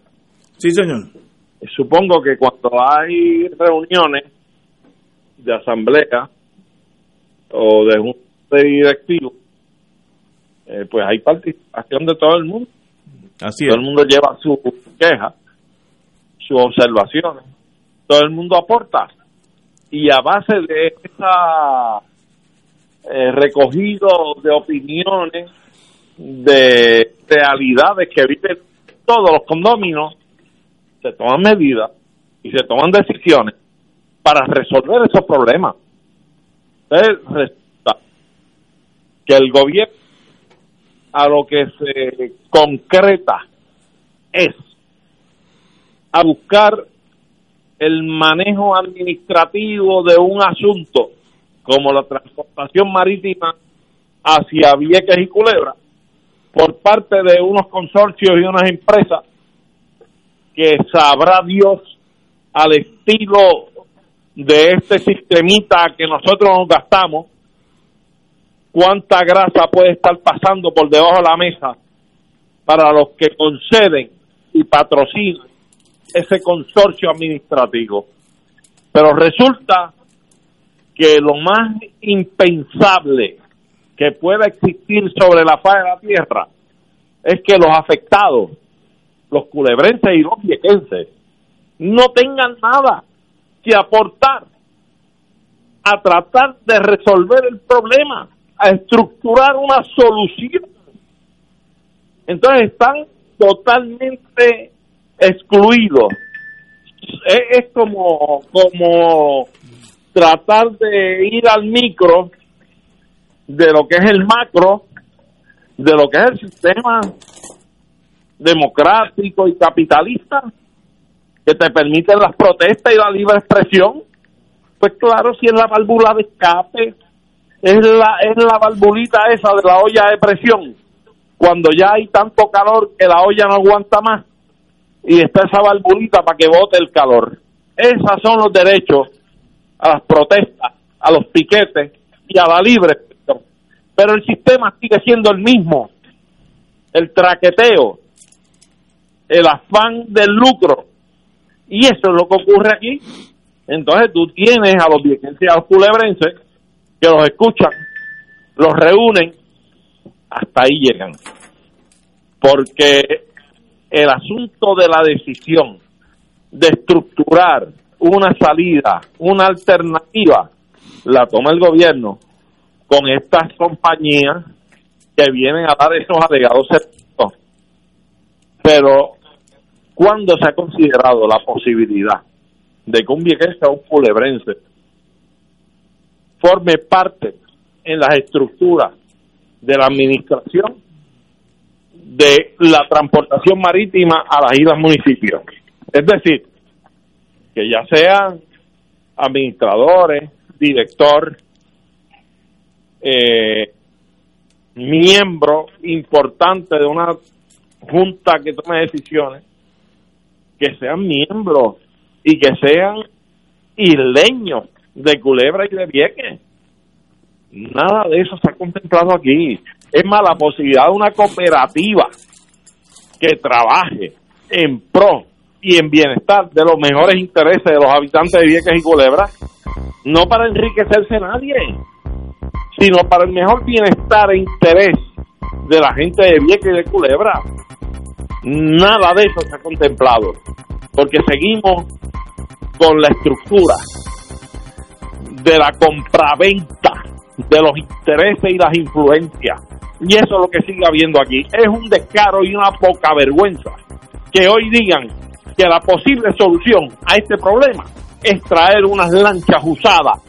Sí, señor. Supongo que cuando hay reuniones de asamblea o de junta de directivos, eh, pues hay participación de todo el mundo. Así todo el mundo lleva su queja, sus observaciones, todo el mundo aporta. Y a base de esa eh, recogido de opiniones, de realidades que viven todos los condominios, se toman medidas y se toman decisiones para resolver esos problemas. Entonces, resulta que el gobierno a lo que se concreta es a buscar el manejo administrativo de un asunto como la transportación marítima hacia Vieques y Culebra por parte de unos consorcios y unas empresas que sabrá Dios al estilo de este sistemita que nosotros nos gastamos, cuánta grasa puede estar pasando por debajo de la mesa para los que conceden y patrocinan ese consorcio administrativo. Pero resulta que lo más impensable que pueda existir sobre la faz de la tierra es que los afectados, los culebrenses y los viequenses, no tengan nada que aportar a tratar de resolver el problema, a estructurar una solución. Entonces están totalmente excluidos. Es, como, como tratar de ir al micro de lo que es el macro, de lo que es el sistema democrático y capitalista que te permiten las protestas y la libre expresión. Pues claro, si es la válvula de escape, es la, es la valvulita esa de la olla de presión, cuando ya hay tanto calor que la olla no aguanta más y está esa valvulita para que bote el calor. Esos son los derechos a las protestas, a los piquetes y a la libre expresión. Pero el sistema sigue siendo el mismo. El traqueteo, el afán del lucro. Y eso es lo que ocurre aquí. Entonces tú tienes a los viequenses a los culebrenses que los escuchan, los reúnen, hasta ahí llegan. Porque el asunto de la decisión de estructurar una salida, una alternativa, la toma el gobierno con estas compañías que vienen a dar esos alegados servicios. Pero, ¿cuándo se ha considerado la posibilidad de que un viequense o un culebrense forme parte en las estructuras de la administración de la transportación marítima a las islas municipios. Es decir, que ya sean administradores, director, eh, miembro importante de una junta que tome decisiones, que sean miembros y que sean isleños de Culebra y de Vieques. Nada de eso se ha contemplado aquí. Es más, la posibilidad de una cooperativa que trabaje en pro y en bienestar de los mejores intereses de los habitantes de Vieques y Culebra, no para enriquecerse nadie, sino para el mejor bienestar e interés de la gente de Vieques y de Culebra. Nada de eso se ha contemplado, porque seguimos con la estructura de la compraventa de los intereses y las influencias. Y eso es lo que sigue habiendo aquí. Es un descaro y una poca vergüenza que hoy digan que la posible solución a este problema es traer unas lanchas usadas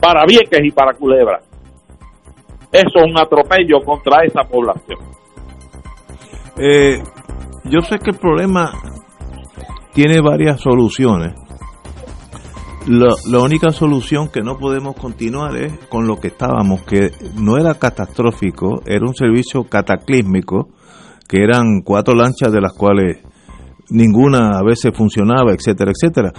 para Vieques y para Culebra. Eso es un atropello contra esa población. Eh, yo sé que el problema tiene varias soluciones. La, la, única solución que no podemos continuar es con lo que estábamos, que no era catastrófico, era un servicio cataclísmico, que eran cuatro lanchas de las cuales ninguna a veces funcionaba, etcétera, etcétera.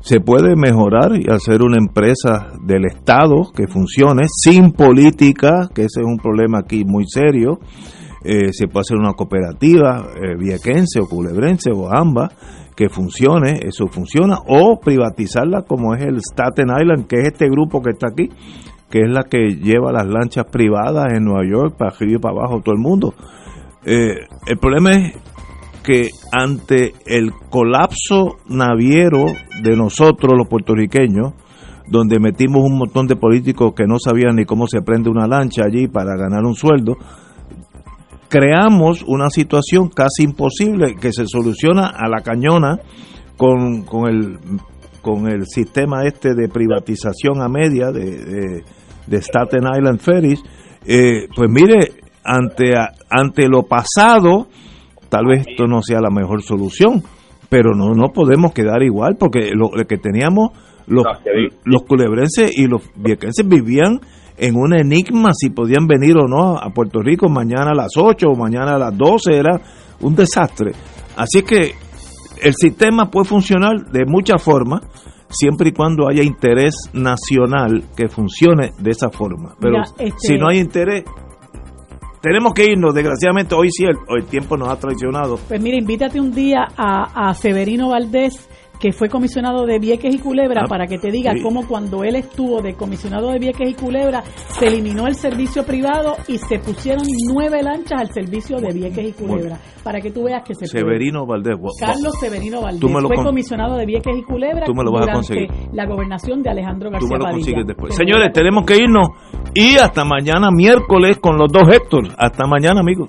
Se puede mejorar y hacer una empresa del Estado que funcione sin política, que ese es un problema aquí muy serio. Eh, se puede hacer una cooperativa eh, viequense o culebrense o ambas que funcione, eso funciona, o privatizarla como es el Staten Island, que es este grupo que está aquí, que es la que lleva las lanchas privadas en Nueva York para arriba y para abajo todo el mundo. Eh, el problema es que ante el colapso naviero de nosotros los puertorriqueños, donde metimos un montón de políticos que no sabían ni cómo se prende una lancha allí para ganar un sueldo, creamos una situación casi imposible que se soluciona a la cañona con, con, el, con el sistema este de privatización a media de, de, de Staten Island Ferries. Eh, pues mire, ante, ante lo pasado, tal vez esto no sea la mejor solución, pero no, no podemos quedar igual porque lo, lo que teníamos los, los culebrenses y los viequenses vivían en un enigma si podían venir o no a Puerto Rico mañana a las 8 o mañana a las 12, era un desastre. Así que el sistema puede funcionar de muchas formas, siempre y cuando haya interés nacional que funcione de esa forma. Pero Mira, este- si no hay interés, tenemos que irnos. Desgraciadamente, hoy sí el, el tiempo nos ha traicionado. Pues mira, invítate un día a, a Severino Valdés, que fue comisionado de Vieques y Culebra, Ah, para que te diga sí. cómo cuando él estuvo de comisionado de Vieques y Culebra, se eliminó el servicio privado y se pusieron nueve lanchas al servicio de Vieques y Culebra, para que tú veas que se puede. Severino Valdés. Carlos Severino Valdés Tú me lo fue comisionado de Vieques y Culebra Tú me lo vas a durante conseguir. la gobernación de Alejandro Tú García me lo consigues después. Señores, tenemos que irnos. Y hasta mañana miércoles con los dos Héctor. Hasta mañana, amigos.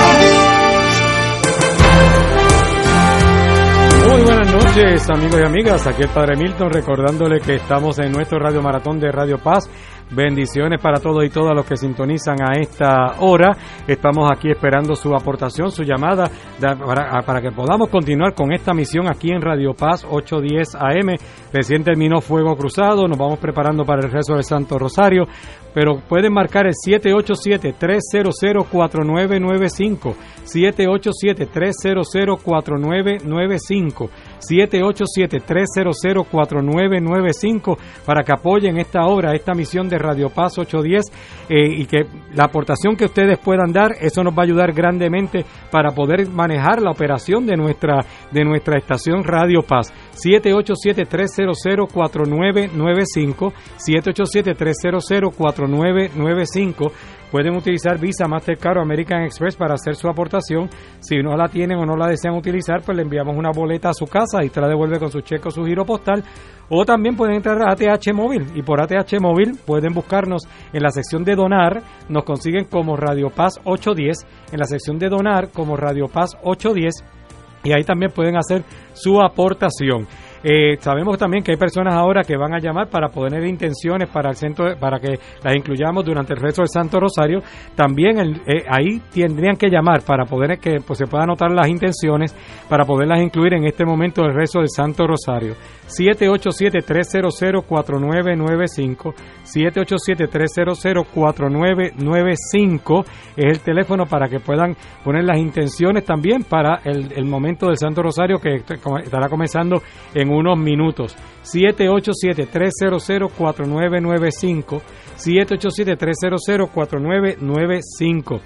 Noches. amigos y amigas. Aquí el Padre Milton recordándole que estamos en nuestro Radio Maratón de Radio Paz. Bendiciones para todos y todas los que sintonizan a esta hora. Estamos aquí esperando su aportación, su llamada para, para, que podamos continuar con esta misión aquí en Radio Paz 810 AM. Recién terminó Fuego Cruzado, nos vamos preparando para el rezo del Santo Rosario, pero pueden marcar el 787-300-4995. 787-300-4995. 787-300-4995 para que apoyen esta obra, esta misión de Radio Paz 810 eh, y que la aportación que ustedes puedan dar, eso nos va a ayudar grandemente para poder manejar la operación de nuestra, de nuestra estación Radio Paz. 787-300-4995, 787-300-4995 Pueden utilizar Visa, Mastercard o American Express para hacer su aportación. Si no la tienen o no la desean utilizar, pues le enviamos una boleta a su casa y te la devuelve con su cheque o su giro postal. O también pueden entrar a ATH Móvil y por ATH Móvil pueden buscarnos en la sección de donar. Nos consiguen como Radio Paz 810, en la sección de donar como Radio Paz 810 y ahí también pueden hacer su aportación. Eh, sabemos también que hay personas ahora que van a llamar para poner intenciones para el centro, para que las incluyamos durante el resto del Santo Rosario. También eh, ahí tendrían que llamar para poder que pues, se puedan anotar las intenciones para poderlas incluir en este momento del resto del Santo Rosario. 787-300-4995. 787-300-4995 es el teléfono para que puedan poner las intenciones también para el, el momento del Santo Rosario que estará comenzando en unos minutos. 787-300-4995. 787-300-4995.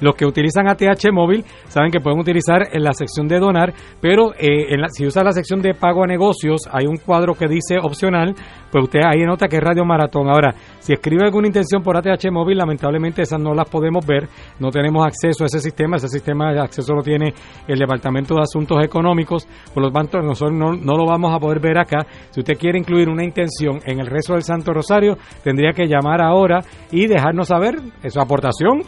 Los que utilizan ATH móvil saben que pueden utilizar en la sección de donar, pero eh, en la, si usa la sección de pago a negocios, hay un cuadro que dice opcional, pues usted ahí nota que es Radio Maratón. Ahora, si escribe alguna intención por ATH móvil, lamentablemente esas no las podemos ver, no tenemos acceso a ese sistema, ese sistema de acceso lo tiene el Departamento de Asuntos Económicos, por lo tanto nosotros no, no lo vamos a poder ver acá. Si usted quiere incluir una intención en el rezo del Santo Rosario, tendría que llamar ahora y dejarnos saber su aportación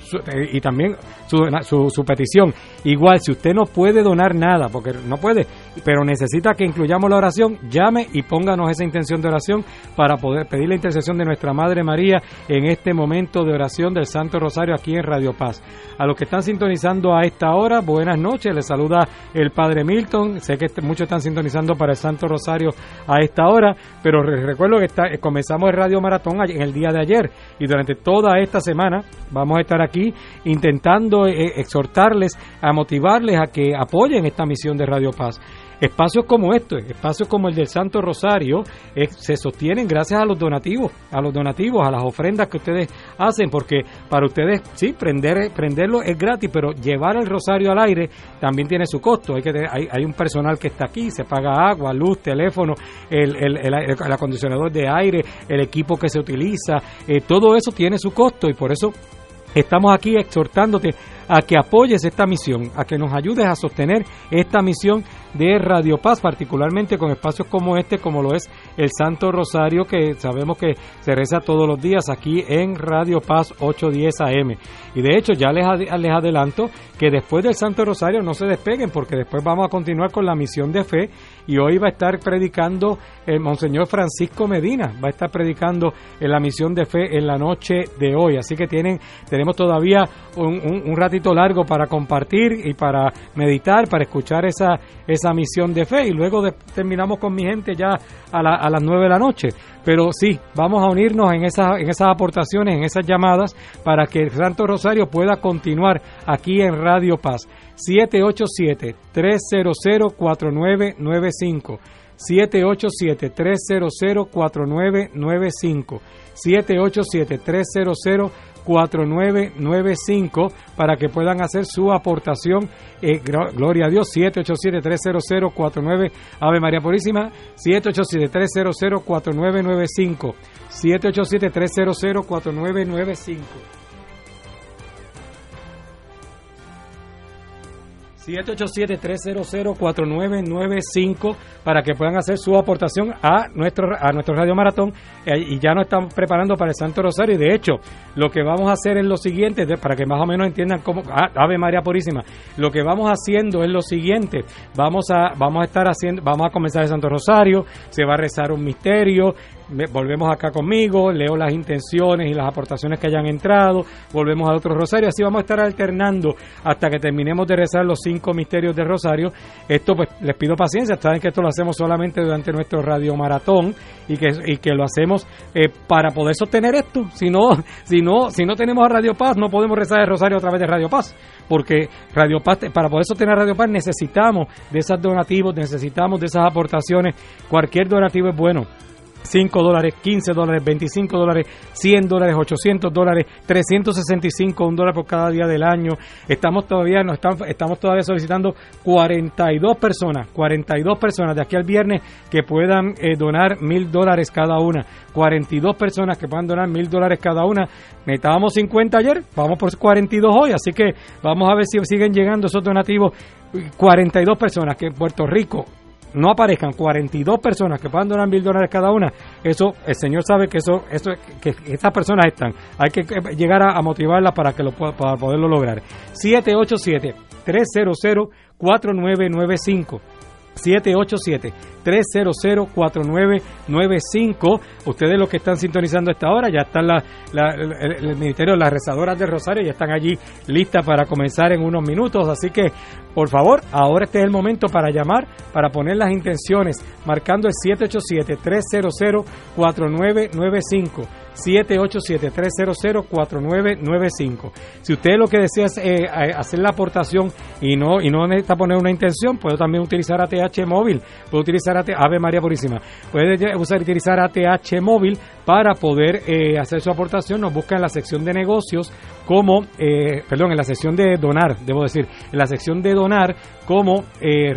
y también su, su, petición. Igual, si usted no puede donar nada, porque no puede, pero necesita que incluyamos la oración, llame y pónganos esa intención de oración para poder pedir la intercesión de nuestra Madre María en este momento de oración del Santo Rosario aquí en Radio Paz. A los que están sintonizando a esta hora, buenas noches, les saluda el Padre Milton, sé que muchos están sintonizando para el Santo Rosario a esta hora, pero recuerdo que está, comenzamos el Radio Maratón en el día de ayer y durante toda esta semana vamos a estar aquí intentando eh, exhortarles, a motivarles a que apoyen esta misión de Radio Paz. Espacios como estos, espacios como el del Santo Rosario, eh, se sostienen gracias a los donativos, a los donativos, a las ofrendas que ustedes hacen, porque para ustedes, sí, prender, prenderlo es gratis, pero llevar el rosario al aire también tiene su costo. Hay, que hay, hay un personal que está aquí, se paga agua, luz, teléfono, el, el, el, acondicionador de aire, el equipo que se utiliza, eh, todo eso tiene su costo y por eso Estamos aquí exhortándote a que apoyes esta misión, a que nos ayudes a sostener esta misión de Radio Paz, particularmente con espacios como este, como lo es el Santo Rosario, que sabemos que se reza todos los días aquí en Radio Paz 810 AM. Y de hecho, ya les, les adelanto que después del Santo Rosario no se despeguen, porque después vamos a continuar con la misión de fe y hoy va a estar predicando el Monseñor Francisco Medina, va a estar predicando en la misión de fe en la noche de hoy. Así que tienen, tenemos todavía un, ratito largo para compartir y para meditar, para escuchar esa, esa misión de fe y luego terminamos con mi gente ya a, a las nueve de la noche. Pero sí, vamos a unirnos en esas, en esas aportaciones, en esas llamadas, para que el Santo Rosario pueda continuar aquí en Radio Paz. 787-300-4995. 787-300-4995. 787-300-4995 para que puedan hacer su aportación. Eh, gloria a Dios, 787-300-49. Ave María Purísima, 787-300-4995. 787-300-4995. 787-300-4995 para que puedan hacer su aportación a nuestro, a nuestro Radio Maratón. Eh, y ya nos están preparando para el Santo Rosario. Y de hecho lo que vamos a hacer es lo siguiente, para que más o menos entiendan cómo, ah, Ave María Purísima, lo que vamos haciendo es lo siguiente, vamos a, vamos a estar haciendo, vamos a comenzar el Santo Rosario, se va a rezar un misterio, volvemos acá conmigo, leo las intenciones y las aportaciones que hayan entrado, volvemos al otro rosario, así vamos a estar alternando hasta que terminemos de rezar los cinco misterios del rosario. Esto pues les pido paciencia, saben que esto lo hacemos solamente durante nuestro radio maratón y que, y que lo hacemos eh, para poder sostener esto. Si no, si no, si no tenemos a Radio Paz, no podemos rezar el rosario a través de Radio Paz, porque Radio Paz, para poder sostener Radio Paz necesitamos de esos donativos, necesitamos de esas aportaciones. Cualquier donativo es bueno. 5 dólares, 15 dólares, 25 dólares, 100 dólares, 800 dólares, 365, un dólar por cada día del año. Estamos todavía, no estamos, estamos todavía solicitando 42 personas, 42 personas de aquí al viernes que puedan eh, donar mil dólares cada una. 42 personas que puedan donar mil dólares cada una. Metábamos 50 ayer, vamos por 42 hoy, así que vamos a ver si siguen llegando esos donativos. 42 personas que en Puerto Rico no aparezcan 42 personas que puedan donar mil dólares cada una, eso el Señor sabe que eso, eso que estas personas están. Hay que llegar a, motivarlas para que lo para poderlo lograr. 787 300 4995 787-300-4995. Ustedes los que están sintonizando a esta hora, ya están la, la- el, Ministerio, las rezadoras de Rosario, ya están allí listas para comenzar en unos minutos. Así que, por favor, ahora este es el momento para llamar, para poner las intenciones, marcando el 787-300-4995. 787-300-4995. Si usted lo que desea es eh, hacer la aportación y no y no necesita poner una intención, puede también utilizar ATH móvil, puede utilizar AT Ave María Purísima, puede usar utilizar ATH móvil para poder eh, hacer su aportación. Nos busca en la sección de negocios como, eh, perdón, en la sección de donar, debo decir, en la sección de donar como eh,